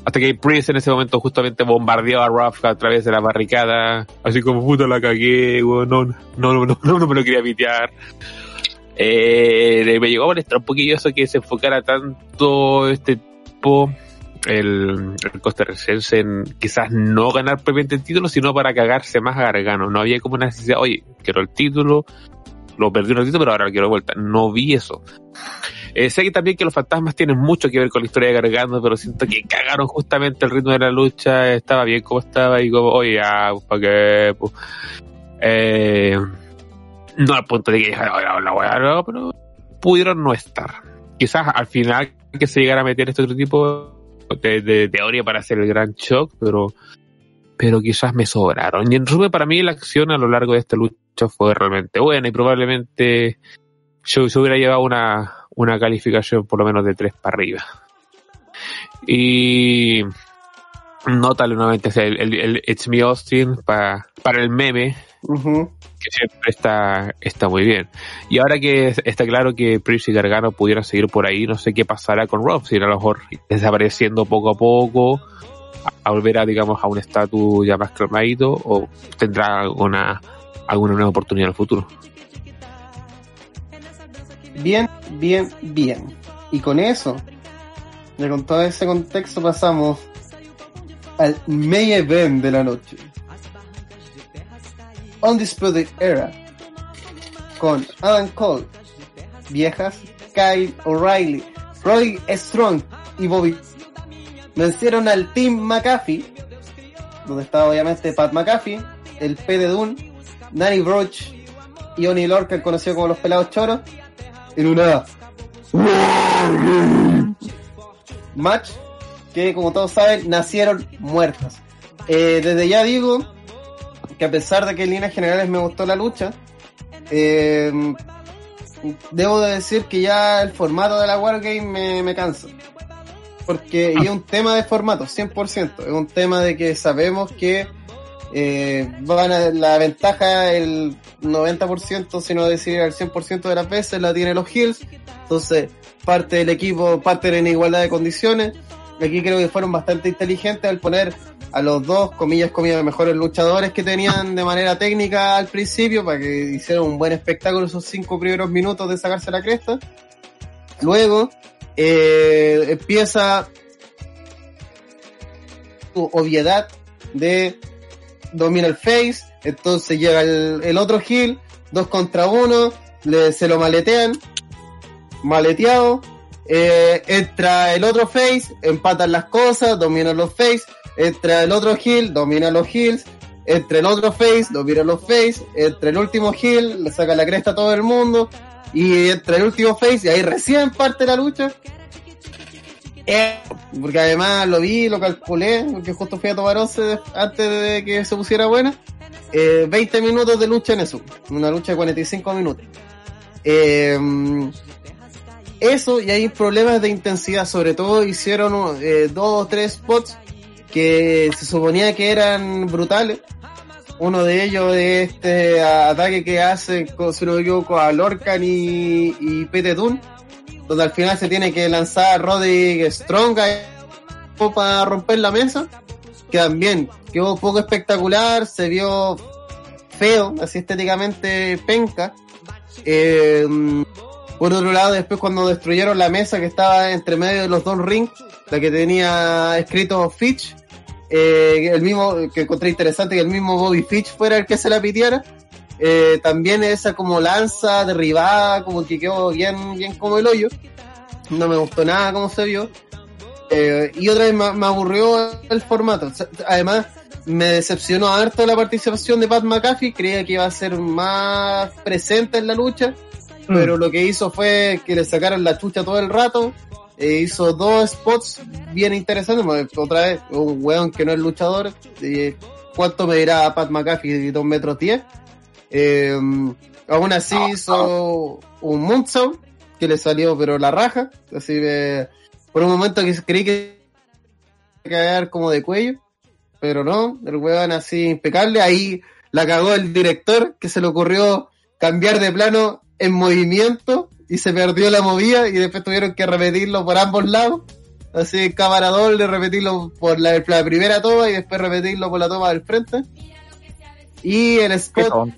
Hasta que Priest en ese momento justamente bombardeó a Ruff a través de la barricada. Así como puta la cagué, no, no, no, no, no me lo quería pitear. Eh, me llegó a molestar un poquillo eso que se enfocara tanto este tipo, el, el costarricense, en quizás no ganar propiamente el título, sino para cagarse más a Gargano. No había como una necesidad, oye, quiero el título, lo perdí un ratito, pero ahora lo quiero de vuelta. No vi eso. Eh, sé que también que los fantasmas tienen mucho que ver con la historia de Gargano, pero siento que cagaron justamente el ritmo de la lucha, estaba bien como estaba y como, oye, ya, ¿para qué? Pues, eh, no al punto de que dije, "Oye, la weá, no, pero pudieron no estar. Quizás al final que se llegara a meter este otro tipo de, teoría para hacer el gran shock, pero pero quizás me sobraron. Y en resumen, para mí la acción a lo largo de esta lucha fue realmente buena y probablemente yo, yo hubiera llevado una, una calificación por lo menos de 3 para arriba. Y nótale nuevamente el, el, el It's Me Austin pa- para el meme, Ujú. que siempre está, está muy bien. Y ahora que está claro que Priest y Gargano pudieran seguir por ahí, no sé qué pasará con Rob, si a lo mejor desapareciendo poco a poco, a, a volver a, digamos, a un estatus ya más calmadito, o tendrá alguna, alguna nueva oportunidad en el futuro. Bien, bien, bien. Y con eso, y con todo ese contexto pasamos al main event de la noche. Undisputed Era. Con Adam Cole, Viejas, Kyle O'Reilly, Roy Strong y Bobby. Vencieron al Team McAfee, donde estaba obviamente Pat McAfee, el P de Dune, Danny Broch y Oni Lorca, conocido como los pelados choros, en una match que como todos saben nacieron muertas. Eh, desde ya digo que a pesar de que en líneas generales me gustó la lucha, eh, debo de decir que ya el formato de la Wargame me, me cansa. Porque y es un tema de formato, 100%. Es un tema de que sabemos que eh, van a, la ventaja el 90%, si no decir el 100% de las veces la tiene los Hills. Entonces, parte del equipo parten en igualdad de condiciones. Aquí creo que fueron bastante inteligentes al poner a los dos, comillas, comillas, mejores luchadores que tenían de manera técnica al principio para que hicieran un buen espectáculo esos cinco primeros minutos de sacarse la cresta. Luego, eh, empieza su obviedad de domina el face, entonces llega el, el otro heel, dos contra uno, se lo maletean, maleteado, eh, entra el otro face, empatan las cosas, dominan los face, entra el otro heel, domina los heels, entra el otro face, domina los face, entra el último heel, le saca la cresta a todo el mundo, y entra el último face, y ahí recién parte la lucha. Eh, porque además lo vi, lo calculé, porque justo fui a tomar once antes de que se pusiera buena. Eh, 20 minutos de lucha en eso, una lucha de 45 minutos. Eh, eso y hay problemas de intensidad, sobre todo hicieron eh, dos o tres spots que se suponía que eran brutales. Uno de ellos es este ataque que hace, si no me equivoco, a Lorcan y, y Pete Dunne donde al final se tiene que lanzar Roddy Strong para romper la mesa, que también quedó poco espectacular, se vio feo, así estéticamente penca. Eh, por otro lado, después cuando destruyeron la mesa que estaba entre medio de los dos rings, la que tenía escrito Fitch, eh, el mismo, que encontré interesante que el mismo Bobby Fitch fuera el que se la pitiera. Eh, también esa como lanza derribada, como que quedó bien, bien como el hoyo. No me gustó nada como se vio. Eh, y otra vez me, me, aburrió el formato. Además, me decepcionó harto la participación de Pat McAfee. Creía que iba a ser más presente en la lucha. Mm. Pero lo que hizo fue que le sacaron la chucha todo el rato. Eh, hizo dos spots bien interesantes. Otra vez, un weón que no es luchador. ¿Cuánto me dirá Pat McAfee? ¿Dos metros diez? Eh, aún así hizo un moonsault que le salió pero la raja, así de, por un momento que creí que iba a caer como de cuello, pero no, el weón así impecable, ahí la cagó el director que se le ocurrió cambiar de plano en movimiento y se perdió la movida y después tuvieron que repetirlo por ambos lados. Así cámara doble, repetirlo por la, la primera toma y después repetirlo por la toma del frente. Y el spot,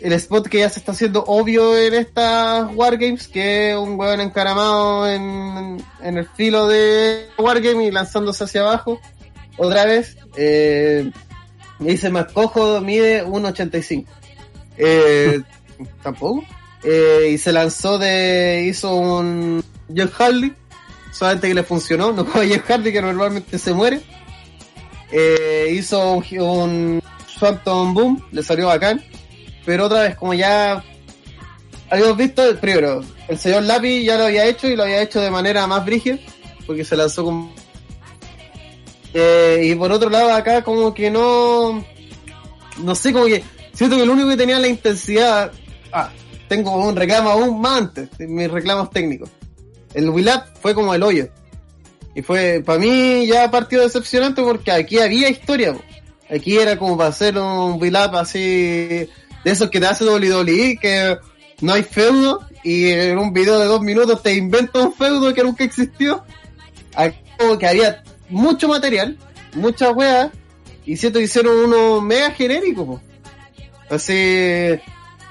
el spot que ya se está haciendo obvio en estas Wargames, que es un hueón encaramado en, en el filo de Wargame y lanzándose hacia abajo. Otra vez, eh, dice más cojo, mide 1.85. Eh, tampoco. Eh, y se lanzó de, hizo un Jeff Hardy, solamente que le funcionó, no como Jeff Hardy que normalmente se muere. Eh, hizo un, un Phantom Boom, le salió bacán. Pero otra vez, como ya habíamos visto, primero, el señor Lápiz ya lo había hecho y lo había hecho de manera más brígida, porque se lanzó con... Eh, y por otro lado, acá como que no... No sé, como que siento que lo único que tenía la intensidad... Ah, tengo un reclamo aún más antes, mis reclamos técnicos. El Willap fue como el hoyo. Y fue, para mí, ya partido decepcionante porque aquí había historia. Aquí era como para hacer un build-up así, de esos que te hace WWE, que no hay feudo, y en un video de dos minutos te inventa un feudo que nunca existió. Aquí como que había mucho material, muchas weas, y siento que hicieron uno mega genérico. Así,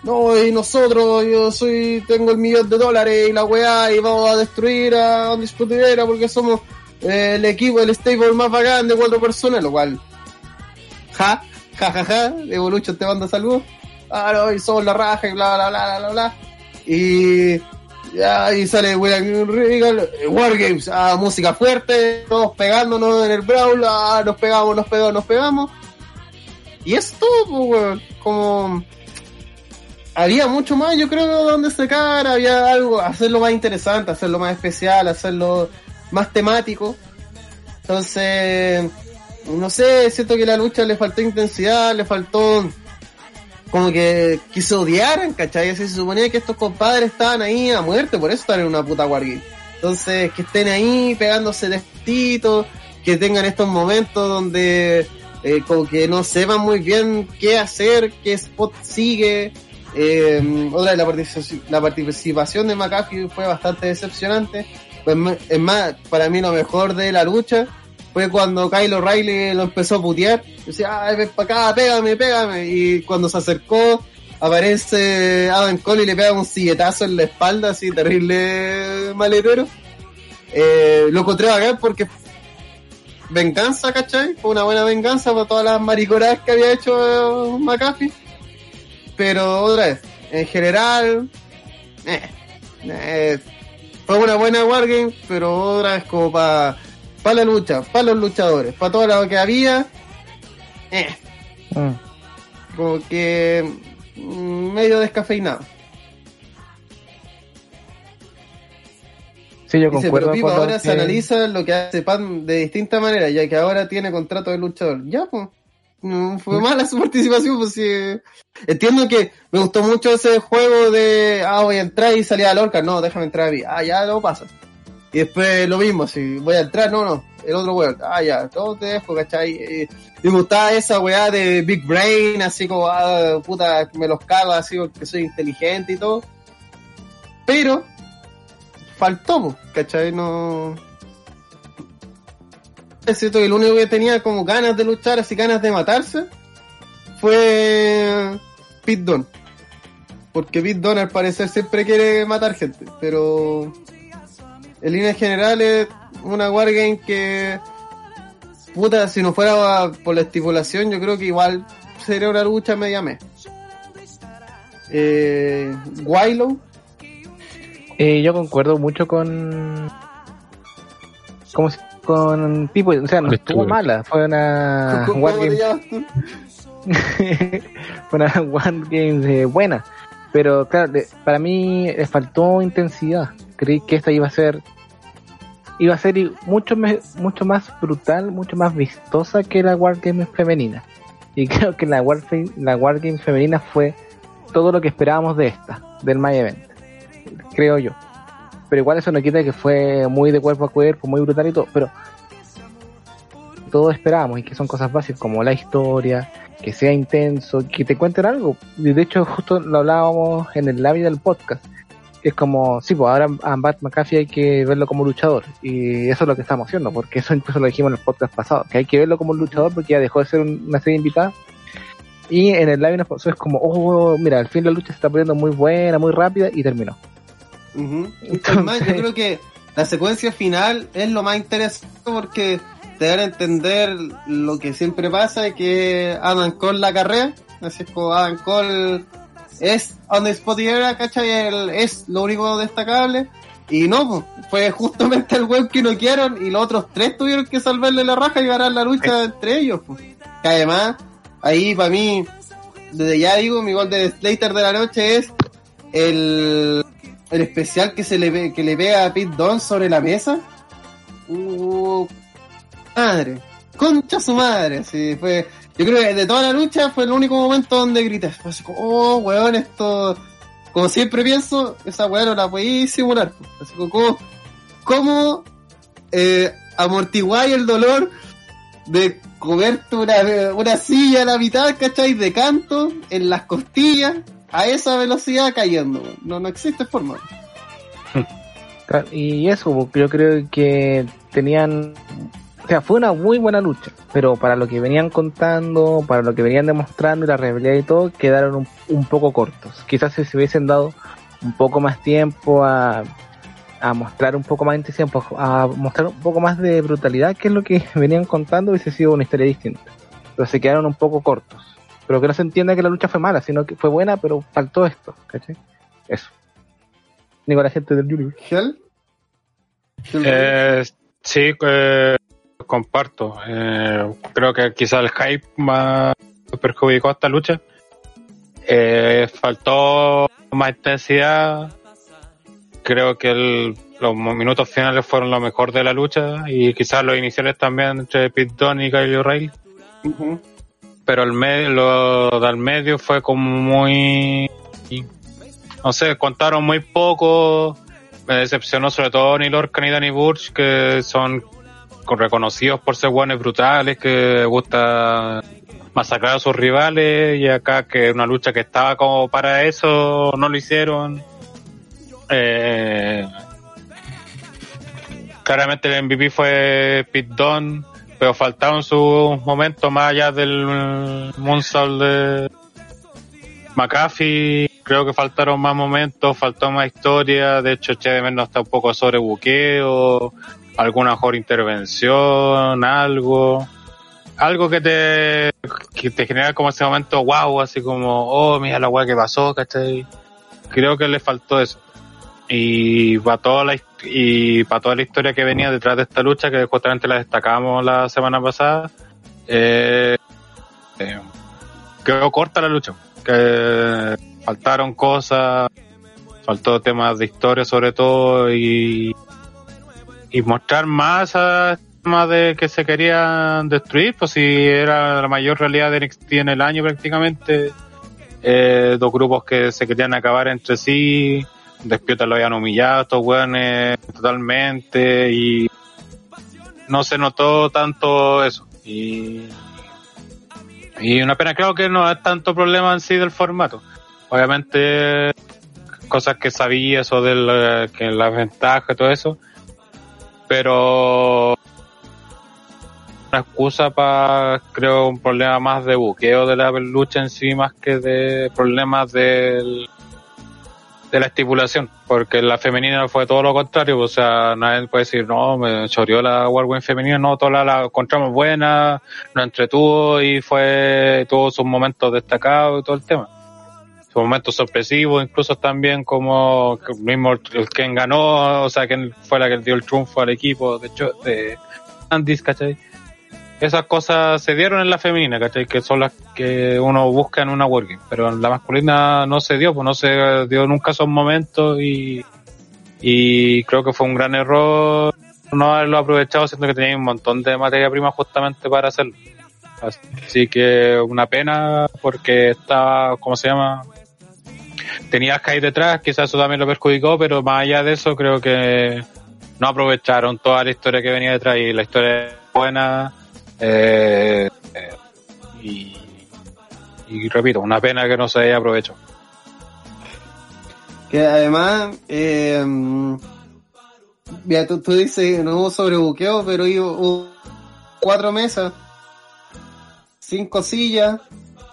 no, y nosotros, yo soy, tengo el millón de dólares y la weá, y vamos a destruir a Undisputed Era porque somos eh, el equipo, el stable más bacán de cuatro personas, lo cual, ja, ja, ja, ja, Evolution te manda saludos, ah, no, y somos la raja y bla, bla, bla, bla, bla, y ya, y sale William Regal, eh, Wargames, ah, música fuerte, todos pegándonos en el brawl, ah, nos pegamos, nos pegamos, nos pegamos, y es todo, pues, como había mucho más, yo creo, donde sacar, había algo, hacerlo más interesante, hacerlo más especial, hacerlo más temático. Entonces, no sé, siento que la lucha le faltó intensidad, le faltó como que, se odiaran, ¿cachai? Así se suponía que estos compadres estaban ahí a muerte, por eso están en una puta wargame. Entonces, que estén ahí pegándose destitos, que tengan estos momentos donde eh, como que no sepan muy bien qué hacer, qué spot sigue. Eh, otra vez, la participación, de McAfee fue bastante decepcionante. Pues, es más, para mí lo mejor de la lucha fue cuando Kyle O'Reilly lo empezó a putear. Decía, ay, para acá, pégame, pégame. Y cuando se acercó, aparece Adam Cole y le pega un silletazo en la espalda, así terrible maletero. Eh, lo encontré bacán porque venganza, ¿cachai? Fue una buena venganza por todas las maricoradas que había hecho eh, McAfee. Pero otra vez, en general, eh, eh, fue una buena Wargame, pero otra vez como para pa la lucha, para los luchadores, para todo lo que había, eh, Mm. como que mm, medio descafeinado. Sí, yo Dice, concuerdo pero lo ahora se que- analiza lo que hace Pan de distinta manera, ya que ahora tiene contrato de luchador. Ya, pues. No fue mala su participación, pues sí. Entiendo que me gustó mucho ese juego de, ah, voy a entrar y salía a Lorca. No, déjame entrar a mí. Ah, ya, lo pasa. Y después lo mismo, si voy a entrar, no, no, el otro weón. Ah, ya, todo te dejo, ¿cachai? Me gustaba esa weá de Big Brain, así como, ah, puta, me los cago así porque soy inteligente y todo. Pero, faltó, po, ¿cachai? No. Es cierto que el único que tenía como ganas de luchar, así ganas de matarse, fue Pete Dunne. Porque Pete Dunne al parecer siempre quiere matar gente, pero en líneas generales, una wargame que, puta, si no fuera por la estipulación, yo creo que igual sería una lucha media mes. Eh, Willow, Eh, yo concuerdo mucho con. ¿Cómo se Con Pipo. O sea, no estuvo mala. Fue una. ¿cómo te Wargame llamas tú? fue una One Game eh, buena. Pero claro, para mí le faltó intensidad. Creí que esta iba a ser iba a ser mucho me- mucho más brutal, mucho más vistosa que la Wargame femenina. Y creo que la Wargame, la Wargame femenina fue todo lo que esperábamos de esta, del My Event, creo yo. Pero igual eso no quita que fue muy de cuerpo a cuerpo, muy brutal y todo, pero todos esperábamos y que son cosas básicas como la historia, que sea intenso, que te cuenten algo. De hecho, justo lo hablábamos en el labio del podcast. Es como, sí, pues ahora a Bat McAfee hay que verlo como luchador. Y eso es lo que estamos haciendo, porque eso incluso lo dijimos en el podcast pasado, que hay que verlo como un luchador porque ya dejó de ser una serie invitada. Y en el live es como, oh, mira, al fin la lucha se está poniendo muy buena, muy rápida y terminó. Entonces... yo creo que la secuencia final es lo más interesante porque te dan a entender lo que siempre pasa, que Adam Cole la carrera, así es como Adam Cole es on the spot era, ¿cachai? es lo único destacable. Y no, fue justamente el web que no quieren y los otros tres tuvieron que salvarle la raja y ganar la lucha entre ellos. Que además, ahí para mí, desde ya digo, mi gol de Slater de la noche es el, el especial que se le ve, que le pega a Pete Dunne sobre la mesa. Uh, madre. Concha su madre. Sí, fue. Yo creo que de toda la lucha fue el único momento donde grité. Fue así como, oh, weón, esto. Como siempre pienso, esa weón no la podéis simular. Así como, ¿cómo eh, amortiguáis el dolor de comerte una, una silla a la mitad, ¿cachai? De canto, en las costillas, a esa velocidad cayendo. No, no existe forma. Y eso, yo creo que tenían o sea, fue una muy buena lucha, pero para lo que venían contando, para lo que venían demostrando y la realidad y todo, quedaron un, poco cortos. Quizás si se hubiesen dado un poco más tiempo a, a mostrar un poco más de intensidad, a mostrar un poco más de brutalidad, que es lo que venían contando, hubiese sido una historia distinta. Pero se quedaron un poco cortos. Pero que no se entienda que la lucha fue mala, sino que fue buena, pero faltó esto, ¿cachai? Eso. Ni con la gente del Junior. Eh, sí, eh, comparto. Eh, creo que quizá el hype más perjudicó esta lucha. Eh, faltó más intensidad. Creo que los minutos finales fueron lo mejor de la lucha y quizás los iniciales también entre Pete Dunne y Kyle O'Reilly. Pero el medio, lo del medio fue como muy, no sé, contaron muy poco. Me decepcionó sobre todo ni Lorcan ni Danny Burch, que son reconocidos por ser buenos brutales, que gusta masacrar a sus rivales y acá que una lucha que estaba como para eso no lo hicieron. Eh, claramente el MVP fue Pete Dunne, pero faltaron sus momentos más allá del Moonsault de McAfee. Creo que faltaron más momentos, faltó más historia. De hecho, Che no está un poco sobre buqueo alguna mejor intervención, algo, algo que te, que te genera como ese momento wow, así como, oh, mira la weá que pasó, ¿cachai? Creo que le faltó eso. Y para toda la, y para toda la historia que venía detrás de esta lucha, que justamente la destacamos la semana pasada, eh, eh, quedó corta la lucha, que faltaron cosas, faltó temas de historia sobre todo y y mostrar más a temas de que se querían destruir, pues si era la mayor realidad de NXT en el año prácticamente, eh, dos grupos que se querían acabar entre sí, Despierta lo habían humillado, estos weones totalmente y no se notó tanto eso. Y, y una pena, creo que no es tanto problema en sí del formato. Obviamente, cosas que sabías o de la, que las ventajas y todo eso, pero una excusa para, creo, un problema más de buqueo de la lucha en sí, más que de problemas del, de la estipulación, porque la femenina fue todo lo contrario, o sea, nadie puede decir, no, me choreó la Warwing femenina, no, toda la, encontramos buena, nos entretuvo y fue, tuvo sus momentos destacados y todo el tema momentos sorpresivos, incluso también como el mismo el quien ganó, o sea, quien fue la que dio el triunfo al equipo, de hecho, de Andis, ¿cachai? Esas cosas se dieron en la femenina, ¿cachai? Que son las que uno busca en una working, pero en la masculina no se dio, pues no se dio nunca esos momentos y, y creo que fue un gran error no haberlo aprovechado, siendo que tenía un montón de materia prima justamente para hacerlo. Así que una pena porque estaba, ¿cómo se llama? tenía Sky detrás, quizás eso también lo perjudicó, pero más allá de eso creo que no aprovecharon toda la historia que venía detrás y la historia buena. Eh, eh, y, y repito, una pena que no se haya aprovechado. Que además, eh, mira, tú, tú dices, no hubo sobrebuqueo, pero hubo, cuatro mesas, cinco sillas,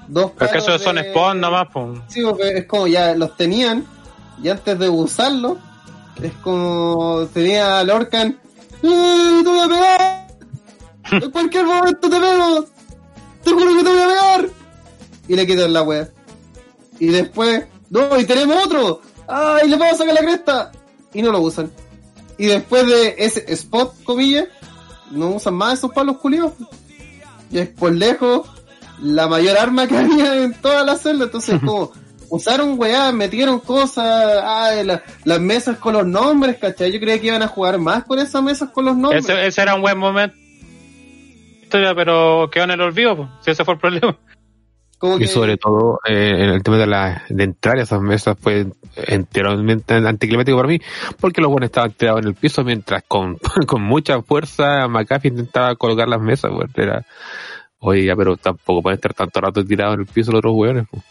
dos Pero que palos eso son de- spawn nomás, pues. Sí, porque es como ya los tenían, y antes de usarlo, es como tenía a Lorcan, ¡Eh, ¡Te voy a pegar! ¡En cualquier momento te pego! ¡Te juro que te voy a pegar! Y le quitan la wea. Y después, ¡No! ¡Y tenemos otro! ¡Ay, le vamos a sacar la cresta! Y no lo usan. Y después de ese spot, comillas, no usan más esos palos culiados. Y es por lejos la mayor arma que había en toda la celda. Entonces, como usaron weá, metieron cosas, ay, la- las mesas con los nombres, ¿cachai? Yo creía que iban a jugar más con esas mesas con los nombres. Ese era un buen momento. Historia, pero quedó en el olvido, pues. Si ese fue el problema. Como Y que- sobre todo, eh, en el tema de, la, de entrar a esas mesas fue enteramente anticlimático para mí, porque los buenos estaban tirados en el piso mientras con, con mucha fuerza McAfee intentaba colocar las mesas, pues, era, oye, ya, pero tampoco pueden estar tanto rato tirados en el piso los otros hueones, pues.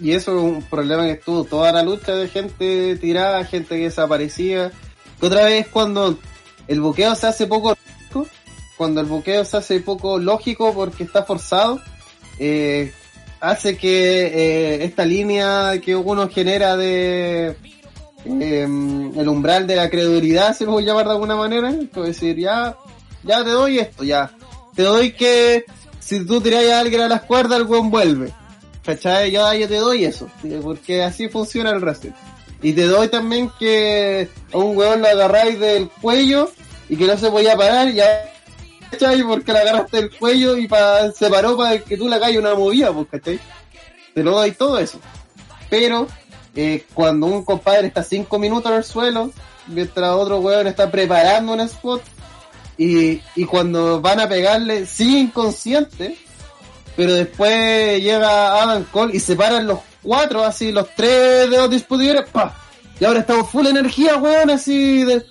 Y eso es un problema que estuvo toda la lucha de gente tirada, gente que desaparecía. Que otra vez cuando el buqueo se hace poco lógico, cuando el buqueo se hace poco lógico porque está forzado, eh, hace que eh, esta línea que uno genera de eh, el umbral de la credulidad, se lo voy a llamar de alguna manera, es decir, ya, ya te doy esto, ya. Te doy que si tú tiras a alguien a las cuerdas, el buen vuelve. ¿Cachai? Yo, yo te doy eso, porque así funciona el wrestling. Y te doy también que a un weón lo agarráis del cuello y que no se podía parar, ya, Porque le agarraste del cuello y pa, se paró para que tú le hagas una movida, pues, ¿cachai? Te lo doy todo eso. Pero, eh, cuando un compadre está cinco minutos en el suelo, mientras otro weón está preparando un spot, y, y cuando van a pegarle, sigue inconsciente, pero después llega Adam Cole y se paran los cuatro, así, los tres de los disputidores, ¡pa! Y ahora estamos full energía, weón, así de...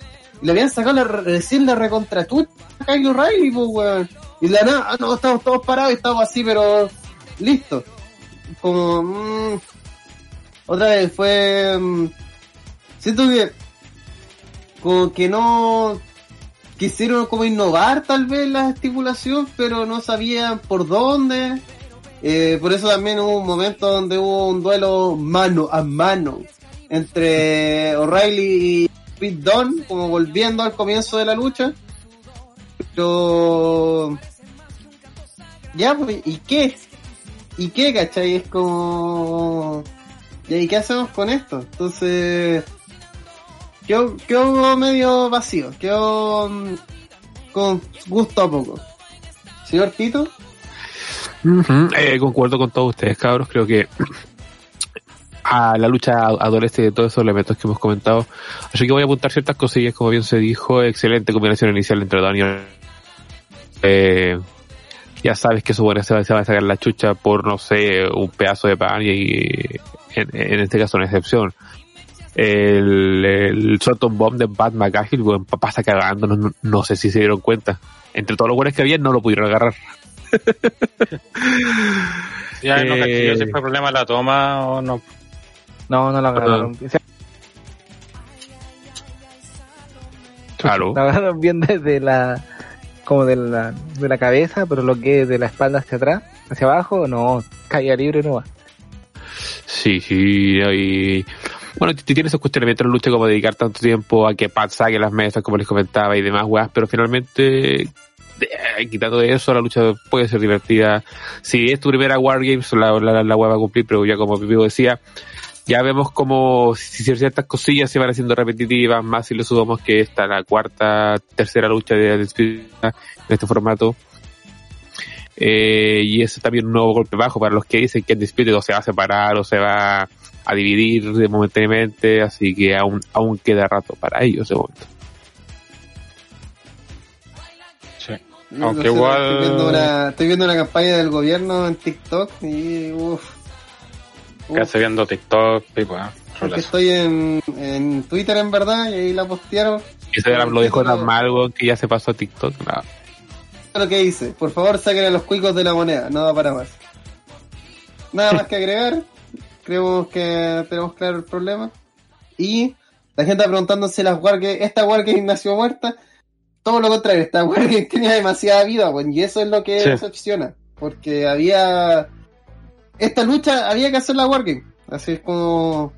Le habían sacado la, recién la recontratucha a Kyle O'Reilly, pues, weón. Y la nada, ah, no, estamos todos parados y estamos así, pero listo. Como, mm, otra vez fue, mm, siento que, como que no, quisieron como innovar tal vez la estipulación, pero no sabían por dónde. Eh, por eso también hubo un momento donde hubo un duelo mano a mano entre O'Reilly y Pete Dunne, como volviendo al comienzo de la lucha. Pero... Ya, pues, ¿y qué? ¿Y qué, cachai? Es como... ¿Y qué hacemos con esto? Entonces... Quedó, quedó medio vacío, quedó mm, con gusto a poco. Señor Tito, eh, concuerdo con todos ustedes, cabros. Creo que a la lucha adolece de todos esos elementos que hemos comentado. Así que voy a apuntar ciertas cosillas, como bien se dijo. Excelente combinación inicial entre Daniel. Eh, ya sabes que su buena se va, se va a sacar la chucha por, no sé, un pedazo de pan y en, en este caso una excepción. El, el Bomb de Bat McGahill, papá está cagando, no, no- sé si se dieron cuenta. Entre todos los buenos que había, no lo pudieron agarrar. Ya no Eh. si fue problema la toma o no. No, no lo agarraron. O sea, Claro. Lo agarraron bien desde la como de la, de la cabeza, pero lo que es de la espalda hacia atrás, hacia abajo, no, caía libre no va. Sí, sí, y bueno, tiene esos cuestionamientos en lucha como dedicar tanto tiempo a que Pat saque las mesas, como les comentaba, y demás weas, pero finalmente, eh, quitando eso, la lucha puede ser divertida. Si es tu primera Wargames, la, la, la wea va a cumplir, pero ya como Pipo decía, ya vemos como si ciertas cosillas se van haciendo repetitivas, más si le sumamos que esta la cuarta, tercera lucha de despedida en este formato. Eh, y ese es también un nuevo golpe bajo para los que dicen que el Dispute o se va a separar o se va a dividir de momentáneamente, así que aún, aún queda rato para ellos de momento. Sí. Aunque igual- Estoy viendo, una, estoy viendo una campaña del gobierno en TikTok y uff. Que hace viendo TikTok, tipo, ¿eh? Porque estoy en, en Twitter en verdad y ahí la postearon. Y se lo dijo tan mal, que ya se pasó a TikTok. No. Lo que dice, por favor saquen a los cuicos de la moneda, no da para más. Nada más que agregar, creemos que tenemos claro el problema. Y la gente preguntándose las Wargames, esta Wargame nació muerta. Todo lo contrario, esta Wargame tenía demasiada vida, bueno, y eso es lo que Sí. decepciona. Porque había. Esta lucha había que hacer la Wargame. Así es como.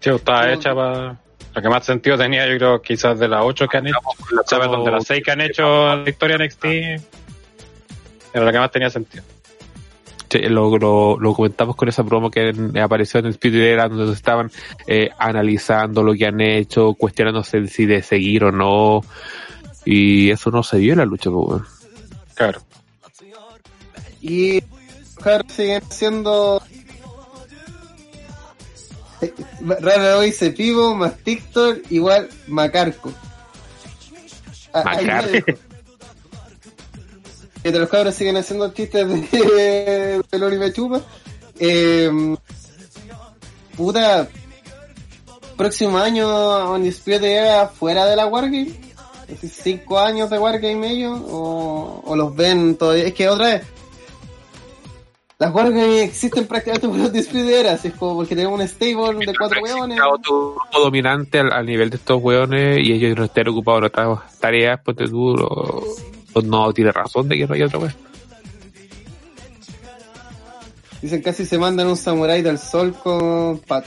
Sí, estaba Como- hecha para. Lo que más sentido tenía, yo creo, quizás de las 8 que han hecho. O perdón, de las 6 que han hecho en la historia NXT. Era lo que más tenía sentido. Sí, lo, lo, lo comentamos con esa promo que en- apareció en el Speed era donde estaban eh, analizando lo que han hecho, cuestionándose si de seguir o no. Y eso no se vio en la lucha, pues. Claro. Y Siguen siendo. Raro dice Pivo más TikTok igual Macarco. Ah, Macarco. los cabros siguen haciendo chistes de, de Loli me chupa. Eh, puta. Próximo año Undisputed Era fuera de la Wargame. Cinco años de Wargame ellos. O, o los ven todavía. Es que otra vez. Las Wargames existen prácticamente por los Undisputed Era. Así es como porque tenemos un stable de cuatro hueones. Otro dominante al, al nivel de estos weones y ellos no estén ocupados en otras tareas, pues te duro. Pues no tiene razón de que no haya otra vez. Dicen casi se mandan un samurái del sol con Pat.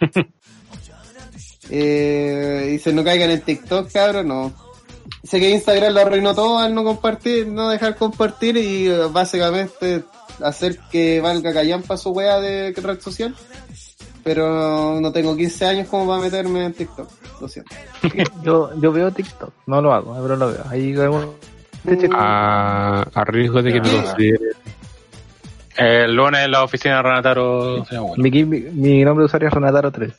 eh, dicen no caigan en TikTok, cabrón, no. Dice que Instagram lo arruinó todo al no compartir, no dejar compartir y eh, básicamente hacer que valga callampa su wea de red social. Pero no tengo 15 años como para meterme en TikTok, lo siento. Yo, yo veo TikTok, no lo hago, pero lo veo. Ahí vemos. Hecho, A, a riesgo de que me Sí. consideren. El lunes en la oficina de Renataro. Bueno. mi, mi, mi nombre de usuario es Renataro 3.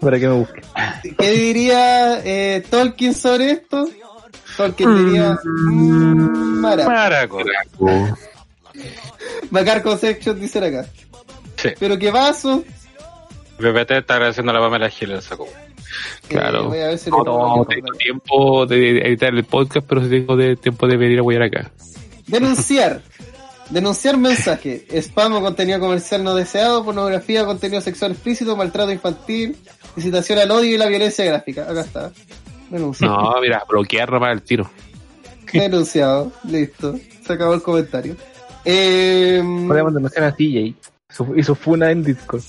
Para que me busque. ¿Qué diría eh, Tolkien sobre esto? Tolkien diría... mm, mara. Maraco. Macar Conception dicen acá. Sí. Pero qué vaso. PPT está agradeciendo a la Pamela Gil el saco. Claro. Eh, voy a ver si No, tengo tiempo de editar el podcast, pero sí tengo de, tiempo de venir a huear acá. Denunciar. Denunciar mensaje. Spam o contenido comercial no deseado, pornografía, contenido sexual explícito, maltrato infantil, incitación al odio y la violencia gráfica. Acá está. Denuncia. No, mira, bloquear nomás el tiro. Denunciado. Listo. Se acabó el comentario. Eh, Podemos denunciar a TJ su- y su funa en Discord.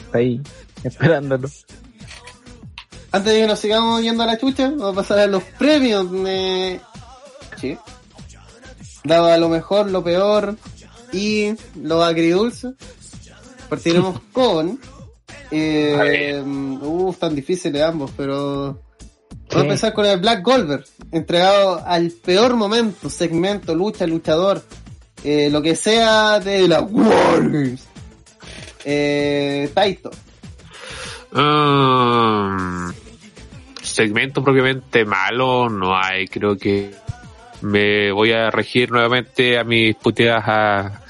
Está ahí, esperándolo. antes de que nos sigamos yendo a la chucha, vamos a pasar a los premios de... Sí. Daba lo mejor, lo peor y lo agridulce. Partiremos con... Eh, uh, tan difíciles ambos, pero... Vamos a empezar con el Black Goldberg, entregado al peor momento, segmento, lucha, luchador, eh, lo que sea de la Wargames. Eh, Taito. Mm, segmento propiamente malo no hay. Creo que me voy a regir nuevamente a mis puteadas a,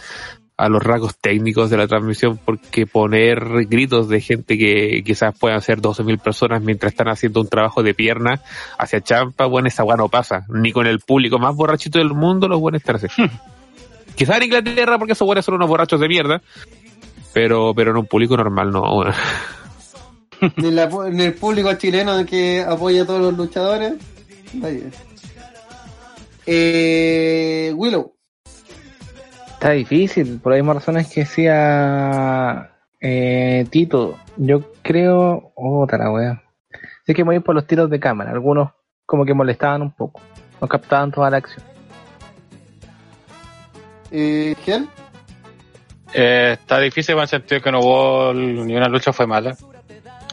a los rasgos técnicos de la transmisión porque poner gritos de gente que quizás puedan ser 12.000 personas mientras están haciendo un trabajo de pierna hacia champa, bueno, esa weá no pasa. Ni con el público más borrachito del mundo los buenos están así. quizás en Inglaterra porque esos buenos son unos borrachos de mierda. Pero, pero en un público normal no, la- en el público chileno que apoya a todos los luchadores. Es. Eh, Willow. Está difícil, por las mismas razones que decía eh, Tito. Yo creo. Otra la wea. Sé que me voy a ir por los tiros de cámara. Algunos como que molestaban un poco. No captaban toda la acción. Eh, Gen. Eh, está difícil en el sentido que no hubo ni una lucha fue mala.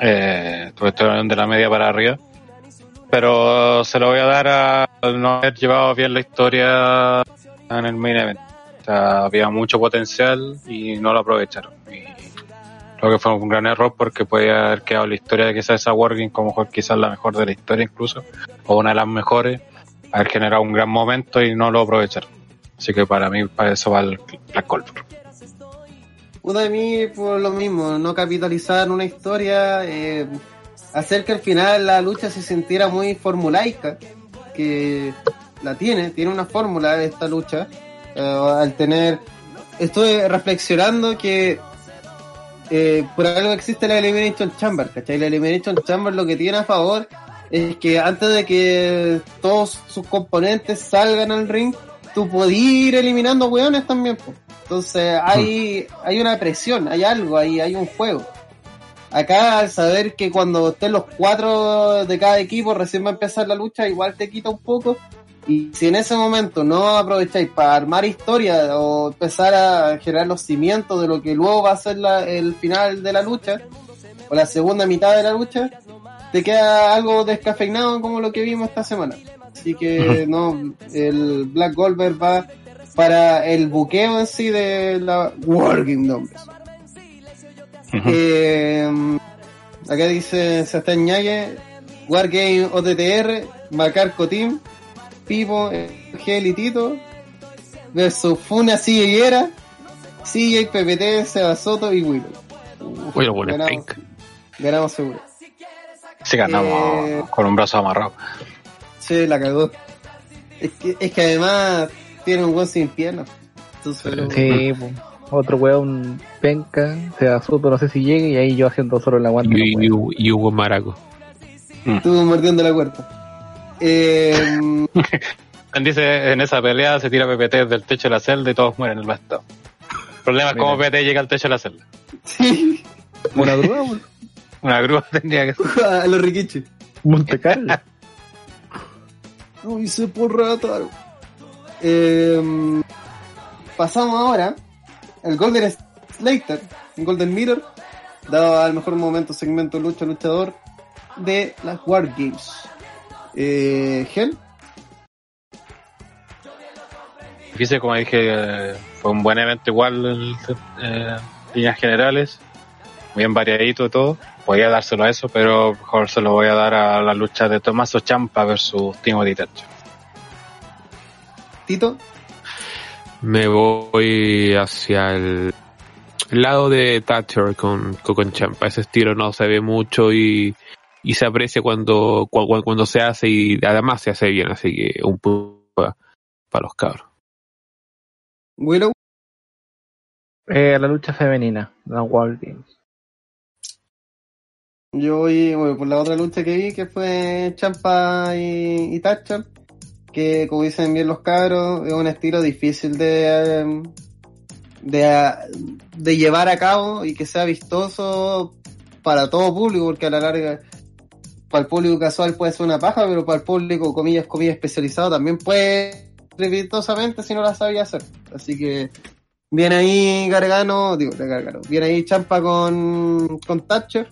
Eh, porque estoy de la media para arriba. Pero se lo voy a dar a al no haber llevado bien la historia en el main event. Había mucho potencial y no lo aprovecharon. Y creo que fue un gran error porque puede haber quedado la historia de quizás esa Wargame como quizás la mejor de la historia incluso, o una de las mejores, haber generado un gran momento y no lo aprovecharon. Así que para mí, para eso va el Black. Puta de mí, por lo mismo, no capitalizar una historia, eh, hacer que al final la lucha se sintiera muy formulaica, que la tiene, tiene una fórmula esta lucha, eh, al tener, estoy reflexionando que eh, por algo existe la Elimination Chamber, ¿cachai? La Elimination Chamber lo que tiene a favor es que antes de que todos sus componentes salgan al ring, tú podés ir eliminando weones también, po. Entonces hay, hay una presión, hay algo ahí, hay un juego. Acá al saber que cuando estén los cuatro de cada equipo recién va a empezar la lucha, igual te quita un poco. Y si en ese momento no aprovecháis para armar historia o empezar a generar los cimientos de lo que luego va a ser la- el final de la lucha, o la segunda mitad de la lucha, te queda algo descafeinado como lo que vimos esta semana. Así que no, el Black Goldberg va para el buqueo en sí de la Working Numbers. Eh, acá dice Sebastián Ñague, Wargame OTTR, Macarco Team, Pipo, Gel y Tito, versus Funa Siguera, CJ, PPT, Seba Soto y Willow. Uf, Oye, bueno, ganamos, ganamos seguro. Sí, ganamos Eh, con un brazo amarrado. Sí, la cagó. Es que, es que además tiene un buen sin piernas. Entonces, Sí, otro weón penca, se asusto, no sé si llegue y ahí yo haciendo solo el aguante. Y, no y, puedo. y Hugo Maraco. estuvo mordiendo la puerta. Eh, Dice, en esa pelea se tira PPT del techo de la celda y todos mueren en el bastón. El problema es cómo PPT llega al techo de la celda. sí, Una grúa. Una grúa tendría que ser. a los riquiches. Monte Carlo. No hice por rato. Eh, pasamos ahora el Golden Slater, Golden Mirror, dado al mejor momento segmento lucha luchador de las War Games. Eh, Gel, Difícil, como dije, eh, fue un buen evento igual eh, en líneas generales. Bien variadito y todo. Podía dárselo a eso, pero mejor se lo voy a dar a la lucha de Tommaso Champa versus Timothy Thatcher. Tito, Me voy hacia el lado de Thatcher con, con, con Champa. Ese estilo no se ve mucho y, y se aprecia cuando, cuando, cuando se hace y además se hace bien. Así que un punto para los cabros. Willow, Eh, la lucha femenina, la World Games. yo voy bueno, por la otra lucha que vi que fue Champa y, y Thatcher, que como dicen bien los cabros, es un estilo difícil de, de, de llevar a cabo y que sea vistoso para todo público, porque a la larga para el público casual puede ser una paja, pero para el público, comillas, comillas, especializado también puede ser vistosamente si no la sabía hacer. Así que viene ahí Gargano, digo, de Gargano, viene ahí Champa con, con Thatcher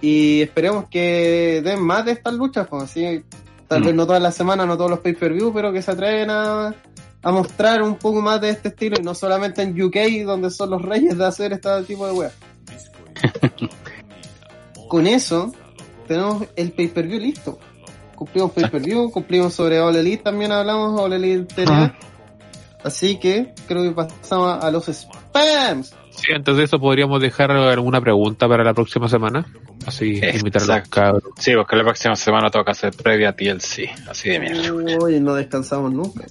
y esperemos que den más de estas luchas, pues así, tal Mm. vez no todas las semanas, no todos los pay-per-view, pero que se atreven a, a mostrar un poco más de este estilo y no solamente en UK, donde son los reyes de hacer este tipo de weas. Con eso, tenemos el pay-per-view listo. Cumplimos pay-per-view, cumplimos sobre All Elite, también hablamos All Elite TNA. Así que creo que pasamos a los spams. Sí, antes de eso podríamos dejar alguna pregunta para la próxima semana. Así invitar a los Exacto. cabros. Sí, porque la próxima semana toca hacer previa a TLC. Así de mierda. Uy, no descansamos nunca.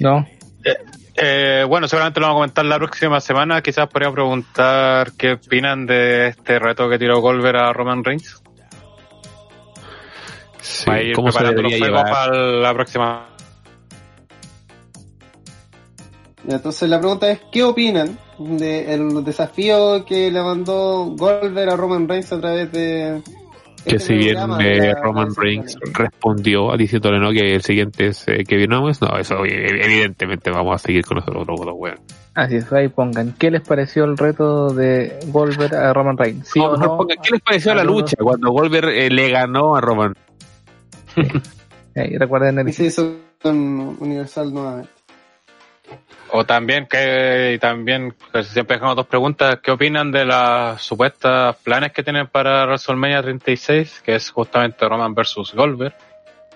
No, Eh, bueno, seguramente lo vamos a comentar la próxima semana. Quizás podría preguntar qué opinan de este reto que tiró Goldberg a Roman Reigns. Sí, Para ir ¿Cómo se los debería juegos llevar? para la próxima. Entonces la pregunta es, ¿qué opinan del desafío que le mandó Goldberg a Roman Reigns a través de... Que este si bien de eh, Roman Reigns respondió diciéndole no que el siguiente es eh, Kevin Owens, no, eso evidentemente vamos a seguir con nosotros los otros weón. así es, ahí pongan. ¿Qué les pareció el reto de Goldberg a Roman Reigns? ¿Sí No, o mejor no? pongan, ¿Qué les pareció la lucha cuando Goldberg eh, le ganó a Roman? Ahí recuerden el Y se hizo con Universal nuevamente. O también, que y también que siempre dejamos dos preguntas. ¿Qué opinan de las supuestas planes que tienen para WrestleMania 36? Que es justamente Roman versus Goldberg.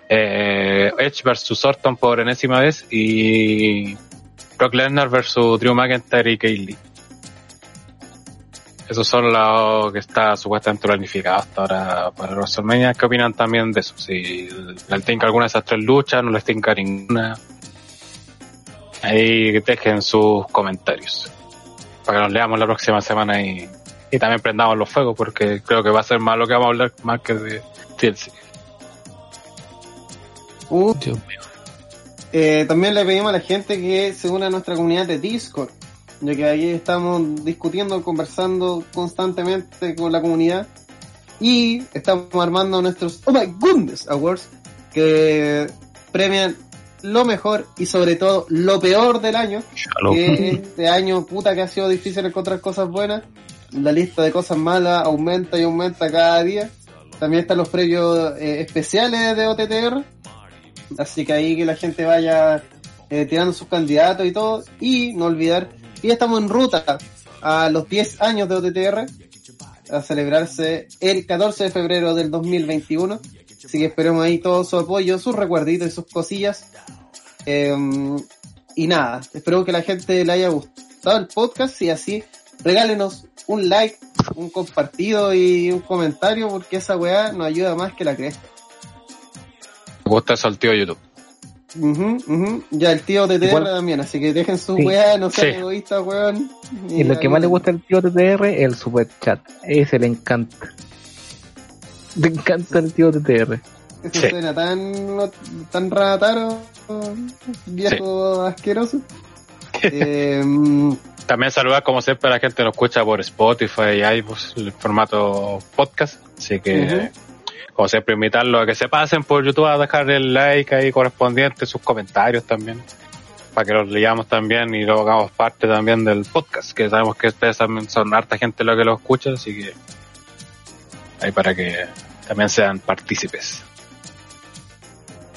Eh, Edge versus Orton por enésima vez. Y Brock Lesnar versus Drew McIntyre y Kaylee. Esos son los que está supuestamente planificado hasta ahora para WrestleMania. ¿Qué opinan también de eso? Si les tinca alguna de esas tres luchas, no les tinca ninguna. Ahí dejen sus comentarios. Para que nos leamos la próxima semana y, y también prendamos los fuegos, porque creo que va a ser más lo que vamos a hablar más que de TLC. Uh, Dios mío. eh, también le pedimos a la gente que se una a nuestra comunidad de Discord, ya que ahí estamos discutiendo, conversando constantemente con la comunidad y estamos armando nuestros Oh My Goodness Awards que premian lo mejor y sobre todo lo peor del año Shalom. que este año puta que ha sido difícil encontrar cosas buenas. La lista de cosas malas aumenta y aumenta cada día. También están los premios eh, especiales de OTTR. Así que ahí que la gente vaya eh, tirando sus candidatos y todo. Y no olvidar ya estamos en ruta a los 10 años de OTTR. A celebrarse el 14 de febrero del 2021. Así que esperemos ahí todo su apoyo, sus recuerditos y sus cosillas. Em, y nada, espero que la gente le haya gustado el podcast y así regálenos un like, un compartido y un comentario porque esa weá nos ayuda más que la cresta. Me gusta YouTube. Ujú, ujú. Ya el tío TTR Igual- también, así que dejen su Sí. weá, no sean Sí. egoístas, weón. Y lo que más le gusta al tío TTR es el super chat. Ese le encanta. Le encanta el tío TTR. Eso Sí. suena tan, tan rataro, viejo asqueroso. Em, También saludar como siempre a la gente que nos escucha por Spotify y iVoox, el formato podcast. Así que. Como siempre, invitarlos a que se pasen por YouTube a dejar el like ahí correspondiente, sus comentarios también, para que los leamos también y lo hagamos parte también del podcast, que sabemos que ustedes también son harta gente lo que lo escucha, así que ahí para que también sean partícipes.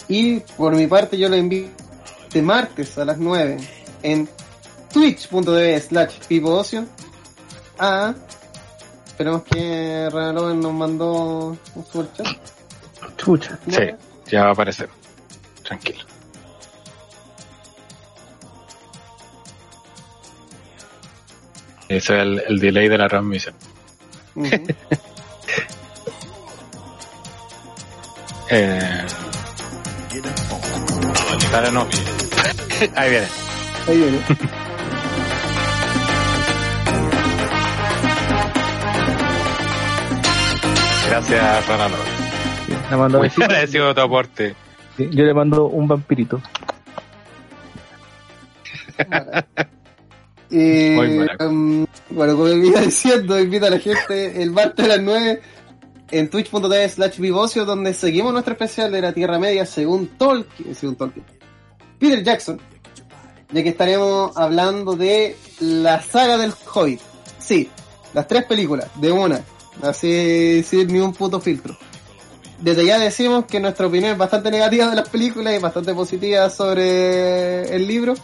Y por mi parte yo lo invito este martes a las 9 en twitch.tv slash pipocio a... Esperemos que Renaloven nos mandó un super chat. Chucha. Sí, ya va a aparecer. Tranquilo. Ese es el, el delay de la transmisión. Eh... Dale, no. Ahí viene. Ahí viene. Gracias, Ronaldo. Le mando Muy agradecido tu aporte. Sí, Yo le mando un vampirito. Eh, Muy buena. um, bueno, como iba diciendo, invita a la gente el martes a las 9 en twitch.tv slash vivocio, donde seguimos nuestro especial de la Tierra Media según Tolkien, según Tolkien. Peter Jackson, ya que estaremos hablando de la saga del Hobbit. Sí, las tres películas, de una, así sin ni un puto filtro. Desde ya decimos que nuestra opinión es bastante negativa de las películas y bastante positiva sobre el libro.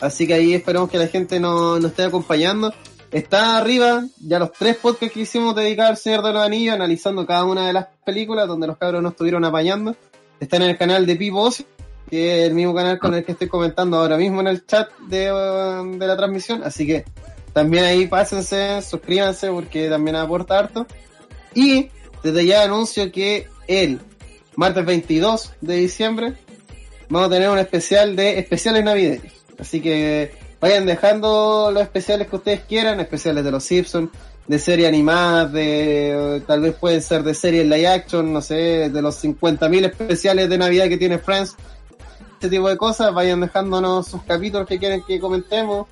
Así que ahí esperamos que la gente nos, nos esté acompañando. Está arriba ya los tres podcasts que hicimos dedicados al Señor de los Anillos, analizando cada una de las películas donde los cabros nos estuvieron apañando. Están en el canal de Pipo que es el mismo canal con el que estoy comentando ahora mismo en el chat de, de la transmisión. Así que también ahí pásense, suscríbanse porque también aporta harto. Y desde ya anuncio que el martes 22 de diciembre vamos a tener un especial de especiales navideños. Así que vayan dejando los especiales que ustedes quieran, especiales de los Simpsons, de series animadas, de tal vez pueden ser de series live action, no sé, de los 50.000 especiales de Navidad que tiene Friends, este tipo de cosas, vayan dejándonos sus capítulos que quieren que comentemos,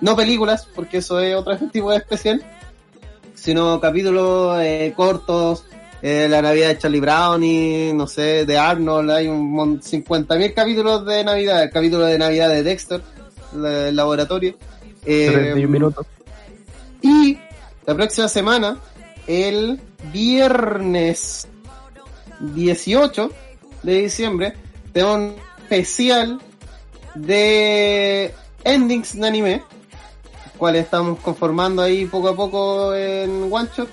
no películas, porque eso es otro tipo de especial, sino capítulos eh, cortos, eh, la Navidad de Charlie Brown y no sé, de Arnold, hay un mon- 50.000 capítulos de Navidad, el capítulo de Navidad de Dexter, la- el laboratorio. Eh, 31 minutos. y la próxima semana, el viernes 18 de diciembre, tenemos un especial de endings de anime, cual estamos conformando ahí poco a poco en One Shot.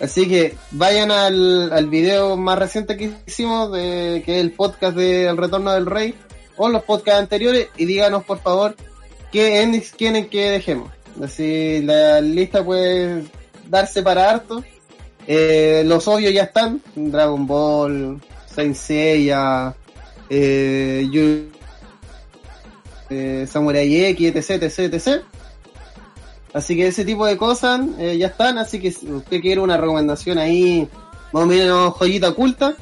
Así que vayan al, al video más reciente que hicimos, de, que es el podcast de El Retorno del Rey, o los podcasts anteriores, y díganos por favor qué endings quieren que dejemos. Así la lista puede darse para harto. Eh, los obvios ya están. Dragon Ball, Saint Seiya, eh, Yu- eh, Samurai X, etc, etc, etc. Así que ese tipo de cosas eh, ya están. Así que si usted quiere una recomendación ahí, más o menos joyita oculta,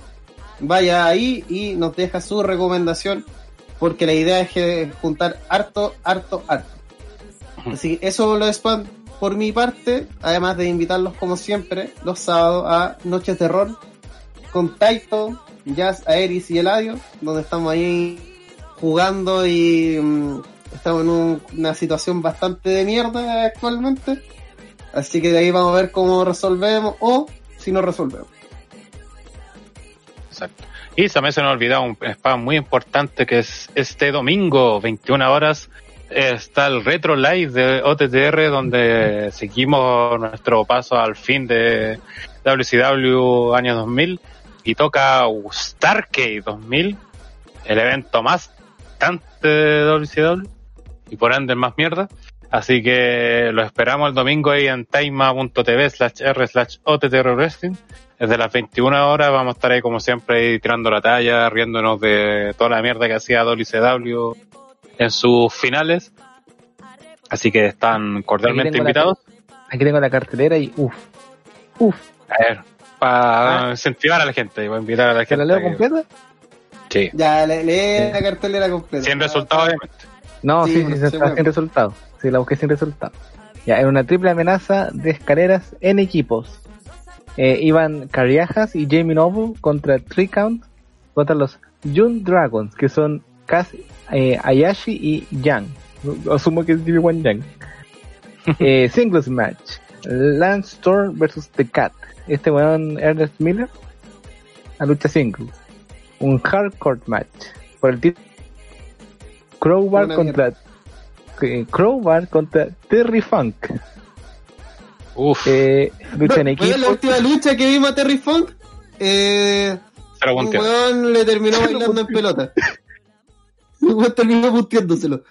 vaya ahí y nos deja su recomendación. Porque la idea es que juntar harto, harto, harto. Así que eso lo es pa- por mi parte, además de invitarlos como siempre los sábados a Noches de Rol con Taito, Jazz, Aeris y Eladio, donde estamos ahí jugando y mm, estamos en un- una situación bastante de mierda actualmente. Así que de ahí vamos a ver cómo resolvemos o si no resolvemos. Exacto. Y también se nos ha olvidado un spam muy importante que es este domingo, 21 horas, está el Retro Live de OTTR donde seguimos nuestro paso al fin de WCW año 2000 y toca Starcade 2000, el evento más importante de WCW y por ende más mierda. Así que lo esperamos el domingo ahí en taima.tv slash r slash OTTR Wrestling. Desde las 21 horas vamos a estar ahí como siempre ahí tirando la talla, riéndonos de toda la mierda que hacía WCW en sus finales. Así que están cordialmente Aquí tengo la- invitados. Aquí tengo la cartelera y uff, uff, A ver, para incentivar a la gente, voy a invitar a la ¿te gente. la leo completa? Sí, Ya, le- lee la cartelera completa. sin resultados obviamente. No, Sí, sí, bueno, está bueno. sin resultado. Sí, la busqué sin resultado. Ya, era una triple amenaza de escaleras en equipos. Eh, iban Cariajas y Jamie Noble contra Three Count contra los June Dragons, que son Kaz, eh, Ayashi y Yang. Asumo que es Wan Yang. Eh, singles match. Lance Storm versus The Cat. Este weón Ernest Miller. La lucha singles. Un hardcore match. Por el título. Crowbar Una contra eh, Crowbar contra Terry Funk. Uf, Eh, lucha en equipo. la última lucha que vimos a Terry Funk, eh, un weón le terminó bailando en pelota. Un weón terminó punteándoselo.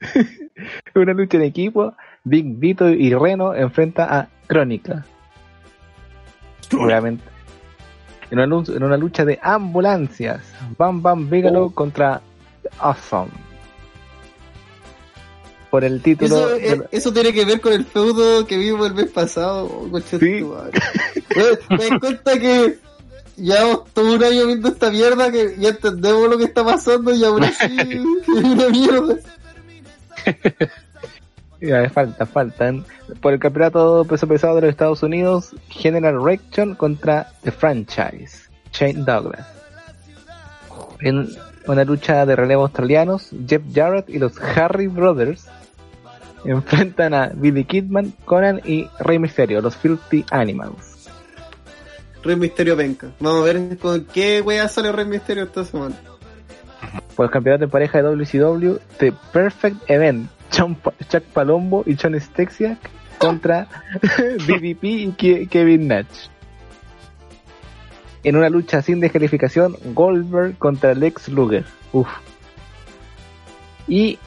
Una lucha en equipo. Big Vito y Reno enfrenta a Crónica. Obviamente. En una, lucha, en una lucha de ambulancias. Bam Bam Bigelow contra Awesome. Por el título. Eso, de eh, eso tiene que ver con el feudo que vimos el mes pasado. Oh, Sí. Me das cuenta que llevamos todo un año viendo esta mierda que ya entendemos lo que está pasando y aún así es una mierda. Ya, falta, faltan. Por el campeonato peso pesado de los Estados Unidos, General Reaction contra The Franchise, Shane Douglas. En una lucha de relevo australianos, Jeff Jarrett y los Harry Brothers enfrentan a Billy Kidman, Conan y Rey Mysterio, los Filthy Animals. Rey Misterio penca. Vamos a ver con qué wea sale Rey Misterio esta semana. Por el campeonato en pareja de WCW, The Perfect Event, Pa- Chuck Palombo y John Stexia contra DDP y Ke- Kevin Nash. En una lucha sin descalificación, Goldberg contra Lex Luger. Uf. Y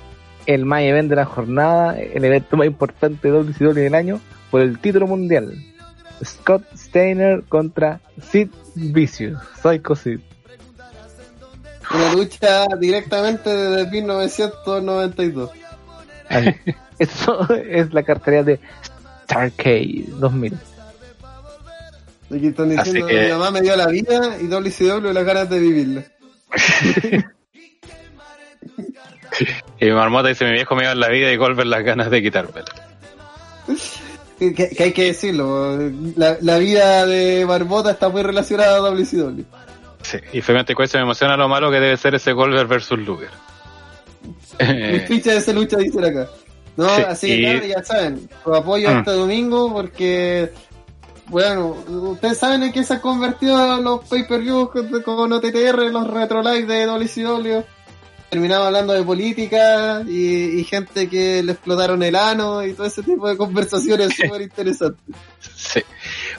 el main event de la jornada, el evento más importante de WCW del año, por el título mundial. Scott Steiner contra Sid Vicious, Psycho Sid. Una lucha directamente desde 1992. Ay, Eso es la cartera de Starcade 2000. Aquí están Así diciendo que- mi mamá me dio la vida y WCW las ganas de vivirla. Y mi marmota dice, mi viejo me dio la vida y Goldberg las ganas de quitármela. Que, hay que decirlo, la, la vida de Barbota está muy relacionada a WCW. Sí, y Femente Cuesta me emociona lo malo que debe ser ese Goldberg versus Luger. Mis Eh, fichas de esa lucha dicen acá. No, Sí, así que y- claro, ya saben, su apoyo Mm. este domingo porque, bueno, ustedes saben en qué se han convertido los pay-per-views con, con OTTR, los retro live de WCW. Terminamos hablando de política y, y gente que le explotaron el ano y todo ese tipo de conversaciones súper interesantes. sí.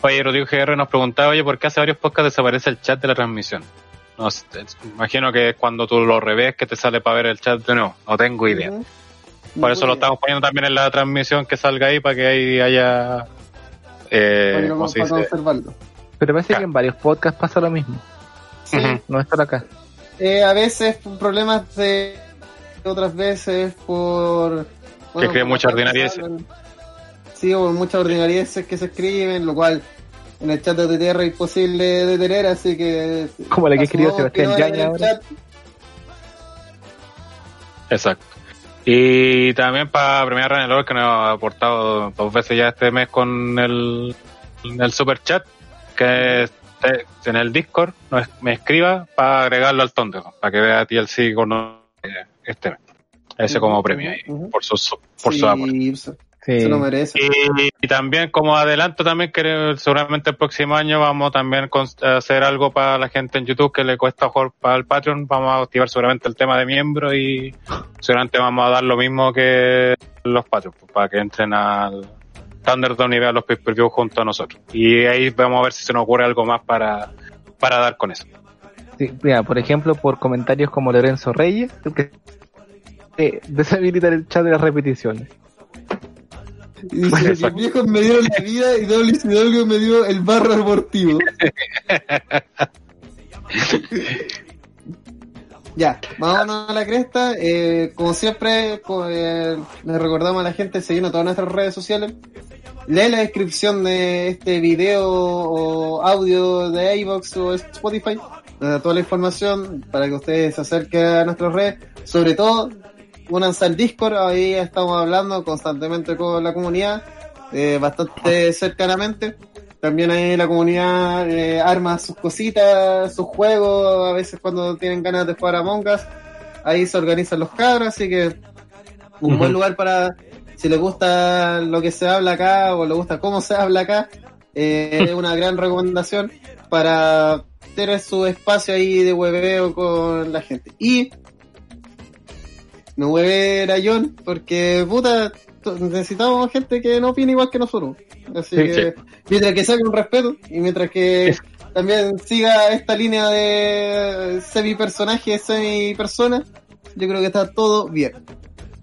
Oye, Rodrigo GR nos preguntaba, oye, ¿por qué hace varios podcasts desaparece el chat de la transmisión? No imagino que es cuando tú lo revés que te sale para ver el chat de nuevo. No tengo idea. Por eso lo estamos poniendo también en la transmisión que salga ahí para que ahí haya. Eh, ¿cómo se dice? Pero parece Claro. que en varios podcasts pasa lo mismo. Sí. No es acá. Eh, a veces por problemas de otras veces por Que escriben por muchas ordinarieces. sí o muchas ordinarieces que se escriben lo cual en el chat de tierra es imposible detener así que Como la que escribió Sebastián Yaña ahora. Exacto. Y también para premiar a Ranelor que nos ha aportado dos veces ya este mes con el, el super chat, que en el Discord nos, me escriba para agregarlo al tonto, para que vea TLC con este mes. Ese como premio ahí, por su, su- por Sí, su aporte. se, Sí. se lo merece Y, y también como adelanto también que seguramente el próximo año vamos también a hacer algo para la gente en YouTube que le cuesta jugar para el Patreon. Vamos a activar seguramente el tema de miembros y seguramente vamos a dar lo mismo que los Patreons pues, para que entren al Thunderdome y vean los pay-per-view junto a nosotros. Y ahí vamos a ver si se nos ocurre algo más para, para dar con eso. Sí, mira, por ejemplo, por comentarios como Lorenzo Reyes, que eh, deshabilitar el chat de las repeticiones. y dice, los viejos me dieron la vida y WCW me dio el barro abortivo Ya, vámonos a la cresta. Eh, como siempre, co- eh, les recordamos a la gente seguirnos en todas nuestras redes sociales. Lee la descripción de este video o audio de iVoox o Spotify, donde toda la información para que ustedes se acerquen a nuestras redes. Sobre todo, únanse al Discord, ahí estamos hablando constantemente con la comunidad, eh, bastante cercanamente. También ahí la comunidad eh, arma sus cositas, sus juegos, a veces cuando tienen ganas de jugar a Mongas, ahí se organizan los cabros, así que un buen lugar para, si les gusta lo que se habla acá o les gusta cómo se habla acá, eh, es una gran recomendación para tener su espacio ahí de hueveo con la gente. Y no hueve a John, porque puta, necesitamos gente que no opine igual que nosotros. Así Sí, que, mientras que saque un respeto y mientras que también siga esta línea de semi personaje, semi persona, yo creo que está todo bien.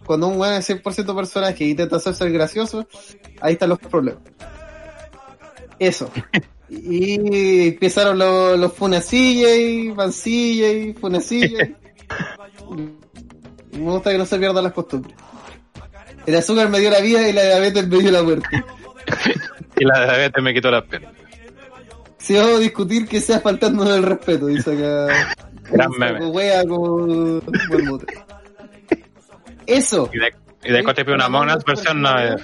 Cuando un weón es 100% personaje y intenta hacerse el gracioso, ahí están los problemas. Eso. Y empezaron los, los funacillas y pancillas y funacillas. Me gusta que no se pierdan las costumbres. El azúcar me dio la vida y la diabetes me dio la muerte. Y la diabetes me quitó las piernas. Si vamos a discutir que sea faltando el respeto, dice acá. Gran meme. Wea con Bermúdez. Eso. Y de, y de te pido una monas versión no, eh,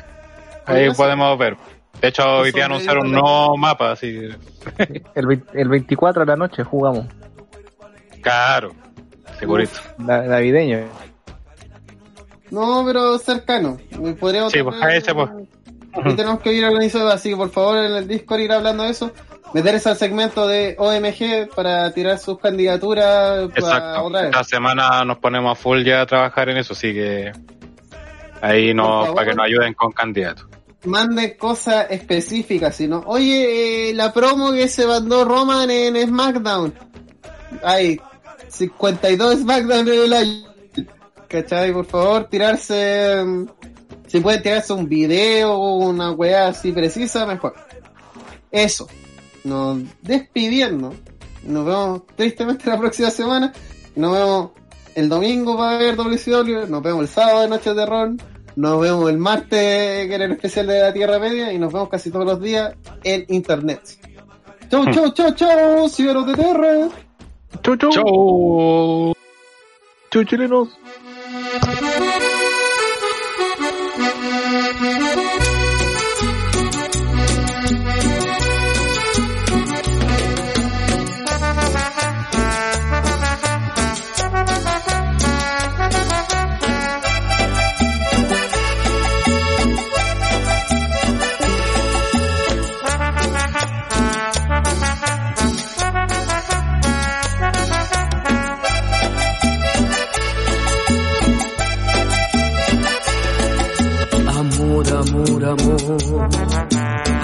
Oye, Ahí podemos ver. De hecho, hoy día anunciaron un nuevo mapa, así. El, el 24 de la noche jugamos. Caro. Segurito. Na- navideño. No, pero cercano. Podríamos Sí, pues, a ese, pues. Tenemos que ir organizado, así que por favor en el Discord ir hablando de eso. Meterse al segmento de OMG para tirar sus candidaturas para Exacto. otra vez. Esta semana nos ponemos a full ya a trabajar en eso, así que ahí no, para que nos ayuden con candidatos. Manden cosas específicas, sino, oye, eh, la promo que se mandó Roman en SmackDown. Hay 52 SmackDown en el año. ¿Cachai? Por favor, tirarse. mm, Si pueden tirarse un video o una weá así precisa, mejor. Eso. Nos despidiendo. Nos vemos tristemente la próxima semana. Nos vemos el domingo para ver WCW. Nos vemos el sábado de Noche de Ron. Nos vemos el martes, que era el especial de la Tierra Media. Y nos vemos casi todos los días en Internet. Chau, chau, chau, chau, ciberos de Tierra. Chau, chau. ¡Chau! Chau, chilenos.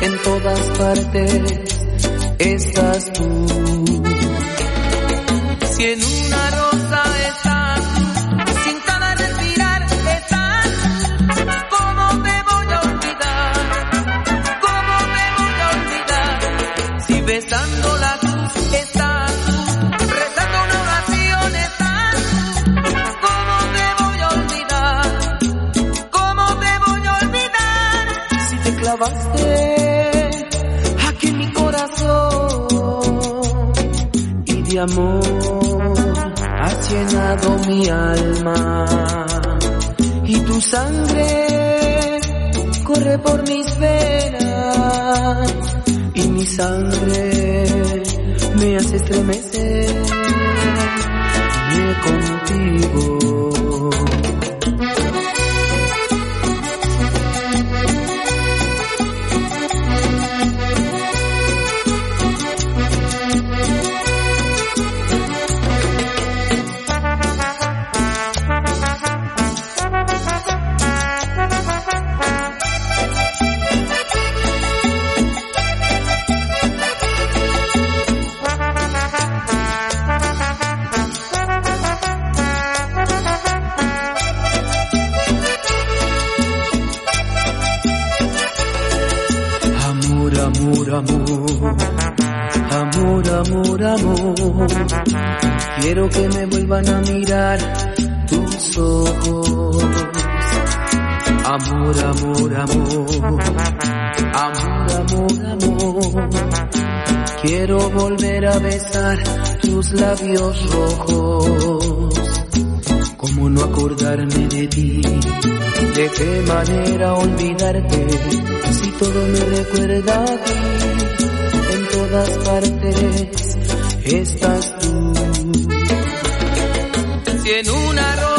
en todas partes estás tú. Si en una rosa amor has llenado mi alma y tu sangre corre por mis venas y mi sangre me hace estremecer contigo. A mirar tus ojos. Amor, amor, amor. Amor, amor, amor. Quiero volver a besar tus labios rojos. ¿Cómo no acordarme de ti? ¿De qué manera olvidarte? Si todo me recuerda a ti, en todas partes en una rosa